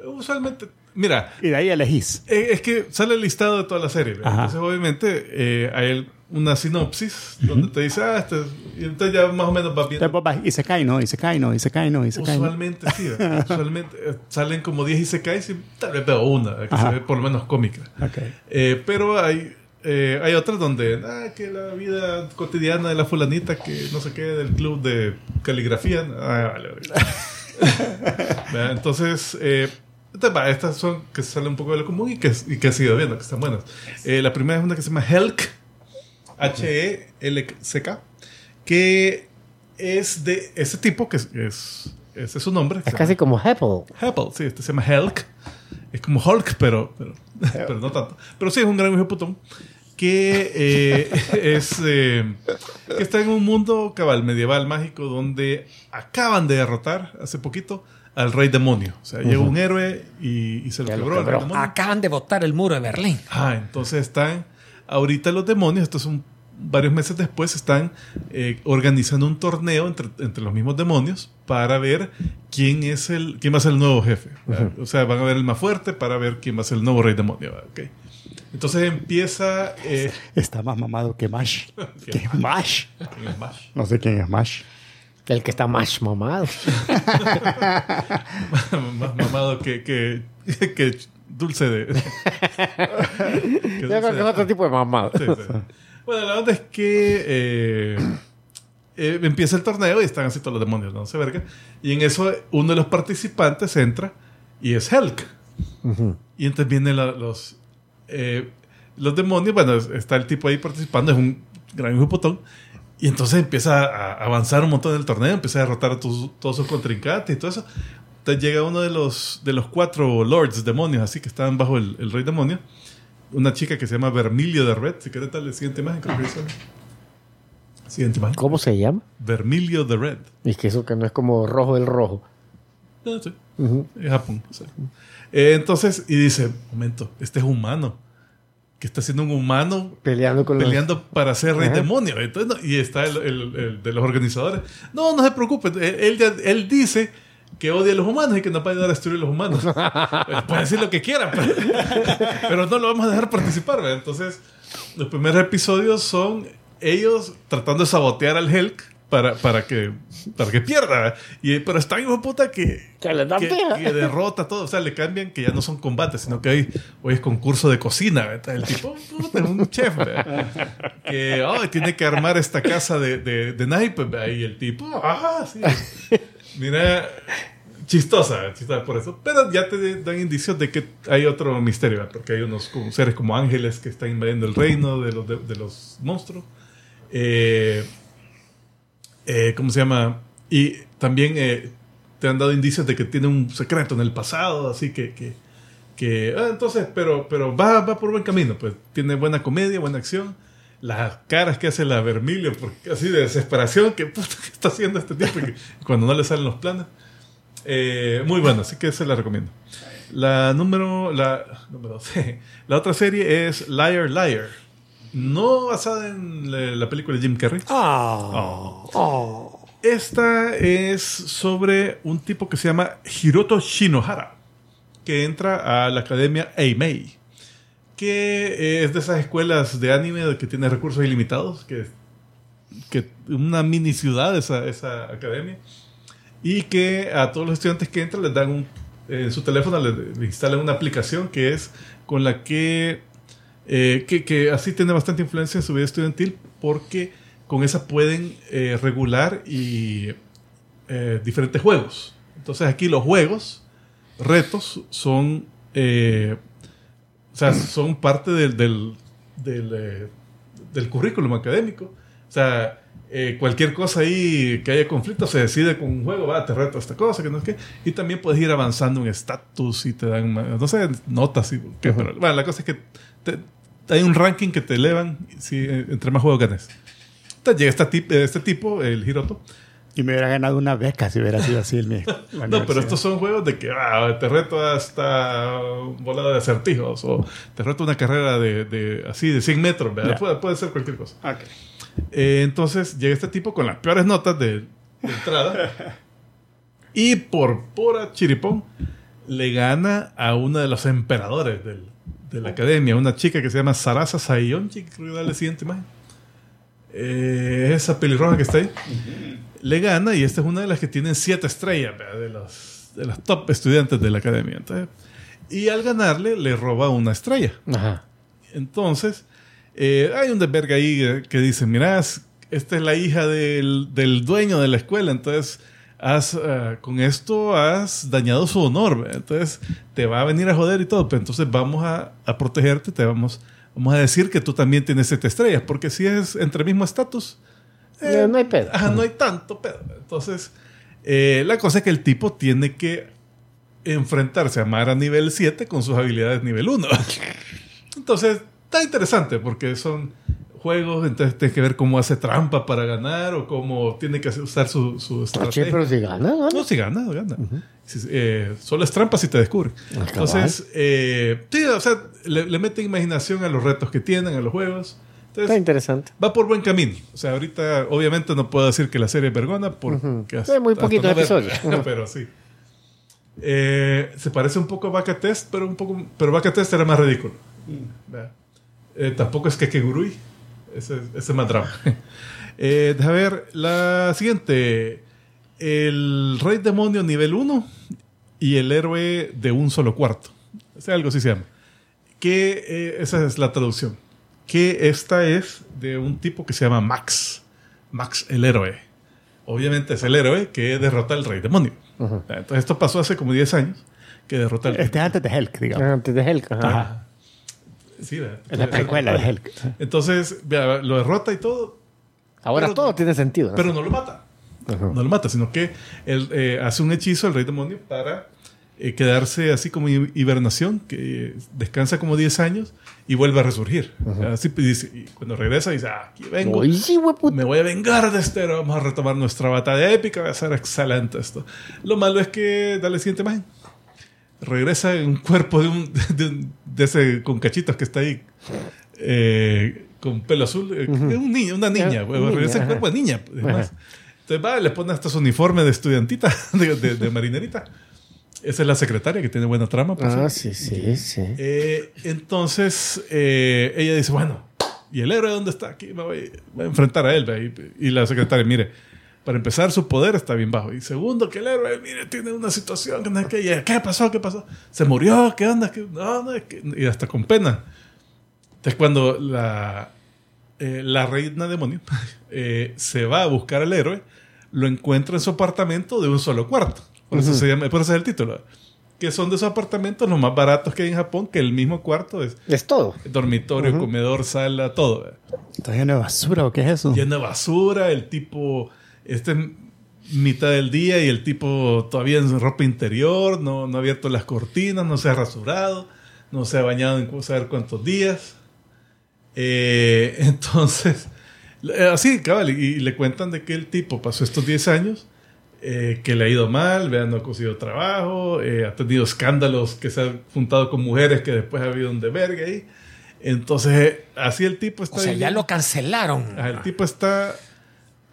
Usualmente, mira, y de ahí elegís. Eh, es que sale el listado de toda la serie. Entonces, obviamente, eh, hay una sinopsis donde te dice, ah, este, y entonces ya más o menos va viendo. Entonces vas, y se cae, ¿no? Y se cae, ¿no? Y se cae, ¿no? Y se cae. ¿no? Usualmente sí, usualmente eh, salen como 10 y se cae y tal vez veo una, que Ajá. se ve por lo menos cómica. Ok. Eh, pero hay, eh, hay otras donde, ah, que la vida cotidiana de la fulanita que no sé qué, del club de caligrafía. Ah, vale, vale. Entonces, eh, estas son que salen un poco de lo común y que, y que he sido viendo, que están buenas. Eh, la primera es una que se llama Helk, H-E-L-C-K, que es de ese tipo, que es, es- ese es su nombre. Es casi como Apple. Apple, sí, este se llama Hulk. Es como Hulk, pero, pero, pero no tanto. Pero sí, es un gran hijo putón que eh, es eh, que está en un mundo cabal medieval mágico donde acaban de derrotar hace poquito al rey demonio. O sea, llegó un héroe y, y se lo quebró al rey demonio. Acaban de botar el muro de Berlín. Ah, entonces están ahorita los demonios, estos son varios meses después, están eh, organizando un torneo entre, entre los mismos demonios para ver quién es el quién va a ser el nuevo jefe. O sea, van a ver el más fuerte para ver quién va a ser el nuevo rey demonio. ¿verdad? Ok. Entonces empieza eh, Está más mamado que Mash. ¿Qué Mash? ¿quién es Mash? No sé quién es Mash. El que está más mamado. más mamado que, que, que dulce de. Yo creo que es otro tipo de mamado. Sí, sí. Bueno, la onda es que eh, eh, empieza el torneo y están así todos los demonios, no se verga. Y en eso uno de los participantes entra y es Helk. Y entonces vienen la- los, eh, los demonios. Bueno, es- está el tipo ahí participando, es un gran putón. Y entonces empieza a avanzar un montón en el torneo, empieza a derrotar a tus- todos sus contrincantes y todo eso. Entonces llega uno de los, de los cuatro lords demonios, así que estaban bajo el, el rey demonio. Una chica que se llama Vermilio de Red. Si querés darle siguiente imagen, creo que. Siguiente imagen. ¿Cómo se llama? Vermilio de Red. Y que eso que no es como rojo el rojo. No, sí. Es Japón. sí. Eh, entonces, y dice, momento, este es humano. Que está siendo un humano Peleando con los- peleando para ser rey Ajá. demonio. Entonces, no, y está el, el- el de los organizadores. No, no se preocupe. Él, él, ya- él dice que odia a los humanos y que nos va a ayudar a destruir a los humanos. Pues Puede decir lo que quiera, pero, pero no lo vamos a dejar participar. ¿verdad? Entonces, los primeros episodios son ellos tratando de sabotear al Hulk para, para, que, para que pierda. Y, pero está hijo puta que, Que le da que, derrota todo. O sea, le cambian que ya no son combates, sino que hoy, hoy es concurso de cocina. ¿verdad? El tipo puta, es un chef. ¿verdad? Que oh, tiene que armar esta casa de, de, de naipes. Y el tipo, ah, sí. Mira, chistosa, chistosa por eso. Pero ya te dan indicios de que hay otro misterio, ¿verdad? porque hay unos como seres como ángeles que están invadiendo el reino de los, de, de los monstruos. Eh, eh, ¿Cómo se llama? Y también eh, te han dado indicios de que tiene un secreto en el pasado, así que... que, que- ah, entonces, pero, pero va, va por buen camino, pues tiene buena comedia, buena acción. Las caras que hace la Vermilio, porque, así de desesperación, que puta, ¿qué está haciendo este tipo? Que cuando no le salen los planes. Eh, muy buena, así que se la recomiendo. La número, la, número la otra serie es Liar Liar. No basada en la, la película de Jim Carrey. Oh. Oh. Esta es sobre un tipo que se llama Hiroto Shinohara, que entra a la academia Eimei, que es de esas escuelas de anime que tiene recursos ilimitados, que, que una mini ciudad esa, esa academia, y que a todos los estudiantes que entran les dan un, en su teléfono le, le instalan una aplicación que es con la que, eh, que, que así tiene bastante influencia en su vida estudiantil porque con esa pueden eh, regular y eh, diferentes juegos. Entonces aquí los juegos, retos, son, eh, o sea, son parte del, del, del, eh, del currículum académico. O sea, eh, cualquier cosa ahí que haya conflicto se decide con un juego, va, te reto esta cosa, que no es que. Y también puedes ir avanzando en estatus y te dan, no sé, notas. Y, que, pero, bueno, la cosa es que te- hay un ranking que te elevan si, eh, entre más juegos ganes. Entonces llega este, este tipo, el Hiroto. Y me hubiera ganado una beca si hubiera sido así. mi- la No, pero estos son juegos de que ah, te reto hasta volada de acertijos o te reto una carrera de, de- así de 100 metros. Ya. Puede, puede ser cualquier cosa. Ok. Eh, entonces llega este tipo con las peores notas de, de entrada y por pura chiripón le gana a uno de los emperadores del- de la academia, una chica que se llama Sarasa Sayonji, creo que da la siguiente imagen. Eh, esa pelirroja que está ahí. Le gana y esta es una de las que tienen siete estrellas ¿verdad? de los, de los top estudiantes de la academia. Entonces, y al ganarle le roba una estrella. Ajá. Entonces, eh, hay un desverga ahí que dice, mirá, esta es la hija del, del dueño de la escuela, entonces has, eh, con esto has dañado su honor, ¿verdad? entonces te va a venir a joder y todo, pero entonces vamos a, a protegerte, te vamos, vamos a decir que tú también tienes siete estrellas, porque si es entre mismo estatus, Eh, no hay pedo. Ajá, no hay tanto pedo. Entonces, eh, la cosa es que el tipo tiene que enfrentarse a Mara nivel 7 con sus habilidades nivel 1. Entonces, está interesante porque son juegos, entonces tienes que ver cómo hace trampa para ganar o cómo tiene que usar su, su Che, estrategia. pero si gana, ¿no? No, si gana, gana. Si- eh, solo es trampa si te descubre. Ah, Entonces, eh, sí, o sea, le, le mete imaginación a los retos que tienen, a los juegos. Está Entonces, interesante. va por buen camino. O sea, ahorita, obviamente, no puedo decir que la serie es vergona porque Ujú. hasta- Sí, muy hasta poquitos no ver- episodios. Ujú. pero sí. Eh, se parece un poco a Baka Test, pero un poco, pero Baka Test era más ridículo. ¿verdad? Eh, tampoco es que Kegurui. Ese, ese es más drama. Eh, deja ver la siguiente. El Rey Demonio nivel 1 y el héroe de un solo cuarto. O sea, algo así se llama. Que eh, esa es la traducción. Que esta es de un tipo que se llama Max. Max el héroe. Obviamente es el héroe que derrota al Rey Demonio. Entonces esto pasó hace como 10 años. Que derrota al Este es antes de Hulk, digamos. Antes de Helk. ajá. Ajá. Sí, la precuela de Hulk. Entonces, lo derrota y todo, Ahora Pero- todo tiene sentido. ¿no? pero no lo mata. No lo mata, sino que él eh, hace un hechizo al rey demonio para eh, quedarse así como hi- hibernación, que eh, descansa como 10 años y vuelve a resurgir. Así, pues, dice- y cuando regresa dice, ah, aquí vengo. Me voy a vengar de este. Vamos a retomar nuestra batalla épica. Va a ser excelente esto. Lo malo es que, dale siguiente imagen. Regresa en un cuerpo de un, de, un- de ese con cachitos que está ahí. eh, con pelo azul. eh, un niño, una niña. Güey, niña, regresa ajá. cuerpo de niña. además. Entonces va, le pone hasta su uniforme de estudiantita, de, de- de marinerita. Esa es la secretaria que tiene buena trama. por Ah, sí, sí, sí. Eh, entonces eh, ella dice, bueno, ¿y el héroe dónde está? Aquí me voy, voy a enfrentar a él. ve". Y, y la secretaria, mire, para empezar, su poder está bien bajo. Y segundo, que el héroe, mire, tiene una situación que no es que... y, ¿Qué pasó? ¿Qué pasó? ¿Se murió? ¿Qué onda? ¿Qué? No, no, es que... Y hasta con pena. Entonces cuando la, eh, la reina demonio se va a buscar al héroe, lo encuentra en su apartamento de un solo cuarto. Por eso, se llama, por eso es el título. Que son de esos apartamentos los más baratos que hay en Japón, que el mismo cuarto es Es todo. dormitorio, comedor, sala, todo. ¿Está lleno de basura o qué es eso? Lleno de basura, el tipo, este es mitad del día y el tipo todavía en su ropa interior, no, no ha abierto las cortinas, no se ha rasurado, no se ha bañado en saber cuántos días. Eh, entonces, así, cabal, y, y le cuentan de que el tipo pasó estos 10 años, eh, que le ha ido mal, vean, no ha conseguido trabajo, eh, ha tenido escándalos que se ha juntado con mujeres que después ha habido un de verga ahí. Entonces, así el tipo está O sea, ya lo cancelaron. El tipo está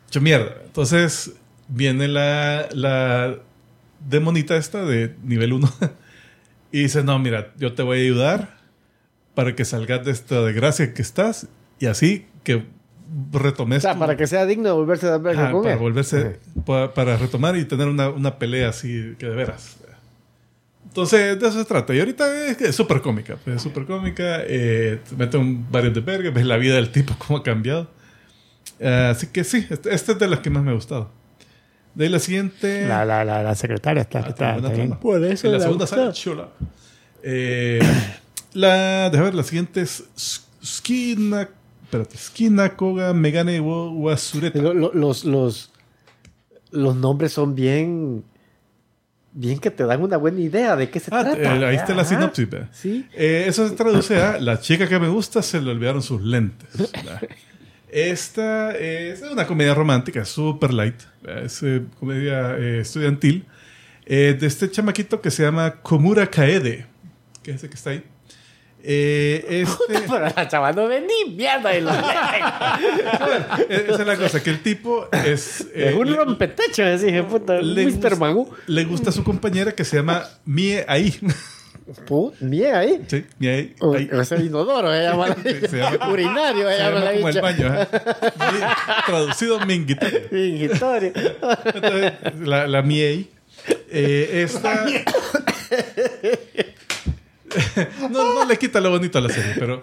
hecho mierda. Entonces viene la, la demonita esta de nivel 1 y dice, no, mira, yo te voy a ayudar para que salgas de esta desgracia que estás y así que O sea, para que sea digno de volverse a dar Ajá, con para él. volverse pa- para retomar y tener una, una pelea así que de veras. Entonces de eso se trata. Y ahorita es súper cómica pues, es súper cómica eh, te mete un varios de verga ves la vida del tipo cómo ha cambiado. Eh, así que sí este, este es de las que más me ha gustado. De ahí la siguiente. La, la, la, la secretaria está, Ah, está, está bien. Por eso en la le segunda sale chula. Eh, la déjame ver la siguiente es Skina espérate Skina Koga Megane wo Wasureta Lo- lo- los, los, los nombres son bien. Bien que te dan una buena idea de qué se Ah, trata. eh, ahí está la sinopsis. Sí. Eh, eso se traduce a la chica que me gusta se le olvidaron sus lentes. ¿verdad? Esta es una comedia romántica, super light. ¿verdad? Es eh, comedia eh, estudiantil. eh, de este chamaquito que se llama Komura Kaede. Que es ese que está ahí. Eh, este, Pero la chaval no ven ni mierda eh, esa es la cosa, que el tipo es... eh, Es un rompetecho, hijo de puta. le Mr. gusta- Magoo. Le gusta a su compañera que se llama Mie Ahí. Pu- Bien ahí. sí, Mie Ahí. O- Ahí. Ese inodoro, se llama. Sí, se llama- Urinario, Se llama la como el baño, traducido minguitario. Mingitorio. Entonces, la, la miei. eh, esta. No, no le quita lo bonito a la serie, pero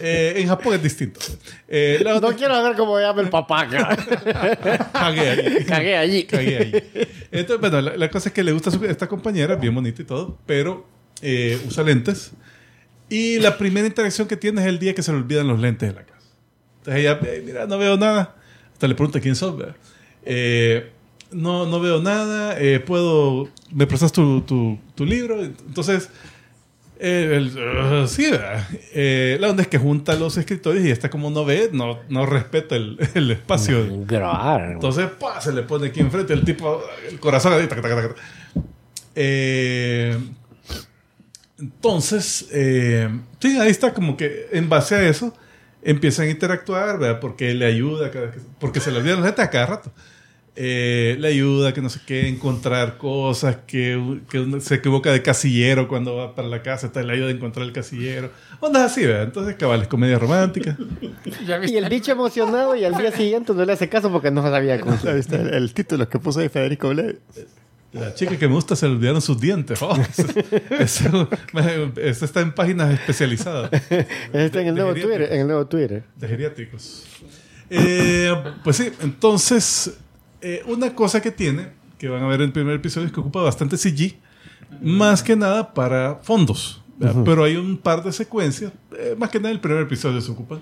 eh, en Japón es distinto. Eh, No otra- quiero ver cómo llama el papá. cagué ahí. Cagué allí. Cagué ahí. Entonces, bueno, la, la cosa es que le gusta su- esta compañera, bien bonita y todo, pero eh, usa lentes. Y la primera interacción que tiene es el día que se le olvidan los lentes de la casa. Entonces ella, "Eh, mira, no veo nada. Te le pregunta quién sos. Eh, no, no veo nada, eh, puedo, me prestas tu, tu, tu libro. Entonces, eh, el- uh, sí, ¿verdad? Eh, la onda es que junta a los escritores y esta como no ve, no, no respeta el, el espacio. Grabar. Entonces, ¡pah! se le pone aquí enfrente el tipo, el corazón. Eh, entonces, eh, sí, ahí está como que en base a eso empiezan a interactuar, ¿verdad? Porque le ayuda, cada vez que- porque se le olvida la gente a cada rato. Eh, le ayuda, que no sé qué, encontrar cosas, que, que uno se equivoca de casillero cuando va para la casa, entonces le ayuda a encontrar el casillero. Ondas así, ¿verdad? Entonces, cabal, es comedia romántica. Y el bicho emocionado y al día siguiente no le hace caso porque no sabía cómo. ¿Ya viste el, el título que puso ahí Federico Bled? La chica que me gusta se le olvidaron sus dientes. Oh, eso, eso- eso está en páginas especializadas Está en el nuevo De- Twitter. En el nuevo Twitter. de geriátricos. Eh, pues sí, entonces, eh, una cosa que tiene, que van a ver en el primer episodio, es que ocupa bastante CG, más que nada para fondos. Pero hay un par de secuencias, eh, más que nada el primer episodio se ocupa,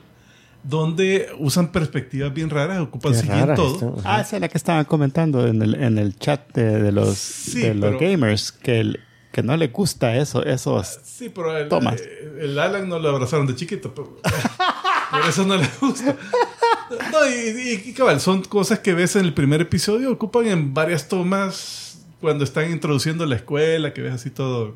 donde usan perspectivas bien raras, ocupan Qué CG en todo. esto. Ah, esa es la que estaban comentando en el, en el chat de, de los, Sí, de los pero- gamers, que, el- que no les gusta eso, esos... Sí, pero el, Tomas. eh, el Alan no lo abrazaron de chiquito. pero- por eso no le gusta. No, y, y- y cabal, son cosas que ves en el primer episodio, ocupan en varias tomas cuando están introduciendo la escuela, que ves así todo,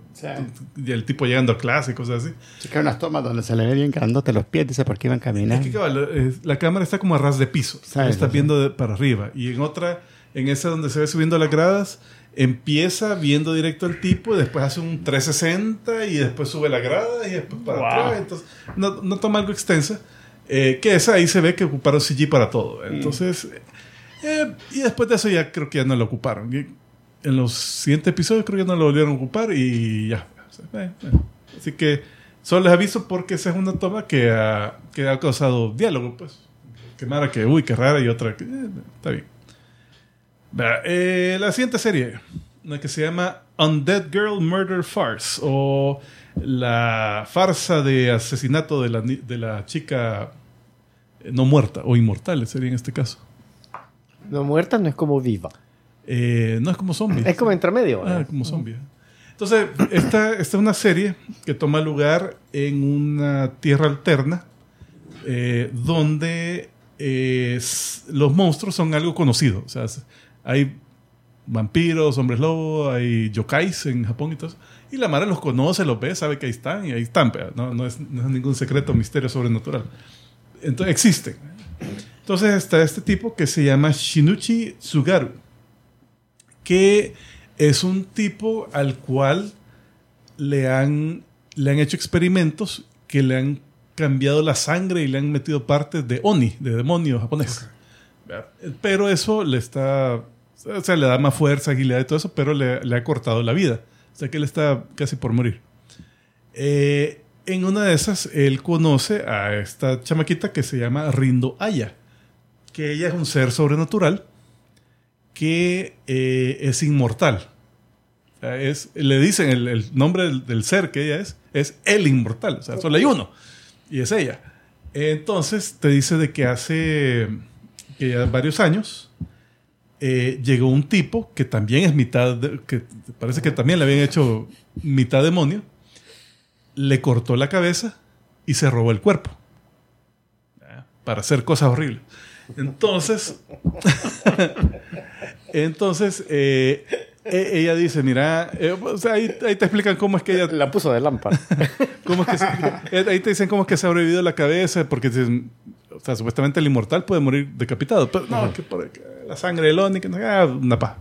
y el tipo llegando a clase y cosas así. Que hay unas tomas donde se le ve bien grandote los pies, dice, porque iban Es caminando. que cabal, la cámara está como a ras de piso, Sí, estás sí, viendo de- para arriba. Y en otra, en esa donde se ve subiendo las gradas, empieza viendo directo al tipo, y después hace un 360 y después sube la grada y después para Wow. atrás. Entonces, no, no toma algo extensa. Eh, que esa ahí se ve que ocuparon CG para todo. Entonces, eh, y después de eso ya creo que ya no lo ocuparon. Y en los siguientes episodios creo que ya no lo volvieron a ocupar y ya. Eh, eh. Así que solo les aviso porque esa es una toma que ha, que ha causado diálogo, pues. Que Mara que, uy, qué rara y otra que, eh, está bien. Eh, la siguiente serie, una que se llama Undead Girl Murder Farce o la farsa de asesinato de la, de la chica eh, no muerta o inmortal sería en este caso. No muerta no es como viva. Eh, no es como zombie. Es como entre medio. Ah, como zombie. Entonces, esta, esta es una serie que toma lugar en una tierra alterna eh, donde eh, los monstruos son algo conocido. O sea, hay vampiros, hombres lobo, hay yokais en Japón y todo eso. Y la Mara los conoce, los ve, sabe que ahí están y ahí están. No, no, es, no es ningún secreto, misterio sobrenatural. Entonces, existen. Entonces está este tipo que se llama Shinichi Tsugaru que es un tipo al cual le han, le han hecho experimentos que le han cambiado la sangre y le han metido partes de Oni, de demonio japonés. ¿Verdad? Pero eso le está, o sea, le da más fuerza, agilidad y todo eso, pero le, le ha cortado la vida. O sea que él está casi por morir. Eh, en una de esas, él conoce a esta chamaquita que se llama Rindo Aya, que ella es un ser sobrenatural que eh, es inmortal. Es, le dicen el, el nombre del, del ser que ella es, es el inmortal. O sea, solo hay uno. Y es ella. Entonces te dice de que hace que ya varios años eh, llegó un tipo que también es mitad, de- que parece que también le habían hecho mitad demonio, le cortó la cabeza y se robó el cuerpo. Para hacer cosas horribles. Entonces, entonces eh, e- ella dice, mira, eh, o sea, ahí, ahí te explican cómo es que ella La puso de lámpara. ¿Cómo es que se- ahí te dicen cómo es que se ha sobrevivido la cabeza, porque o sea, supuestamente el inmortal puede morir decapitado, pero no, que por la sangre del Oni, que no, ah, una paja.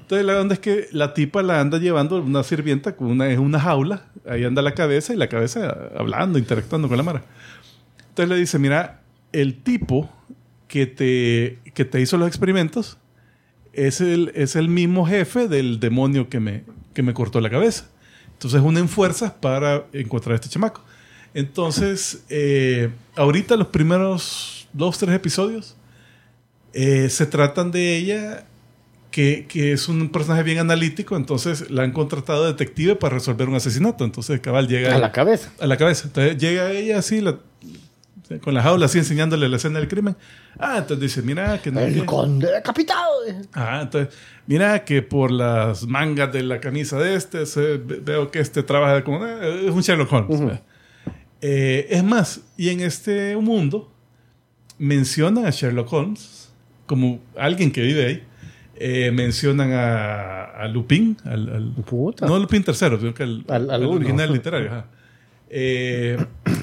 Entonces la onda es que la tipa la anda llevando una sirvienta con una, en una jaula, ahí anda la cabeza y la cabeza hablando, interactuando con la mara. Entonces le dice, mira, el tipo que te, que te hizo los experimentos es el, es el mismo jefe del demonio que me, que me cortó la cabeza. Entonces unen fuerzas para encontrar a este chamaco. Entonces, eh, ahorita los primeros dos, tres episodios eh, se tratan de ella, que, que es un personaje bien analítico, entonces la han contratado de detective para resolver un asesinato. Entonces, cabal llega A la cabeza. a la cabeza. Entonces llega ella así, la, Con la jaula así enseñándole la escena del crimen. Ah, entonces dice, mira, que no... El conde decapitado. Ah, entonces, mira que por las mangas de la camisa de este, se- veo que este trabaja como... eh, es un Sherlock Holmes. ¿verdad? Eh, es más, y en este mundo mencionan a Sherlock Holmes como alguien que vive ahí. Eh, mencionan a, a Lupin, al, al- Puta. no Lupin tercero, sino que al, original literario. ajá. Eh,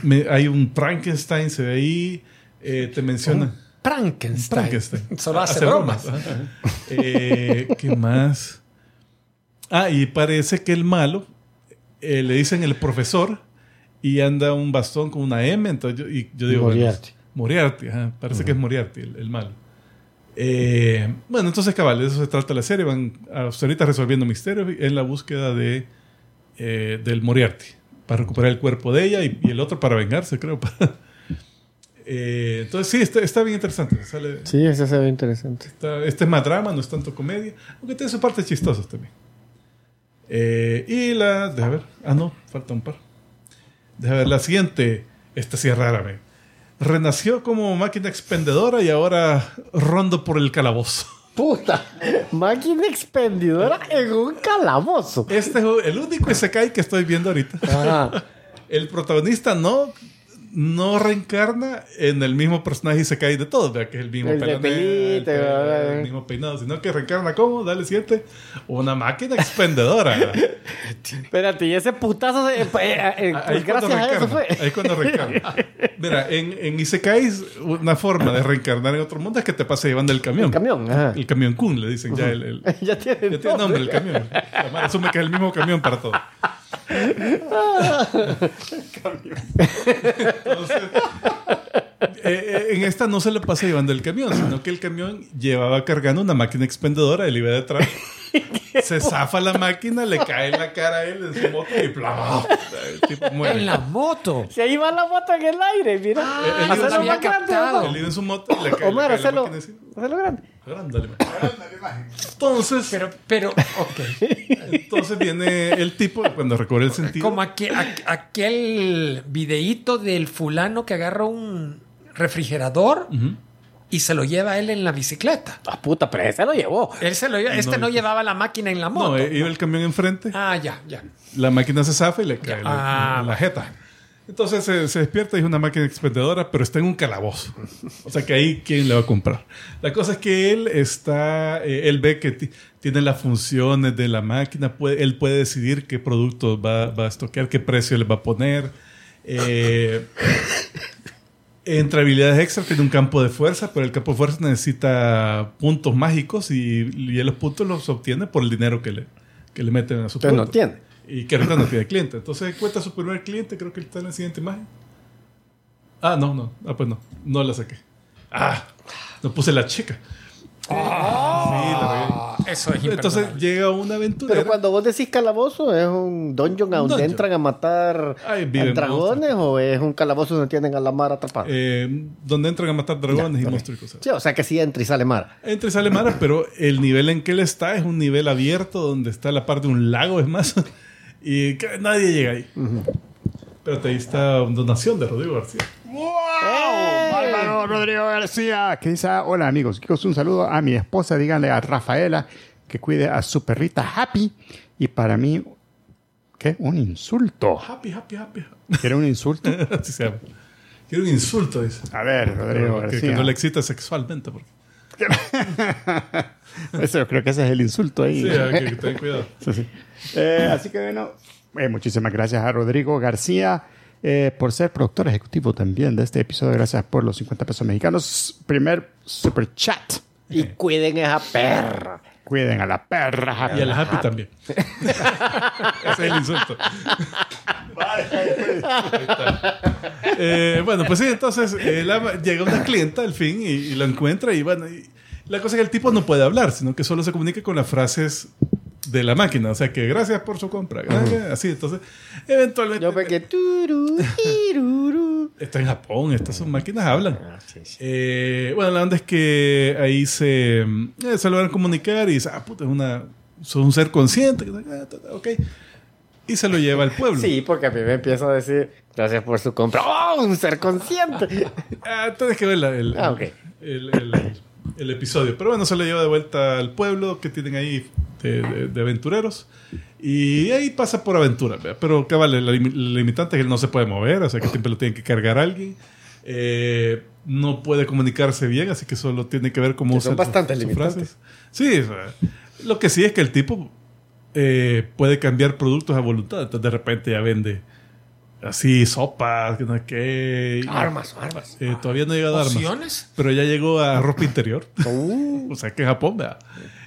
me- hay un Frankenstein, se ve ahí, eh, te mencionan... Frankenstein. Frankenstein. Solo hace, bromas. Ajá. Eh, ¿Qué más? Ah, y parece que el malo le dicen el profesor y anda un bastón con una M. Entonces yo, y yo digo, bueno, Moriarty. Moriarty, ajá, parece que es Moriarty el, el malo. Eh, bueno, entonces, cabal, de eso se trata la serie. Van hasta ahorita resolviendo misterios en la búsqueda de, eh, del Moriarty para recuperar el cuerpo de ella y, y el otro para vengarse, creo. Eh, entonces, sí, está, está bien interesante. Sale, Sí, ese se ve interesante. Está- este es más drama, no es tanto comedia, aunque tiene sus partes chistosas también. Eh, y la. Deja ver. Ah, no, falta un par. Deja ver, la siguiente. Esta sí es rara, me. Renació como máquina expendedora y ahora rondo por el calabozo. Puta. Máquina expendidora en un calabozo. Este es el único Isekai que estoy viendo ahorita. Ajá. El protagonista no, no reencarna en el mismo personaje Isekai de todos, ¿verdad? que es el mismo El de pelonete, pelito, el, el mismo peinado, sino que reencarna como, dale siete, una máquina expendedora. Espérate, y ese putazo, se- eh, eh, eh, Ahí pues cuando gracias a eso reencarna, fue. Ahí cuando reencarna. Mira, en, en Isekai una forma de reencarnar en otro mundo es que te pase llevando el camión. El camión, ajá. El camión Kun, le dicen ya el, el- ya tiene, ya tiene nombre el camión. Madre asume que es el mismo camión para todo. Entonces, eh, eh, en esta no se le pasa llevando el camión, sino que el camión llevaba cargando una máquina expendedora, él iba detrás. Se zafa la máquina, le cae en la cara a él en su moto y. El tipo muere. En la moto. Si ahí va la moto en el aire, mira. Ah, había más grande. Él iba en su moto y le cae, Omar, le cae la hacelo, máquina encima. hacelo grande. Entonces, Pero, pero, ok. entonces viene el tipo cuando recorre el sentido. Como aquel, aqu- aquel videíto del fulano que agarra un refrigerador y se lo lleva él en la bicicleta. Ah, puta, pero ese lo llevó. Él se lo lleva- este no, No, llevaba la máquina en la moto. No, eh, iba el camión enfrente, Ah, ya, ya. la máquina se zafa y le cae Ya. la, Ah, la jeta. Entonces se, se despierta y es una máquina expendedora, pero está en un calabozo. O sea que ahí, ¿quién le va a comprar? La cosa es que él está, eh, él ve que ti- tiene las funciones de la máquina, puede- él puede decidir qué productos va, va a estoquear, qué precio le va a poner. Eh, entre habilidades extra tiene un campo de fuerza, pero el campo de fuerza necesita puntos mágicos y, y los puntos los obtiene por el dinero que le, que le meten a su Entonces no punto. tiene. Y que ahorita no tiene cliente. Entonces cuenta su primer cliente, creo que está en la siguiente imagen. Ah, no, no. Ah, pues no. No la saqué. Ah, no puse la chica. sí, la. Ah, eso es Entonces llega una aventurera. Pero cuando vos decís calabozo, ¿es un dungeon a donde Dungeon. entran a matar Ahí a viven dragones o es un calabozo donde tienen a la mar atrapada? eh, donde entran a matar dragones Ya, y monstruos y cosas. Sí, o sea que sí entra y sale mar. Entra y sale Mara, pero el nivel en que él está es un nivel abierto donde está la parte de un lago, es más. Y que nadie llega ahí. Pero ahí está una donación de Rodrigo García. ¡Wow! Bárbaro Rodrigo García, que dice, hola amigos, chicos, un saludo a mi esposa, díganle a Rafaela que cuide a su perrita Happy y para mí, ¿qué? Un insulto. Happy, happy, happy. ¿Quiere un insulto? Así se llama. Quiero un insulto, dice. A ver, Rodrigo Que, que García. no le excita sexualmente. Porque, Eso, creo que ese es el insulto ahí. sí, hay que, cuidado. Sí, sí. Eh, así que bueno, eh, muchísimas gracias a Rodrigo García eh, por ser productor ejecutivo también de este episodio. Gracias por los 50 pesos mexicanos. Primer super chat. Y cuiden esa perra. Cuiden a la perra. Happy. Y a la happy también. Ese es el insulto. Está. Eh, bueno, pues sí, entonces eh, la- llega una clienta al fin y, y lo encuentra y bueno, y la cosa es que el tipo no puede hablar, sino que solo se comunica con las frases de la máquina. O sea que gracias por su compra. gracias, Así, entonces, eventualmente... Yo pegué. Está en Japón, estas son máquinas hablan. Ah, sí, sí. Eh, bueno, la onda es que ahí se, eh, se logran comunicar y dice, ah, puta, es una, sos un ser consciente. Ok. y se lo lleva al pueblo. Sí, porque a mí me empieza a decir, gracias por su compra. ¡Oh, un ser consciente! Ah, tienes que ver la- el, Ah, ok. el- el- el episodio. Pero bueno, se lo lleva de vuelta al pueblo que tienen ahí de, de- de aventureros. Y ahí pasa por aventura. ¿verdad? Pero que vale, la, lim- la limitante es que él no se puede mover, o sea que siempre lo tiene que cargar alguien. Eh, no puede comunicarse bien, así que solo tiene que ver cómo son usa bastante sus limitantes. frases. Sí, o sea, lo que sí es que el tipo eh, puede cambiar productos a voluntad. Entonces de repente ya vende así sopas, que no sé qué. y- Armas, armas. eh, todavía no ha llegado a armas. Pero ya llegó a ropa interior. Uh, o sea que en Japón, vea.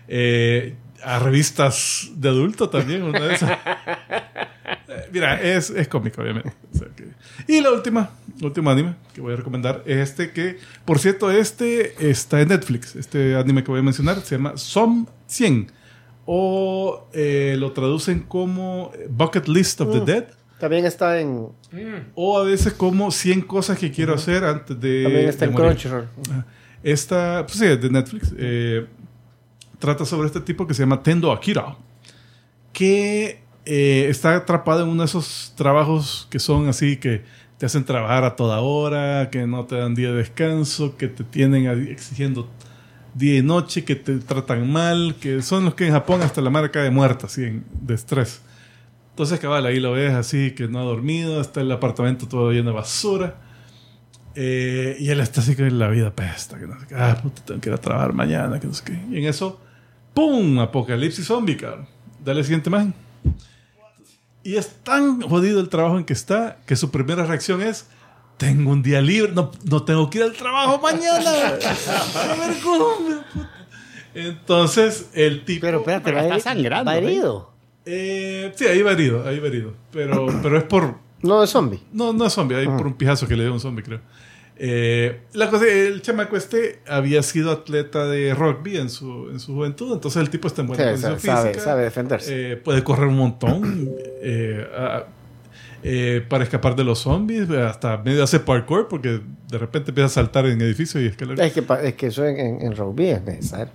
Eh, a revistas de adulto también, una de esas. Mira, es, es cómico, obviamente. O sea que- Y la última, último anime que voy a recomendar es este que, por cierto, este está en Netflix. Este anime que voy a mencionar se llama Som 100. O eh, lo traducen como Bucket List of the Dead. también está en, O a veces como 100 cosas que quiero hacer antes de. también está de en morir. Crunchyroll. Esta, pues sí, es de Netflix. eh, trata sobre este tipo que se llama Tendo Akira. Que eh, está atrapado en uno de esos trabajos que son así que te hacen trabajar a toda hora, que no te dan día de descanso, que te tienen exigiendo día y noche, que te tratan mal, que son los que en Japón hasta la marca de muerta, así, en- de estrés. Entonces, cabal, ahí lo ves así, que no ha dormido, está el apartamento todo lleno de basura. Eh, y él está así que la vida pesta, que no sé qué. Ah, puta, tengo que ir a trabajar mañana, que no sé qué. Y en eso, ¡pum! Apocalipsis zombie, cabrón. Dale la siguiente imagen. Y es tan jodido el trabajo en que está que su primera reacción es: Tengo un día libre, no, no tengo que ir al trabajo mañana. A ver cómo. Entonces, el tipo. Pero espérate, Pero está sangrando, va ¿eh? herido. Eh, sí, ahí va herido, ahí va herido. Pero, pero es por, No de zombie. No, no es zombie, hay por un pijazo que le dio un zombie, creo. Eh, la cosa, el chamaco este había sido atleta de rugby en su, en su juventud, entonces el tipo está en buena Sí, condición sabe, sabe, física. sabe defenderse. Eh, puede correr un montón eh, a- para escapar de los zombies, hasta medio hace parkour porque de repente empieza a saltar en edificios y escalar. Es que, es que eso en, en, en rugby es necesario.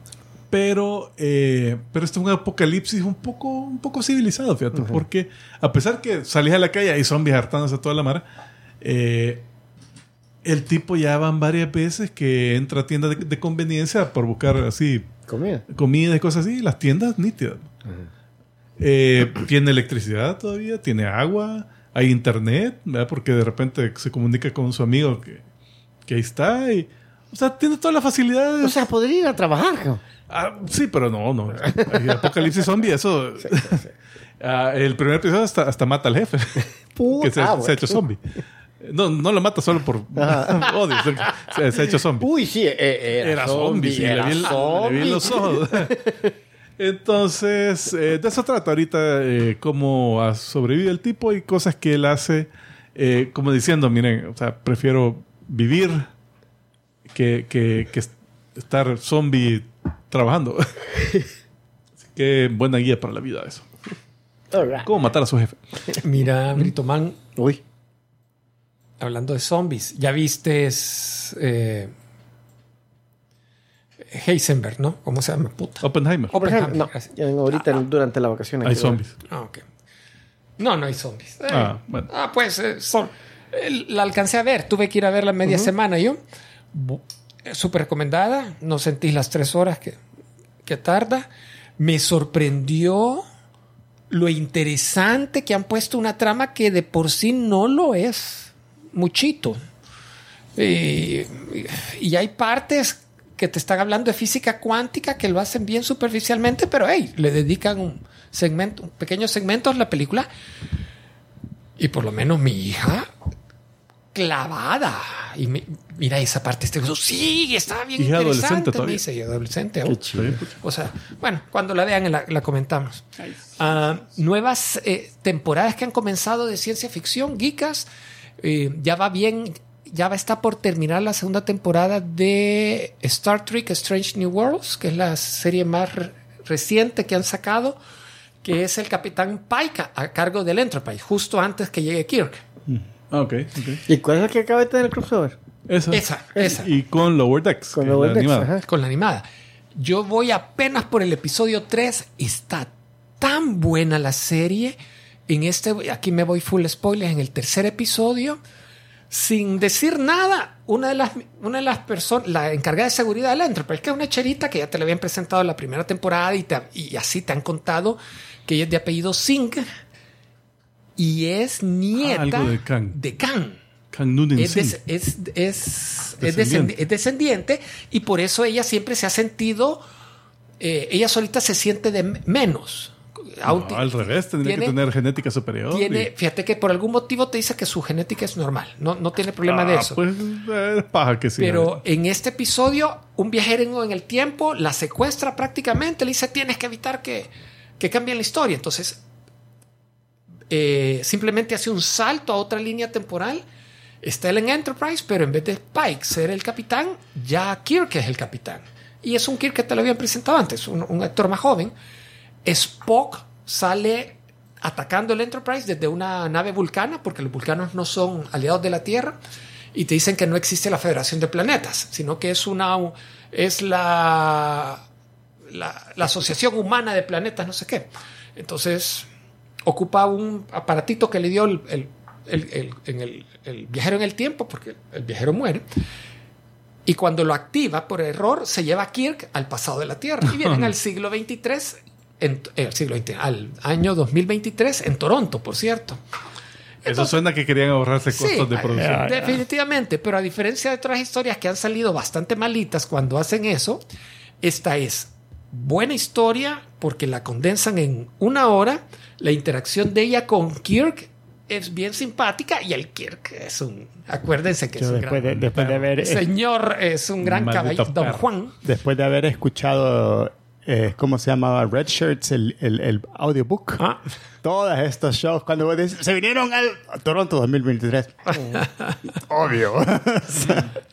Pero, pero este es un apocalipsis un poco, un poco civilizado, fíjate, porque a pesar que salís a la calle y hay zombies hartándose a toda la mara, eh, el tipo ya van varias veces que entra a tiendas de, de conveniencia por buscar así Comida. comida y cosas así, las tiendas nítidas. Eh, tiene electricidad todavía, tiene agua, hay internet, ¿verdad? porque de repente se comunica con su amigo que, que ahí está. Y, o sea, tiene todas las facilidades. O sea, podría ir a trabajar. Ah, sí, pero no, no. Hay Apocalipsis zombie, eso. Ah, el primer episodio hasta, hasta mata al jefe, Puta, que se, ah, se ha hecho zombie. No, no lo mata solo por odio, se, se ha hecho zombie. Uy, sí, eh, era, Era zombie, le era vi, el- le zombie. vi los ojos. Entonces, eh, de eso trata ahorita, eh, cómo ha sobrevivido el tipo y cosas que él hace, eh, como diciendo, miren, o sea, prefiero vivir que, que, que est- estar zombie trabajando. Así que buena guía para la vida eso. Right. ¿Cómo matar a su jefe? Mira, Britoman, Uy. Hablando de zombies, ya viste eh, Heisenberg, ¿no? ¿Cómo se llama? Puta. Oppenheimer. Oppenheimer, no, gracias. ya ahorita durante la vacación. Hay zombies. Ah, ok. No, no hay zombies. Eh, Ah, bueno. Ah, pues eh, son- eh, la alcancé a ver. Tuve que ir a ver la media semana yo. Súper recomendada. No sentí las tres horas que, que tarda. Me sorprendió lo interesante que han puesto una trama que de por sí no lo es. Muchito. Y, y hay partes que te están hablando de física cuántica que lo hacen bien superficialmente, pero hey, le dedican un segmento, un pequeño segmento a la película. Y por lo menos mi hija clavada. Y me- mira esa parte, este sí, está bien Hija interesante. adolescente me dice, y adolescente. Chido. O sea, bueno, cuando la vean la, la comentamos. Ah, nuevas eh, temporadas que han comenzado de ciencia ficción, geekas. Eh, ya va bien, ya va a estar por terminar la segunda temporada de Star Trek Strange New Worlds, que es la serie más re- reciente que han sacado, que es el Capitán Pike a, cargo del Enterprise, justo antes que llegue Kirk. Ah, ok, ok. ¿Y cuál es la que acaba de tener el crossover? Esa. Esa, esa. Y con Lower Decks. Con Lower la Decks, animada. ajá. con la animada. Yo voy apenas por el episodio 3. Está tan buena la serie en este, aquí me voy full spoilers, en el tercer episodio, sin decir nada, una de las, una de las personas, la encargada de seguridad de la Enterprise, que es una cherita que ya te la habían presentado en la primera temporada y, te- y así te han contado que ella es de apellido Singh y es nieta algo de Khan. de Khan es, des- es, es, es, Descendiente. descendi- es descendiente y por eso ella siempre se ha sentido, eh, ella solita se siente de menos. Aún No, ti- al revés, tendría tiene- que tener genética superior. Tiene, y- fíjate que por algún motivo te dice que su genética es normal, no, no tiene problema de Ah, eso. Pues eh, paja que sí. Pero en este episodio, un viajero en el tiempo la secuestra prácticamente, le dice tienes que evitar que, que cambie la historia. Entonces, eh, simplemente hace un salto a otra línea temporal. Está él en Enterprise, pero en vez de Pike ser el capitán, ya Kirk es el capitán. Y es un Kirk que te lo habían presentado antes, un, un actor más joven. Spock sale atacando el Enterprise desde una nave vulcana, porque los vulcanos no son aliados de la Tierra, y te dicen que no existe la Federación de Planetas, sino que es una es la, la, la Asociación Humana de Planetas, no sé qué. Entonces, ocupa un aparatito que le dio el, el- el- el- el viajero en el tiempo, porque el viajero muere. Y cuando lo activa por error, se lleva a Kirk al pasado de la Tierra. Y vienen al siglo 23, en, eh, el siglo XX, al año 2023, en Toronto, por cierto. Eso suena que querían ahorrarse costos Sí, de producción. eh, definitivamente, pero a diferencia de otras historias que han salido bastante malitas cuando hacen eso, esta es buena historia porque la condensan en una hora. La interacción de ella con Kirk es bien simpática y el Kirk es un, acuérdense que Yo es un después, de, gran después de haber... eh, señor, es un gran caballero, Don. Juan. Después de haber escuchado, eh, ¿cómo se llamaba? Red Shirts, el, el, el audiobook. Ah. Todos estos shows, cuando vos decís, se vinieron al a Toronto 2023. Obvio.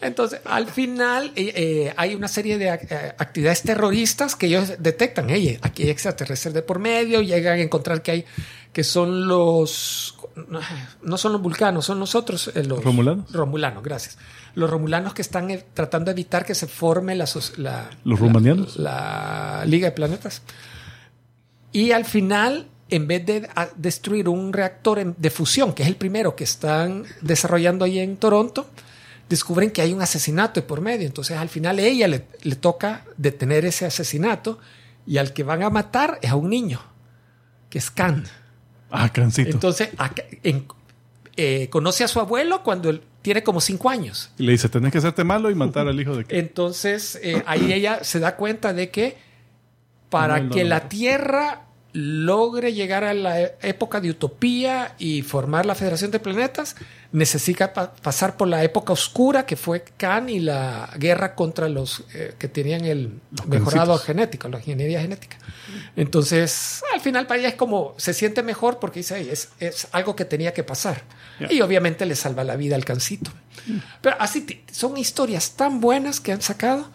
Entonces, al final eh, eh, hay una serie de eh, actividades terroristas que ellos detectan. Hey, aquí hay extraterrestres de por medio, llegan a encontrar que hay que son los no son los vulcanos, son los otros eh, los ¿Romulanos? Romulanos, gracias. Los romulanos que están eh, tratando de evitar que se forme la, la ¿Los la- Liga de Planetas. Y al final, en vez de destruir un reactor de fusión, que es el primero que están desarrollando ahí en Toronto, descubren que hay un asesinato de por medio. Entonces, al final, ella le, le toca detener ese asesinato y al que van a matar es a un niño, que es Khan. Ah, cancito. Entonces, en- eh, conoce a su abuelo cuando él tiene como cinco años. y le dice, tenés que hacerte malo y matar al hijo de... Entonces, eh, ahí ella se da cuenta de que para No, no, que no. la Tierra logre llegar a la época de utopía y formar la Federación de Planetas, necesita pa- pasar por la época oscura que fue Khan y la guerra contra los eh, que tenían el mejorado genético, la ingeniería genética. Entonces, al final para ella es como se siente mejor porque dice, "Ay, es, es algo que tenía que pasar. Y obviamente le salva la vida al cancito. Pero así son historias tan buenas que han sacado.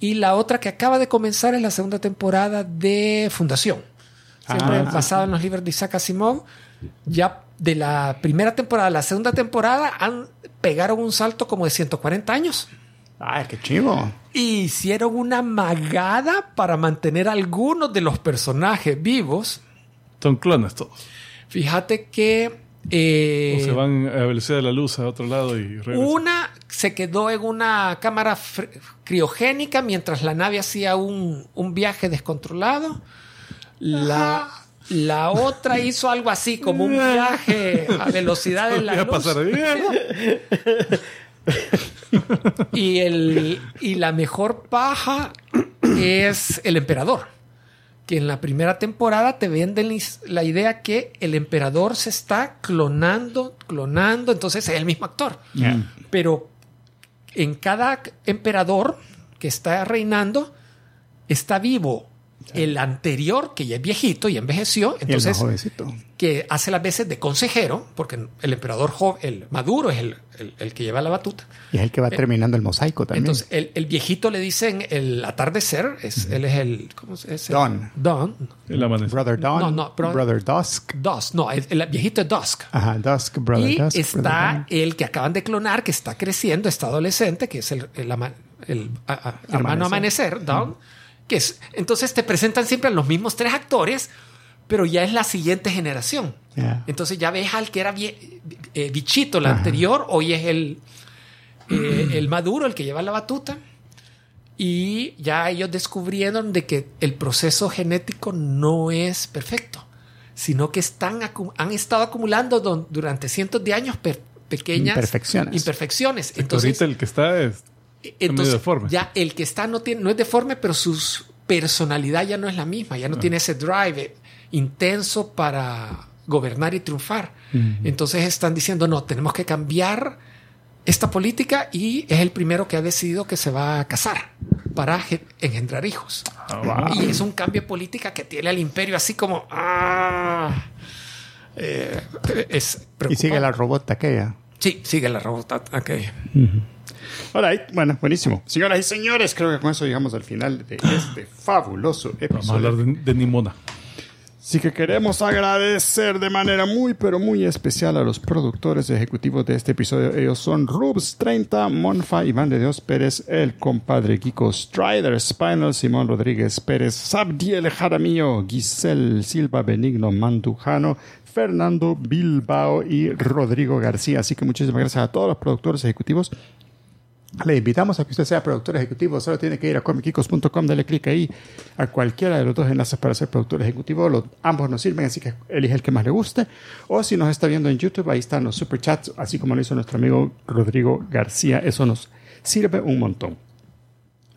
Y la otra que acaba de comenzar es la segunda temporada de Fundación. Siempre Ah, sí, basado en los libros de Isaac Asimov. Ya de la primera temporada a la segunda temporada han pegaron un salto como de 140 años. Ay, qué chivo. Hicieron una magada para mantener algunos de los personajes vivos. Son clones todos. Fíjate que eh, o se van a velocidad de la luz a otro lado y regresan. una se quedó en una cámara criogénica mientras la nave hacía un, un viaje descontrolado. La, la otra hizo algo así, como un viaje a velocidad de la luz. Y, el, y la mejor paja es el emperador. Que en la primera temporada te venden la idea que el emperador se está clonando, clonando, entonces es el mismo actor. Pero en cada emperador que está reinando está vivo el anterior, que ya es viejito y envejeció, Y entonces que hace las veces de consejero, porque el emperador joven, el maduro es el, el- el que lleva la batuta. Y es el que va terminando el mosaico también. Entonces, el, el viejito le dicen el atardecer, es, él es el. ¿Cómo se dice? Dawn. Dawn. El amanecer. Brother Dawn, No, no, bro- Brother Dusk. Dusk. No, el, el viejito es Dusk. Ajá, Dusk, Brother y Dusk. Brother está el que acaban de clonar, que está creciendo, está adolescente, que es el, el ama- el, a- a- hermano amanecer, Dawn. Que es, entonces te presentan siempre a los mismos tres actores, pero ya es la siguiente generación. Yeah. Entonces ya ves al que era vie- eh, bichito, el anterior, hoy es el, eh, el maduro, el que lleva la batuta. Y ya ellos descubrieron de que el proceso genético no es perfecto, sino que están, han estado acumulando don- durante cientos de años per- pequeñas Imperfecciones. imperfecciones. Entonces, Ahorita el que está es. Entonces, deforme. ya el que está no, tiene, no es deforme, pero su personalidad ya no es la misma, ya no tiene ese drive intenso para gobernar y triunfar. Entonces están diciendo, no, tenemos que cambiar esta política y es el primero que ha decidido que se va a casar para ge- engendrar hijos. Y es un cambio de política que tiene al imperio así como... ah, eh, es Y sigue la robot aquella. Sí, sigue la robota. aquella. All right. Bueno, buenísimo. Señoras y señores, creo que con eso llegamos al final de este fabuloso Vamos a hablar episodio. de, de Nimona. Así que queremos agradecer de manera muy, pero muy especial a los productores ejecutivos de este episodio. Ellos son Rubs30, Monfa, Iván de Dios Pérez, el compadre Kiko Strider, Spinal, Simón Rodríguez Pérez, Sabdiel Jaramillo, Giselle Silva Benigno Mandujano, Fernando Bilbao y Rodrigo García. Así que muchísimas gracias a todos los productores ejecutivos. Le invitamos a que usted sea productor ejecutivo. Solo tiene que ir a comicicos.com, dale clic ahí a cualquiera de los dos enlaces para ser productor ejecutivo. Los, ambos nos sirven, así que elige el que más le guste. O si nos está viendo en YouTube, ahí están los superchats, así como lo hizo nuestro amigo Rodrigo García. Eso nos sirve un montón.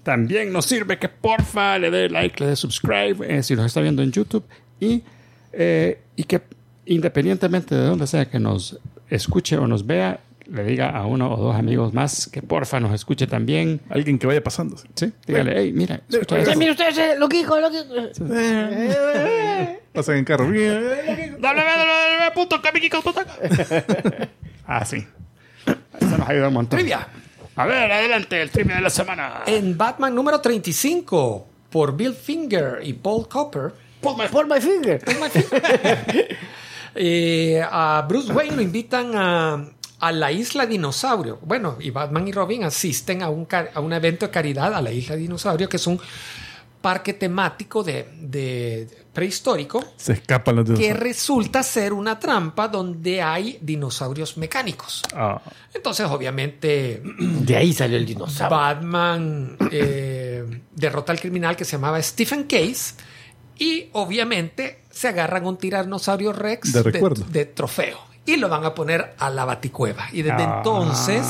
También nos sirve que porfa le dé like, le dé subscribe eh, si nos está viendo en YouTube y, eh, y que independientemente de donde sea que nos escuche o nos vea, le diga a uno o dos amigos más que porfa nos escuche también. Alguien que vaya pasando. Sí, dígale, hey, mira, escucha Eh, esto. mire usted, ese loquico, loquico. Pasan en carro. Ah, sí. Eso nos ayuda un montón. Trivia. A ver, adelante, el trivia de la semana. En Batman número 35, por Bill Finger y Paul Copper, Por my, por my finger. eh, a Bruce Wayne lo invitan a, a la isla dinosaurio. Bueno, y Batman y Robin asisten a un, a un evento de caridad a la isla dinosaurio, que es un parque temático de, de prehistórico Se escapan los que resulta ser una trampa donde hay dinosaurios mecánicos. Ah, Entonces, obviamente, De ahí salió el dinosaurio. Batman eh, derrota al criminal que se llamaba Stephen Case y obviamente se agarran un tiranosaurio Rex de trofeo y lo van a poner a la baticueva. Y desde Ah. entonces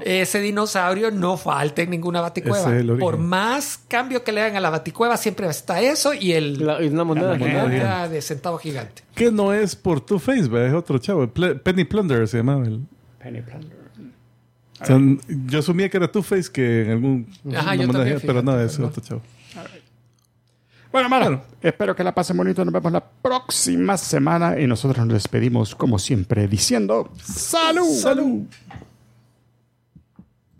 ese dinosaurio no falta en ninguna baticueva. Es. Por más cambio que le hagan a la baticueva, siempre está eso y el La- y una moneda la gigante. moneda de centavo gigante. que no es por Two Face, ¿ve? es otro chavo. Penny Plunder se llamaba. El, Penny Plunder. o sea, yo asumía que era Two Face que en algún. Ajá, manera- pero no, es otro chavo. Bueno, hermano, espero que la pasen bonito. Nos vemos la próxima semana y nosotros nos despedimos como siempre diciendo ¡Salud! ¡Salud!